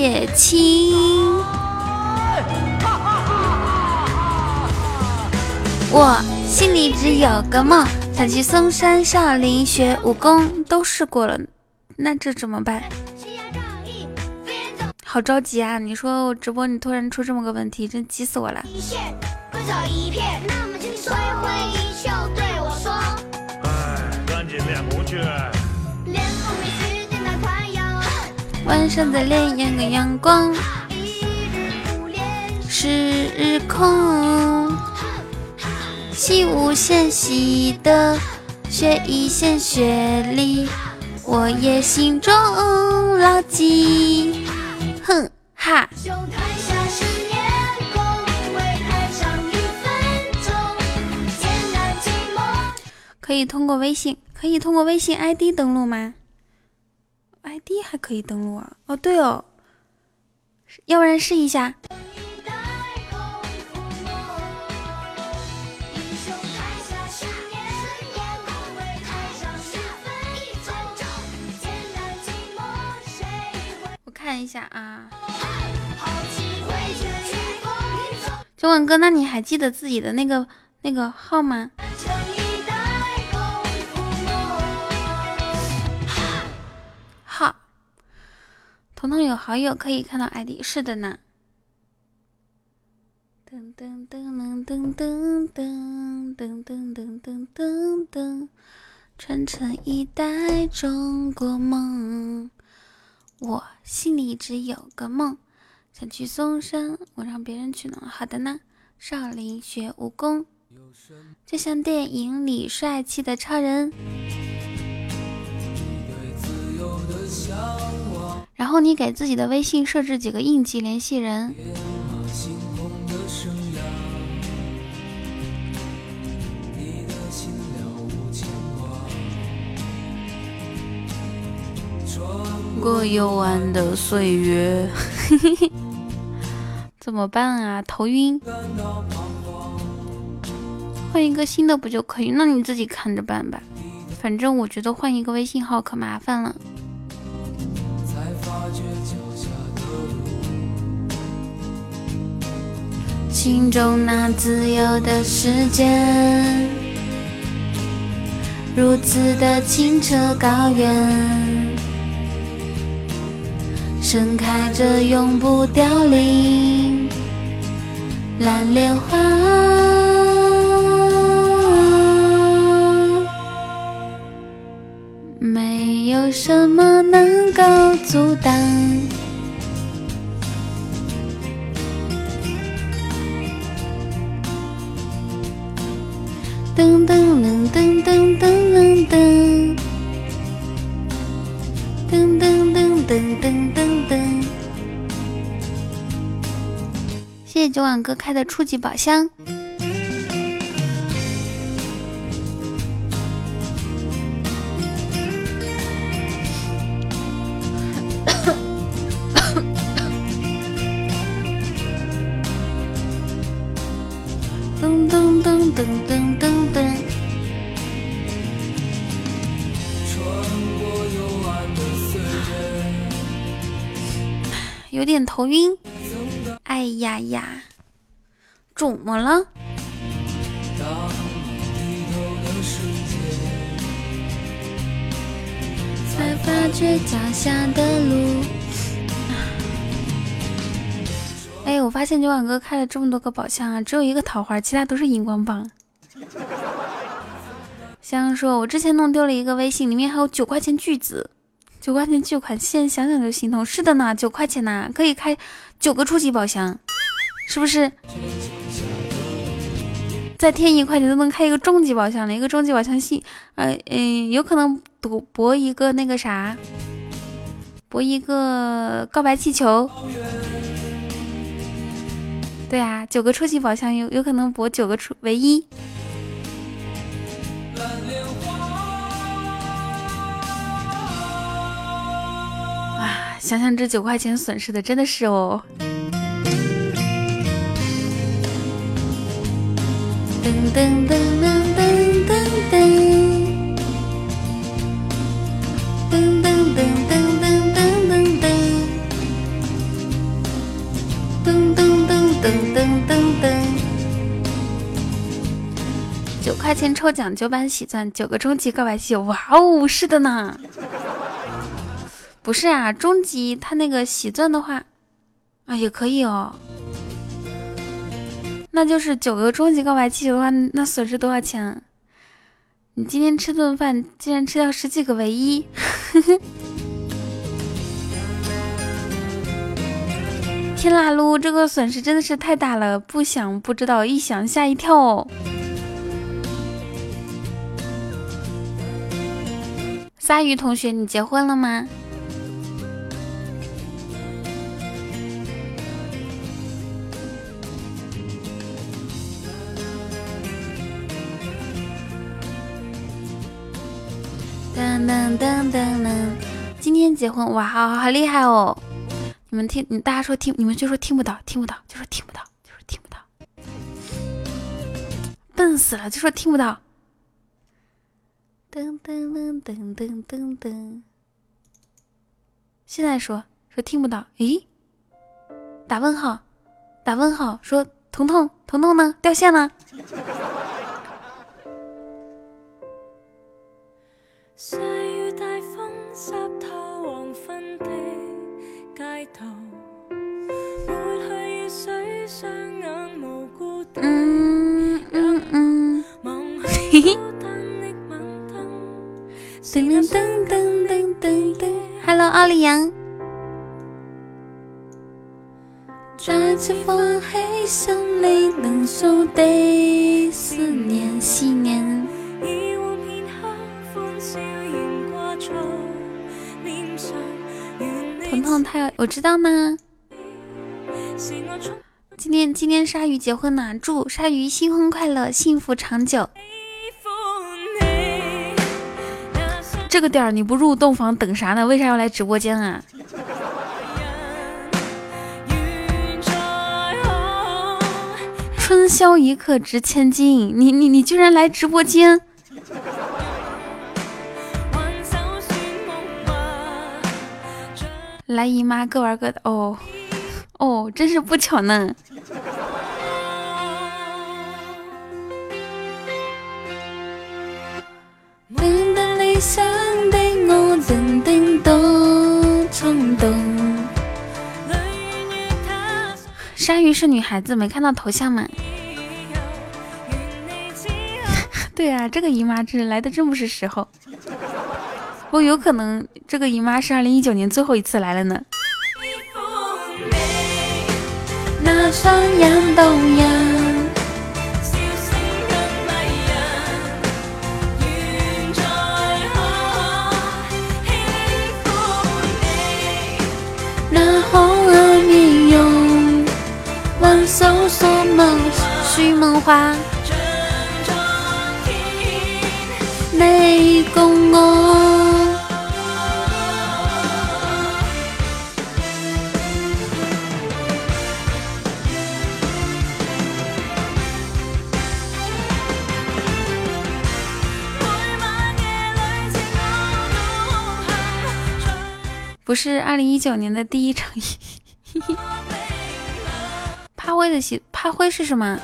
曹介清，我心里只有个梦，想去嵩山少林学武功。都试过了，那这怎么办？好着急啊！你说我直播，你突然出这么个问题，真急死我了。晚上的脸像个阳光，时空习无限习的学一线学历，我也心中牢记。哼哈！可以通过微信，可以通过微信 ID 登录吗？ID 还可以登录啊！哦，对哦，要不然试一下。我看一下啊，九晚哥，那你还记得自己的那个那个号吗？彤彤有好友可以看到 ID，是的呢。噔噔噔噔噔噔噔噔噔噔噔噔，传承一代中国梦。我心里只有个梦，想去嵩山，我让别人去呢。好的呢，少林学武功，就像电影里帅气的超人。然后你给自己的微信设置几个应急联系人。过幽暗的岁月，怎么办啊？头晕，换一个新的不就可以？那你自己看着办吧。反正我觉得换一个微信号可麻烦了。心中那自由的世界，如此的清澈高远。盛开着永不凋零蓝莲花，没有什么能够阻挡。噔噔噔噔噔噔噔。噔噔噔噔噔噔噔！谢谢九晚哥开的初级宝箱。有点头晕，哎呀呀，怎么了？才发觉脚下的路。哎，我发现九晚哥开了这么多个宝箱啊，只有一个桃花，其他都是荧光棒。香 香说：“我之前弄丢了一个微信，里面还有九块钱巨资。”九块钱巨款，现在想想就心痛。是的呢，九块钱呢，可以开九个初级宝箱，是不是？再添一块钱都能开一个终极宝箱了。一个终极宝箱，信呃嗯，有可能赌博一个那个啥，博一个告白气球。对啊，九个初级宝箱有有可能博九个初唯一。想想这九块钱损失的真的是哦。噔噔噔噔噔噔噔，噔噔噔噔噔噔噔，噔噔噔噔噔噔噔。九块钱抽奖九版喜钻，九个终极告白气球，哇哦，是的呢。不是啊，终极他那个喜钻的话，啊也可以哦。那就是九个终极告白气球的话，那损失多少钱？你今天吃顿饭竟然吃掉十几个唯一，天啦噜，这个损失真的是太大了，不想不知道，一想吓一跳哦。鲨鱼同学，你结婚了吗？噔噔噔噔！今天结婚哇，好好厉害哦！你们听，你大家说听，你们就说听不到，听不到，就说听不到，就说听不到，笨死了，就说听不到。噔噔噔噔噔噔噔！现在说说听不到，咦？打问号，打问号，说彤彤，彤彤呢？掉线了。细雨大风湿透黄昏的街头，抹去雨水，双眼嗯嗯嗯，望去孤单的晚灯，噔噔噔噔噔噔，Hello，奥利杨。似火氣想你能數的思念思念。彤彤他要我知道吗。今天今天鲨鱼结婚呢，祝鲨鱼新婚快乐，幸福长久。这个点儿你不入洞房等啥呢？为啥要来直播间啊？春宵一刻值千金，你你你居然来直播间！来姨妈各玩各的哦哦，真是不巧呢。鲨鱼是女孩子，没看到头像吗？对啊，这个姨妈这来的真不是时候。我有可能这个姨妈是二零一九年最后一次来了呢。那双眼动人。那红儿面容，挽手锁梦。不是二零一九年的第一场。趴灰的习趴灰是什么？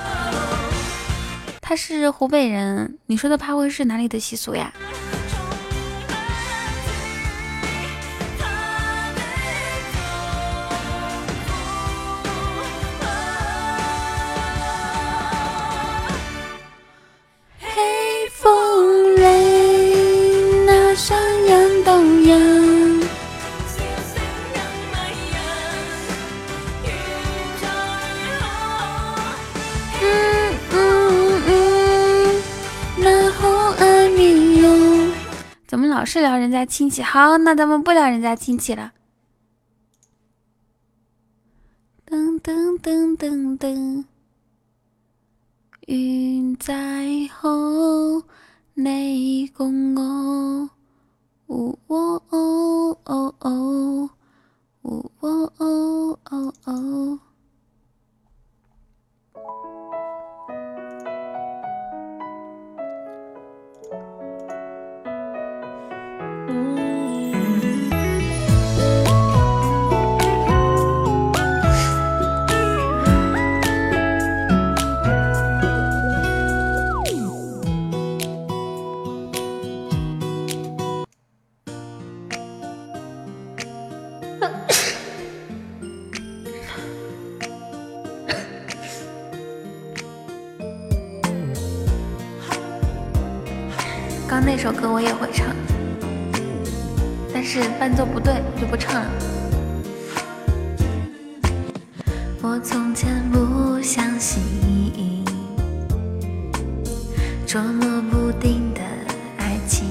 他是湖北人，你说的趴灰是哪里的习俗呀？老是聊人家亲戚？好，那咱们不聊人家亲戚了。噔噔噔噔噔，云在后，你共我。呜喔哦哦哦，呜喔哦哦哦。刚那首歌我也会唱，是伴奏不对，就不唱了。我从前不相信捉摸不定的爱情，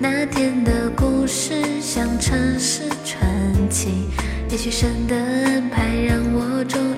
那天的故事像城市传奇，也许神的安排让我终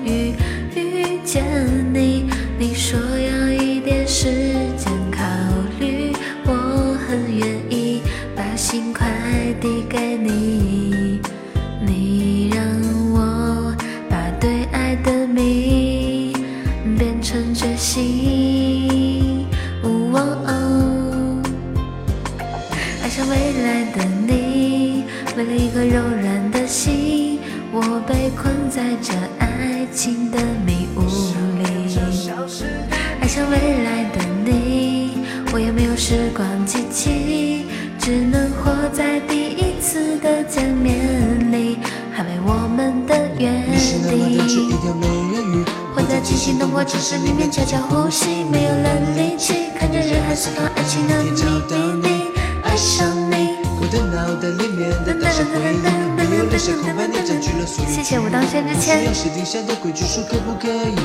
谁定下的规矩，说可不可以？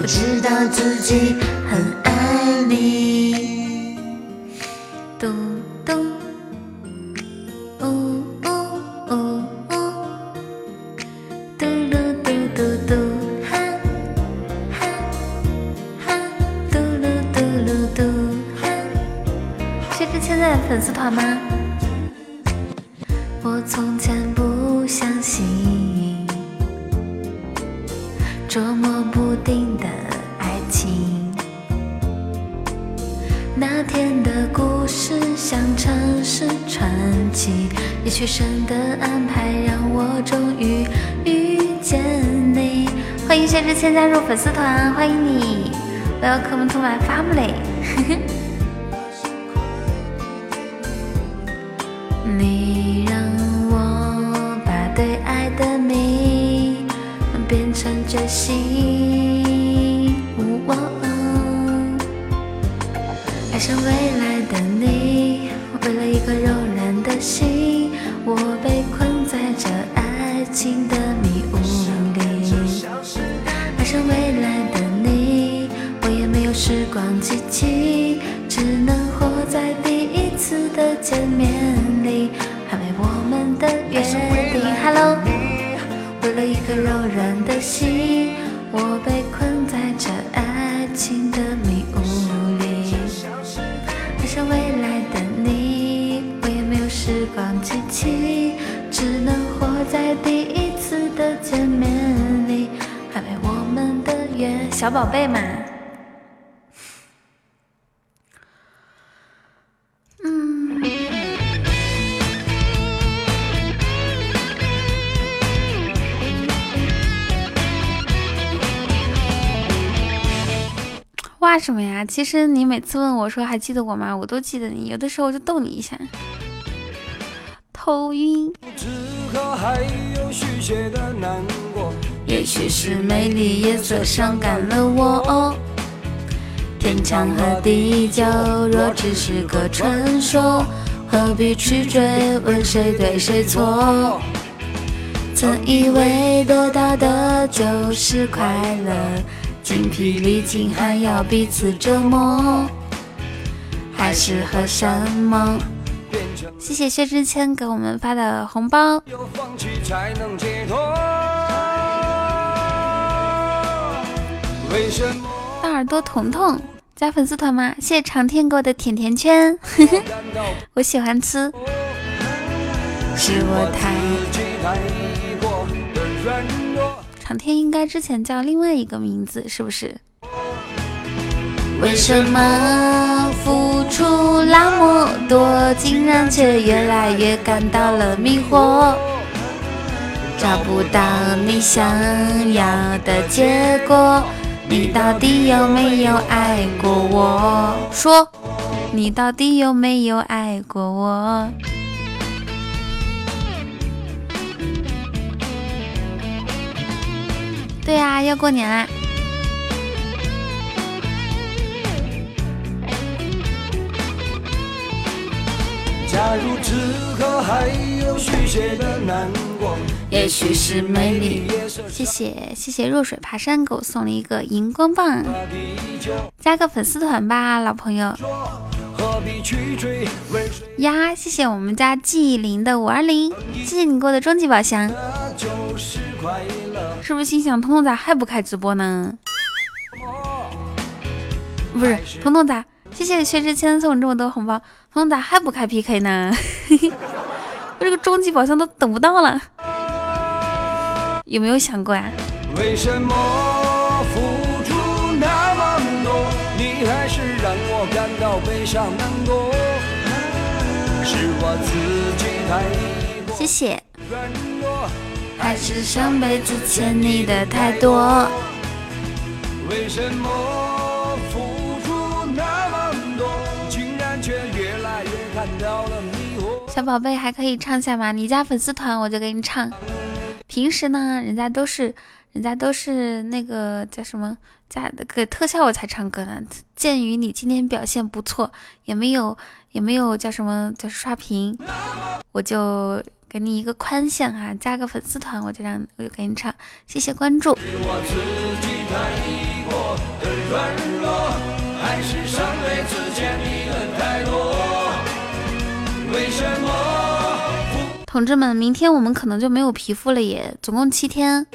我知道自己很其实你每次问我说还记得我吗？我都记得你，有的时候就逗你一下。头晕，也许是美丽夜色伤感了我。天长和地久，若只是个传说，何必去追问谁对谁错？曾以为得到的就是快乐，精疲力尽还要彼此折磨，还适合什么？谢谢薛之谦给我们发的红包，大耳朵彤彤加粉丝团吗？谢谢长天给我的甜甜圈，我喜欢吃，是我太过的软弱？长天应该之前叫另外一个名字，是不是？为什么付出那么多，竟然却越来越感到了迷惑？找不到你想要的结果，你到底有没有爱过我？说，你到底有没有爱过我？对呀、要过年啦！假如此刻还有续写的难过，也许是美丽。谢谢谢谢弱水爬山给我送了一个荧光棒，加个粉丝团吧，老朋友呀！谢谢我们家纪灵的五二零，谢谢你给我的终极宝箱，那就是快乐？是不是心想彤彤咋还不开直播呢？不是彤彤咋？谢谢薛之谦送这么多红包，彤彤咋还不开 PK 呢？我这个终极宝箱都等不到了，有没有想过啊？为什么付出那么多，你还是让我感到悲伤难过？是我自己太过谢谢，软弱，还是上辈子欠你的太多。为什么付出那么多，竟然却越来越感到了迷惑？小宝贝还可以唱下吗？你加粉丝团我就给你唱。平时呢，人家都是人家都是那个叫什么加的个特效我才唱歌呢。鉴于你今天表现不错，也没有也没有叫什么叫刷屏，我就给你一个宽限啊，加个粉丝团，我就让我就给你唱。谢谢关注。同志们，明天我们可能就没有皮肤了耶，总共七天，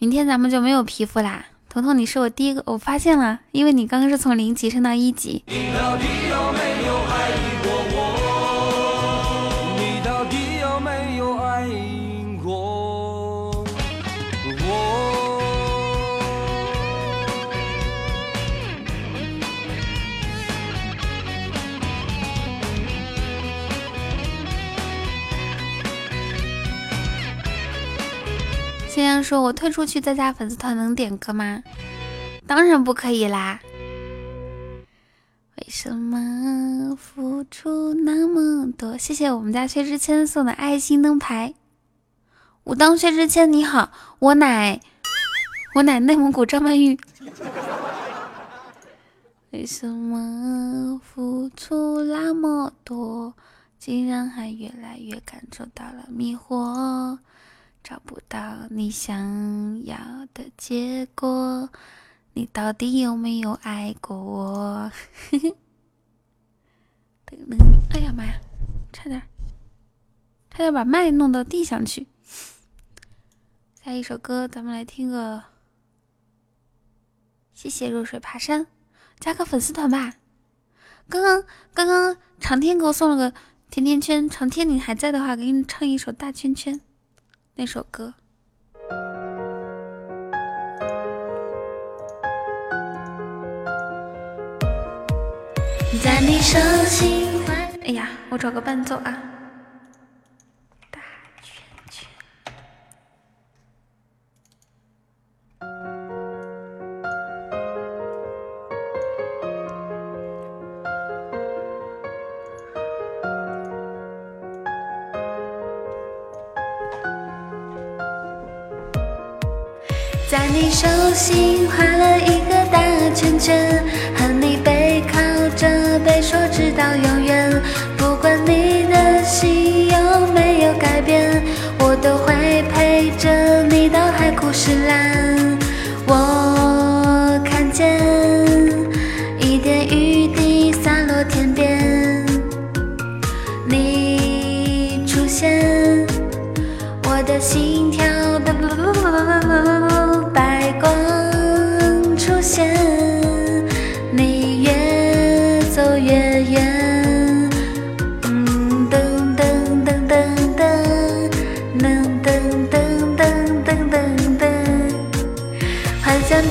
明天咱们就没有皮肤啦。彤彤，你是我第一个，我发现了，因为你刚刚是从零级升到一级。先生说：“我退出去再加粉丝团能点歌吗？当然不可以啦！为什么付出那么多？谢谢我们家薛之谦送的爱心灯牌。武当薛之谦你好，我乃我乃内蒙古张曼玉。为什么付出那么多，竟然还越来越感受到了迷惑？”找不到你想要的结果，你到底有没有爱过我？哎呀妈呀，差点，差点把麦弄到地上去。下一首歌，咱们来听个。谢谢弱水爬山，加个粉丝团吧。刚刚刚刚长天给我送了个甜甜圈，长天你还在的话，给你唱一首大圈圈。那首歌，在你手心。哎呀，我找个伴奏啊。你手心画了一个大圈圈，和你背靠着背，说直到永远。不管你的心有没有改变，我都会陪着你到海枯石烂。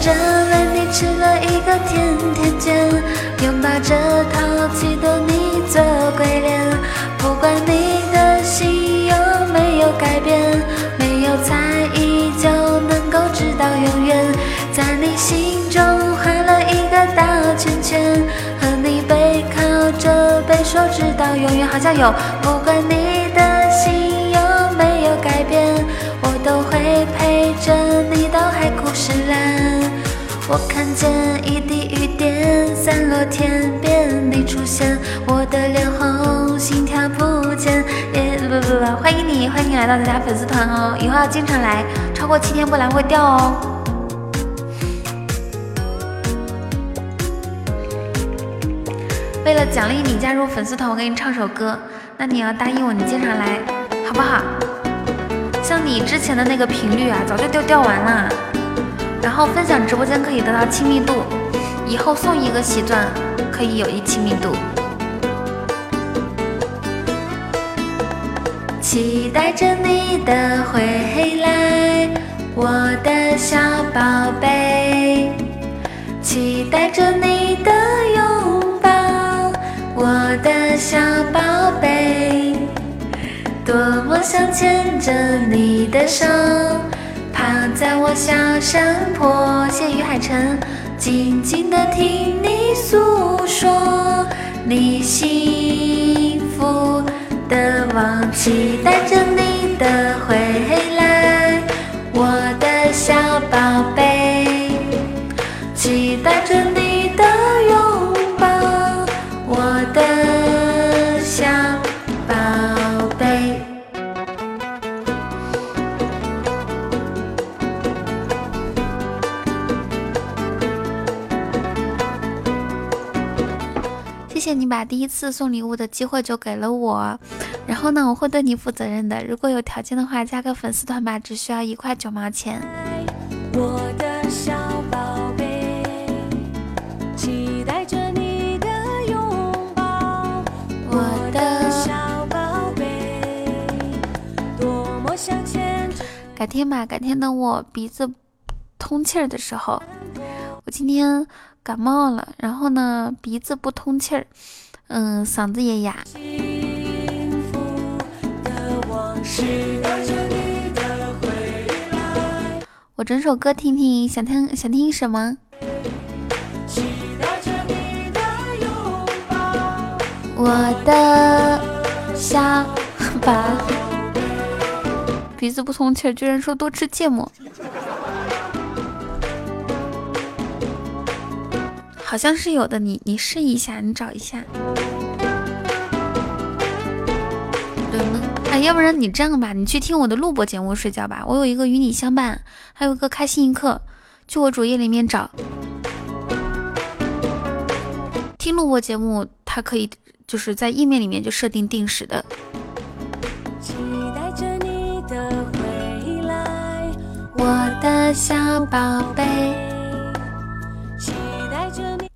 幻想着为你吃了一个甜甜圈，拥抱着淘气的你做鬼脸，不管你的心有没有改变，没有猜疑就能够直到永远，在你心中画了一个大。圈圈和你背靠着背，说直到永远，好像有。不管你的心有没有改变，我都会陪着你到海枯石烂。我看见一滴雨点散落天边，你出现，我的脸红，心跳不见。不不不，欢迎你，欢迎你来到咱家粉丝团哦，以后要经常来，超过七天不来会掉哦。为了奖励你加入粉丝团，我给你唱首歌。那你要答应我，你经常来，好不好？像你之前的那个频率啊，早就掉掉完了。然后分享直播间可以得到亲密度，以后送一个喜钻可以有一亲密度。期待着你的回来，我的小宝贝。期待着你的拥抱。我的小宝贝，多么想牵着你的手，放在我小山坡，谢于海晨，静静的听你诉说你幸福的往，期待着你的回来，我的小宝贝。期待着。谢你把第一次送礼物的机会就给了我，然后呢，我会对你负责任的。如果有条件的话，加个粉丝团吧，只需要一块九毛钱。我的小宝贝，期待着你的拥抱。我的小宝贝，多么想牵着。改天吧，改天等我鼻子通气儿的时候，我今天感冒了，然后呢鼻子不通气儿，嗯，嗓子也哑。我整首歌听听，想听想听什么？我的小宝，鼻子不通气儿，居然说多吃芥末。好像是有的，你你试一下，你找一下。哎，要不然你这样吧，你去听我的录播节目睡觉吧。我有一个与你相伴，还有一个开心一刻，去我主页里面找。听录播节目，它可以就是在页面里面就设定定时的。期待着你的回来，我的小宝贝。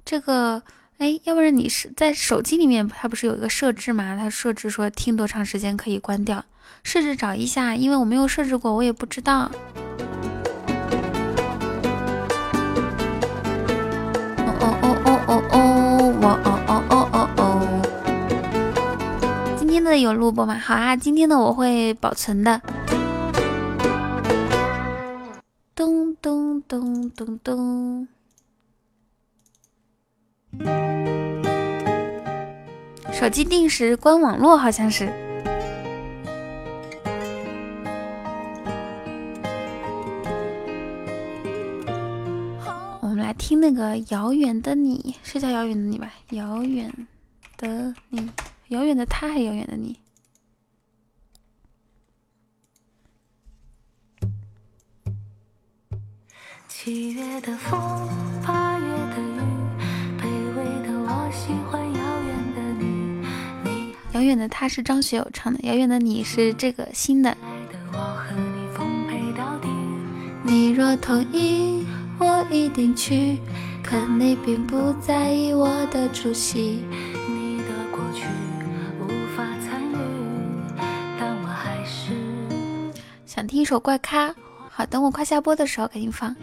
这个，哎，要不然你是在手机里面，它不是有一个设置吗？它设置说听多长时间可以关掉，设置找一下，因为我没有设置过，我也不知道。哦哦哦哦哦哦，我哦哦哦哦哦。今天的有录播吗？好啊，今天的我会保存的。咚咚咚咚咚。手机定时关网络好像是。我们来听那个遥远的你，是叫遥远的你吧？遥远的你，遥远的他，还遥远的你？七月的风，遥远的你。你遥远的他是张学友唱的，遥远的你是这个新的。爱的我和你奉陪到底。你若同意，我一定去，可你并不在意我的出席。你的过去无法参与，但我还是想听一首怪咖，好，等我快下播的时候给你放。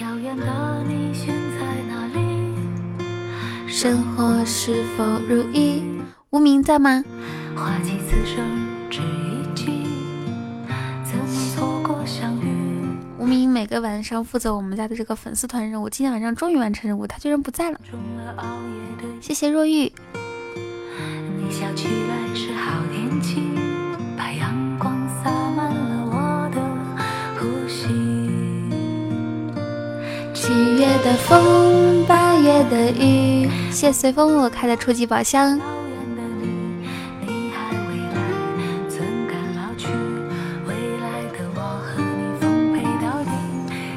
遥远的你，现在哪里？生活是否如意？无名在吗？花期此生只一季，怎么错过相遇？无名每个晚上负责我们家的这个粉丝团任务，今天晚上终于完成任务，他居然不在了。谢谢若玉，你笑起来是好天气，七月的风，八月的雨。谢随风为我开的初级宝箱。你，你还未来，怎敢老去？未来的我和你奉陪到底。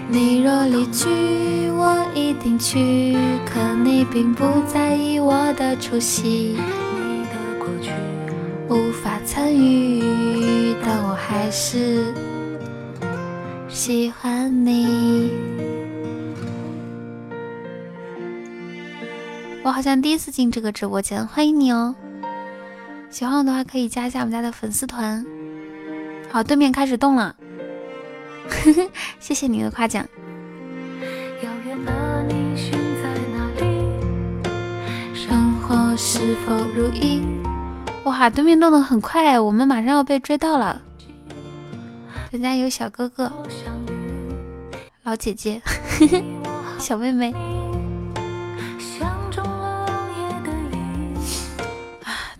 你若离去，我一定去，可你并不在意我的出席，无法参与，但我还是喜欢你。我好像第一次进这个直播间，欢迎你哦！喜欢我的话可以加一下我们家的粉丝团。好，对面开始动了，谢谢你的夸奖。遥远的你，寻在哪里？生活是否如意？哇，对面动得很快，我们马上要被追到了。人家有小哥哥、老姐姐、小妹妹，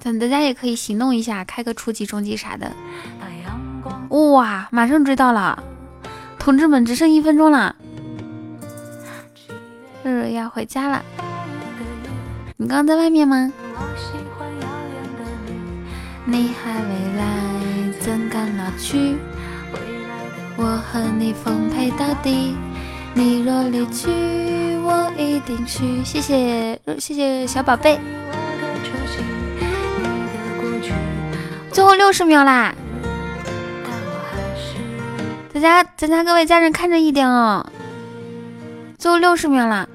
等大家也可以行动一下，开个初级、中级啥的。哇，马上追到了，同志们，只剩一分钟了。瑞瑞要回家了，你刚刚在外面吗？你，你还未来，怎敢老去？我和你奉陪到底。你若离去，我一定去。谢谢谢谢小宝贝，最后六十秒啦！咱家咱家各位家人看着一点哦，最后六十秒啦！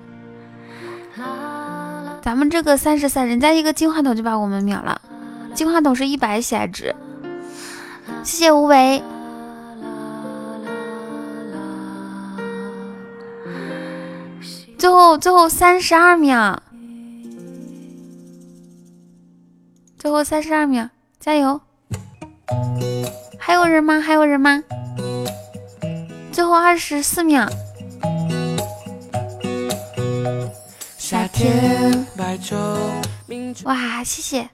咱们这个三十三，人家一个金话筒就把我们秒了，金话筒是一百喜爱值。谢谢无为。最后最后三十二秒，最后三十二秒，加油！还有人吗？还有人吗？最后二十四秒。夏天，哇，谢谢！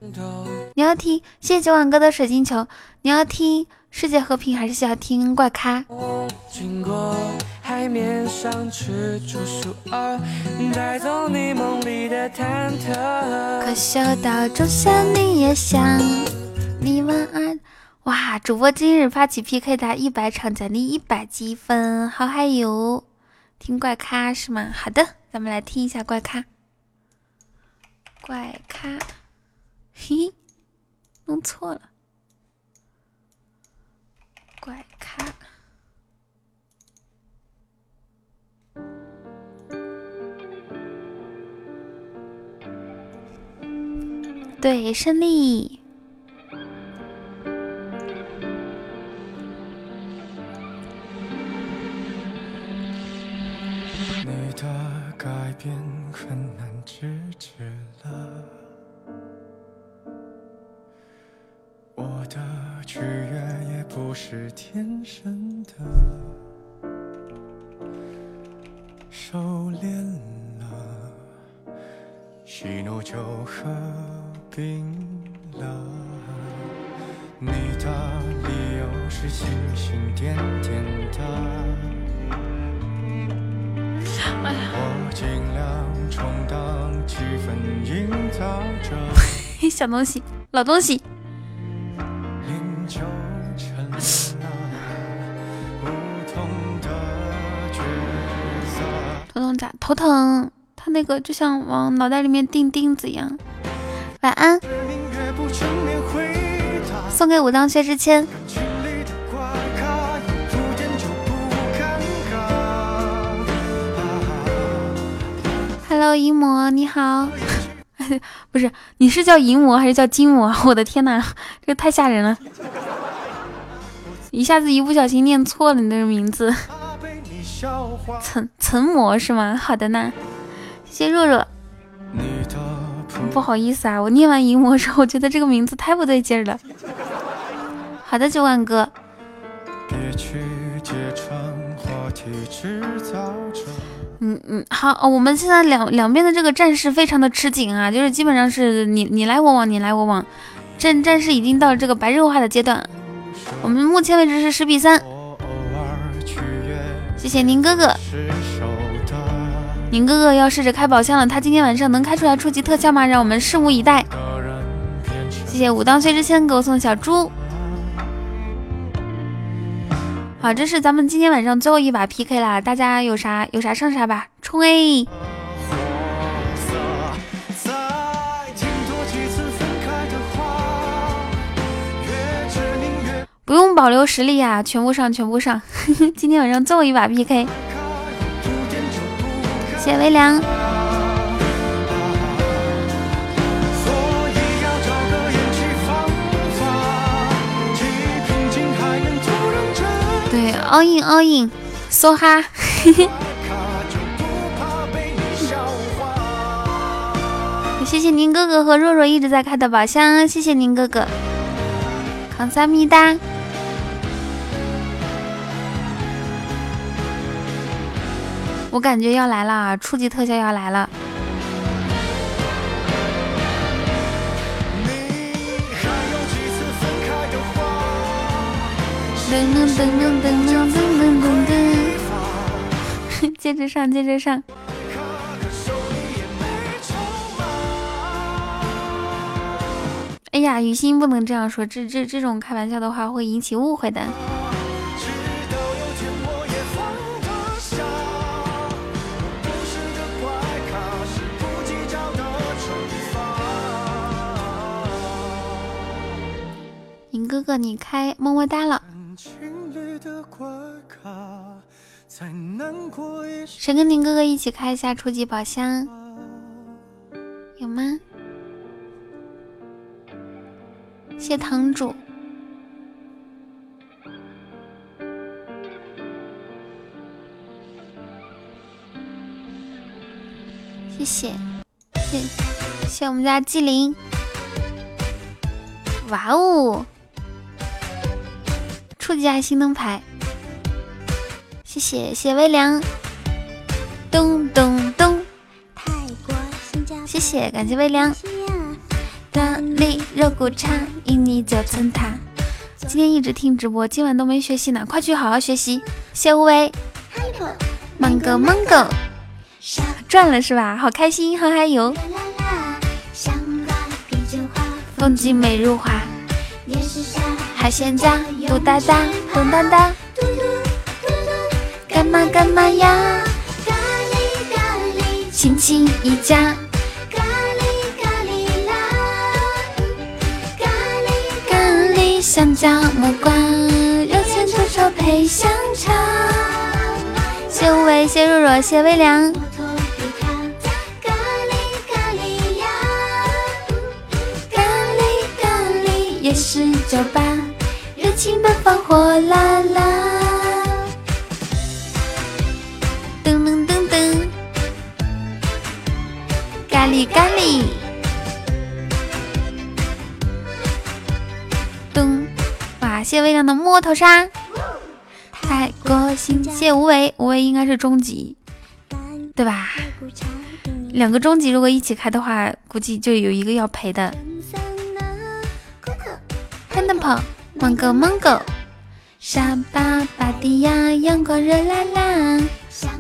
你要听，谢谢九晚哥的水晶球。你要听世界和平，还是要听怪咖？海面上带走你梦里的忐忑。可笑到仲夏你也想，你晚安。哇，主播今日发起 PK 打一百场，奖励一百积分，好嗨哟！听怪咖是吗？好的，咱们来听一下怪咖。怪咖，嘿，弄错了。怪咖。对，胜利。变很难制止了，我的取悦也不是天生的，收敛了，喜怒就合并了，你的理由是星星点点的，我尽量充当气氛营造者。小东西，老东西。头疼咋？头疼，他那个就像往脑袋里面钉钉子一样。晚安，送给武当薛之谦。Hello，淫魔你好，不是你是叫淫魔还是叫金魔？我的天哪，这个太吓人了，一下子一不小心念错了你的名字，岑岑魔是吗？好的呢，谢谢若若。不好意思啊，我念完淫魔之后，我觉得这个名字太不对劲儿了。好的，九万哥。嗯嗯，好，我们现在两两边的这个战事非常的吃紧啊，就是基本上是你你来我往，你来我往，战战事已经到了这个白热化的阶段。我们目前为止是十比三。谢谢宁哥哥。宁哥哥要试着开宝箱了，他今天晚上能开出来初级特效吗？让我们拭目以待。谢谢武当薛之谦给我送的小猪。好，这是咱们今天晚上最后一把 PK 啦，大家有啥有啥上啥吧，冲 A！！不用保留实力啊，全部上，全部上。今天晚上最后一把 PK。谢微凉。，all in all in，梭哈。谢谢宁哥哥和若若一直在开的宝箱，谢谢宁哥哥。扛三米哒。我感觉要来了，初级特效要来了。噔噔噔噔噔噔噔噔噔。接着上接着上。哎呀，雨欣不能这样说，这这这种开玩笑的话会引起误会的。银哥哥，你开么么哒了。谁跟宁哥哥一起开一下初级宝箱？有吗？谢堂主，谢谢，谢谢我们家纪灵。哇哦，初级爱心灯牌，谢谢谢微凉。咚咚咚，谢谢感谢微凉。大力肉骨茶，印尼九层塔。今天一直听直播，今晚都没学习呢，快去好好学习。谢无为，芒果芒果，赚了是吧？好开心，好嗨哟！风景美如画，海鲜家，嘟哒哒，嘟哒哒，干嘛干嘛呀？咖喱咖喱亲亲一家。香蕉木瓜，肉馅土豆配香肠。谢无为，谢若若，谢微凉。咖喱咖喱呀，咖喱咖喱夜市酒吧，热情奔放火辣辣。噔噔噔噔，咖喱咖喱。噔，哇谢微凉的摸头杀，太过心。谢无为，无为应该是终极，对吧？两个终极如果一起开的话，估计就有一个要赔的。憨的跑，芒果芒果，沙巴巴迪亚，阳光热辣辣。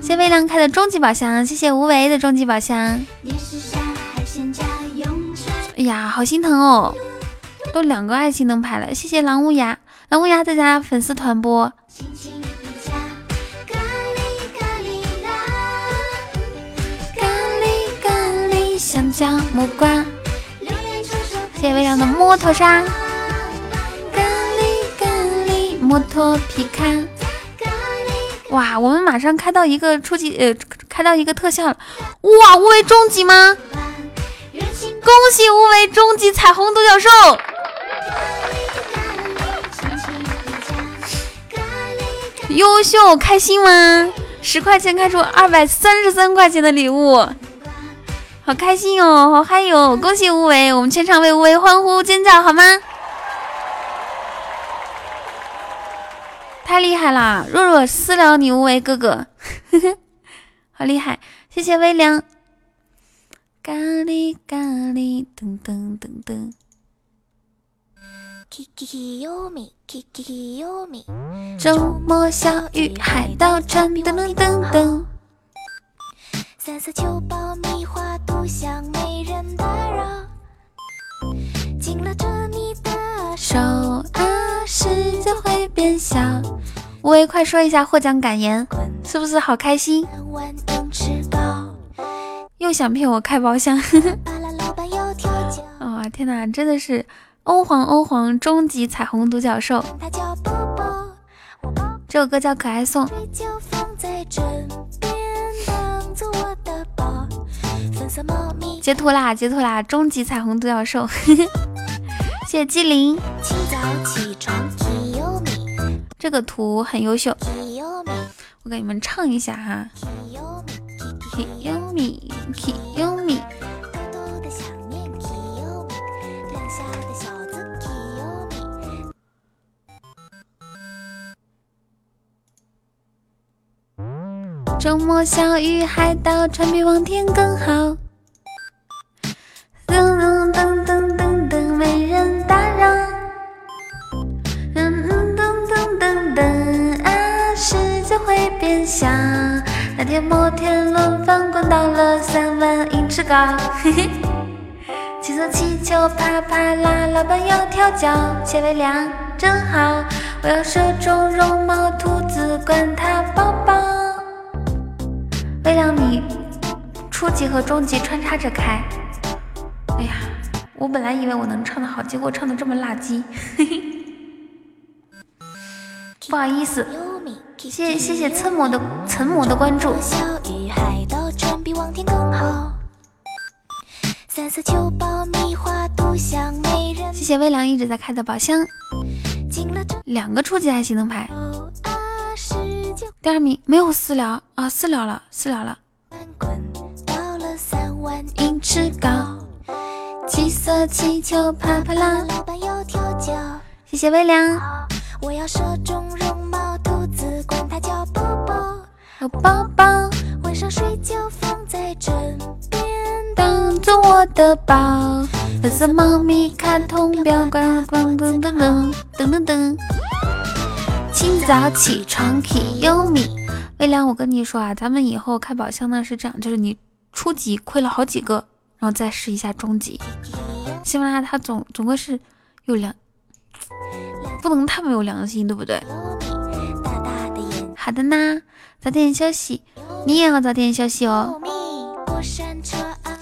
谢微凉开的终极宝箱，谢谢无为的终极宝箱。哎呀，好心疼哦，都两个爱心灯牌了，谢谢狼无涯。狼乌鸦在家粉丝团播。香蕉木瓜，谢谢微凉的摩托沙。摩托皮卡。哇，我们马上开到一个初级，呃，开到一个特效了。哇，无为终极吗？恭喜无为终极彩虹独角兽。优秀，开心吗？十块钱开出二百三十三块钱的礼物，好开心哦，好嗨哟！恭喜无为，我们全场为无为欢呼尖叫好吗？太厉害啦，若若私聊你无为哥哥，好厉害！谢谢微凉，咖喱咖喱，噔噔噔噔。周末小雨海盗船，噔噔噔噔。三色球爆米花独享，没人打扰。紧拉着你的手啊，世界会变小。无为，快说一下获奖感言，是不是好开心？又想骗我开包厢？哦天哪，真的是。欧皇欧皇终极彩虹独角兽，这首歌叫可爱颂。截图啦，截图啦！终极彩虹独角兽，谢谢机灵。这个图很优秀，我给你们唱一下哈。周末小鱼海盗船比往天更好。噔噔噔噔噔噔，没人打扰。嗯噔噔噔噔啊，世界会变小。那天摩天轮翻滚到了三万英尺高。嘿嘿，七色气球啪啪啦，老板要跳脚，切微凉真好。我要射中绒毛兔子，管它宝宝。为了你，初级和中级穿插着开。哎呀，我本来以为我能唱的好，结果唱的这么垃圾。嘿嘿，不好意思，谢谢谢谢岑魔的岑魔的关注。谢谢微凉一直在开的宝箱，两个初级爱心灯牌，第二名没有私聊啊，私聊了私聊了，七色气球啪啪啦，老板要调教。谢谢微凉，我要射中绒毛兔子，管它叫宝宝。有宝宝晚上睡觉放在枕边，当做我的宝，粉色猫咪卡通表，咣咣噔噔噔噔噔噔。清早起床 k 优米，微凉，我跟你说啊，咱们以后开宝箱呢是这样，就是你初级亏了好几个，然后再试一下终极。喜马拉雅它总总归是有良，不能太没有良心，对不对？好的呢，早点休息，你也要早点休息哦。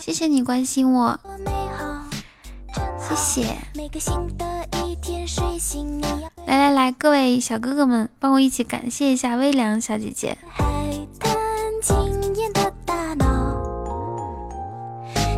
谢谢你关心我，谢谢。来来来，各位小哥哥们，帮我一起感谢一下微凉小姐姐。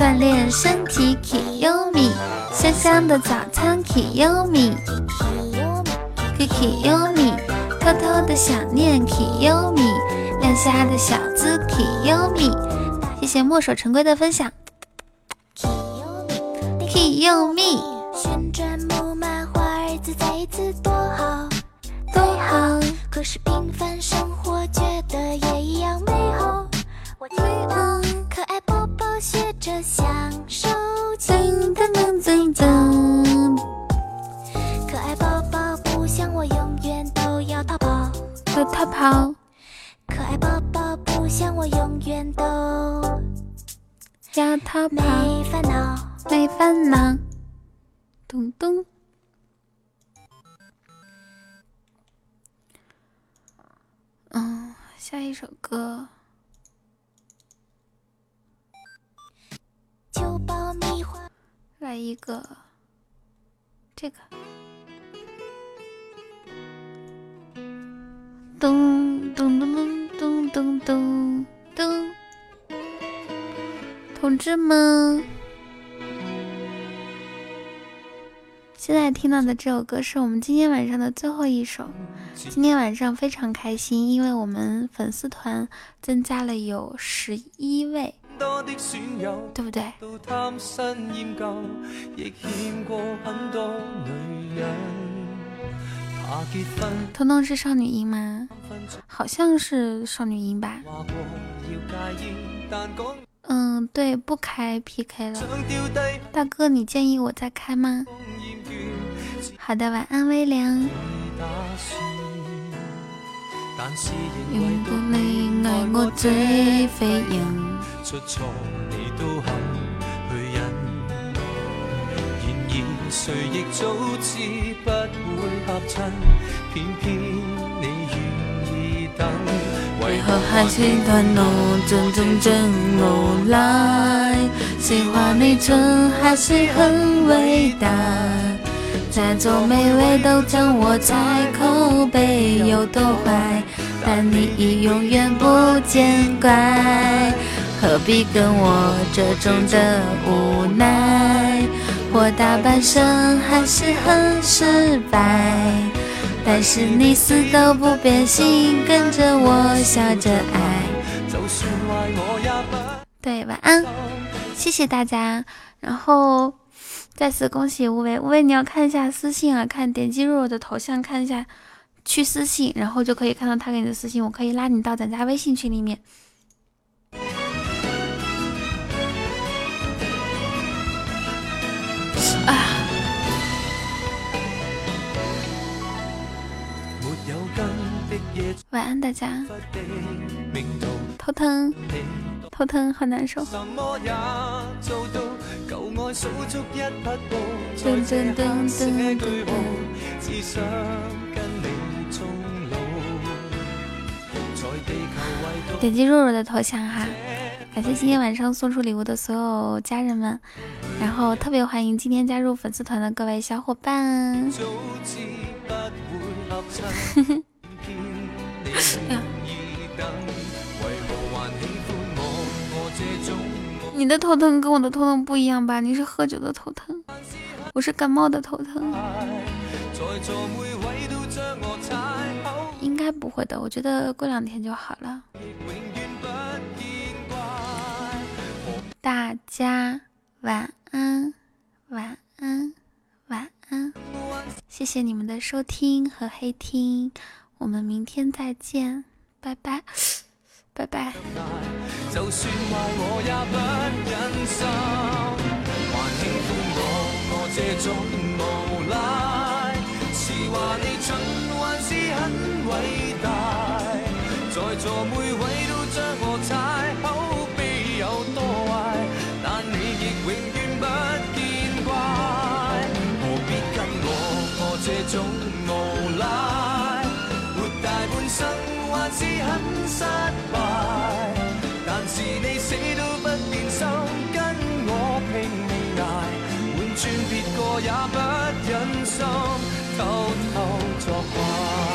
锻炼身体，Kimi，香香的早餐 k 优米 k 优米 k k 优米，偷偷的想念，Kimi，亮瞎的小资，Kimi。谢谢墨守成规的分享 k 优米 k 优米，旋转木马花儿自在一次多好。多好。可是平凡生活觉得也一样美好。我听到可爱宝宝学着享受情噔噔噔噔噔，可爱宝宝不想我永远都要逃跑，有逃跑，可爱宝宝不想我永远都要逃跑，没烦恼。没烦恼。咚咚。嗯，下一首歌，就爆米花，来一个这个。咚咚咚咚咚咚咚咚，同志们，现在听到的这首歌是我们今天晚上的最后一首。今天晚上非常开心，因为我们粉丝团增加了有十一位，对不对？彤彤是少女音吗？好像是少女音吧。嗯，对，不开 PK 了。大哥，你建议我再开吗？好的，晚安，威廉。用过你爱我这非人。出錯你都肯去忍，然而誰亦早知不會合襯，偏偏你願意等。為何還是斷路，真真真無賴？喜歡你蠢還是很偉大，再做美味都將我在口碑有多壞，但你已永遠不見怪。何必跟我这种的无奈？我大半生还是很失败，但是你死都不变心，跟着我笑着愛。就算壞我也不對，晚安，谢谢大家。然后再次恭喜無為，無為你要看一下私信啊，看点击入我的头像看一下，去私信，然后就可以看到他给你的私信，我可以拉你到咱家微信群里面。晚安，大家。头疼，头疼，好难受。噔噔噔噔噔点击肉肉的头像哈，感谢今天晚上送出礼物的所有家人们，然后特别欢迎今天加入粉丝团的各位小伙伴。你的头疼跟我的头疼不一样吧？你是喝酒的头疼，我是感冒的头疼。应该不会的，我觉得过两天就好了。大家晚安，晚安，晚安。谢谢你们的收听和黑听，我们明天再见，拜拜，拜拜。就算坏我也不忍心，还轻抚我，我这种无赖，是话你蠢还是很伟大？在座每位都将我踩。是很失败，但是你死都不变心，跟我拼命挨，换转别个也不忍心偷偷作怪。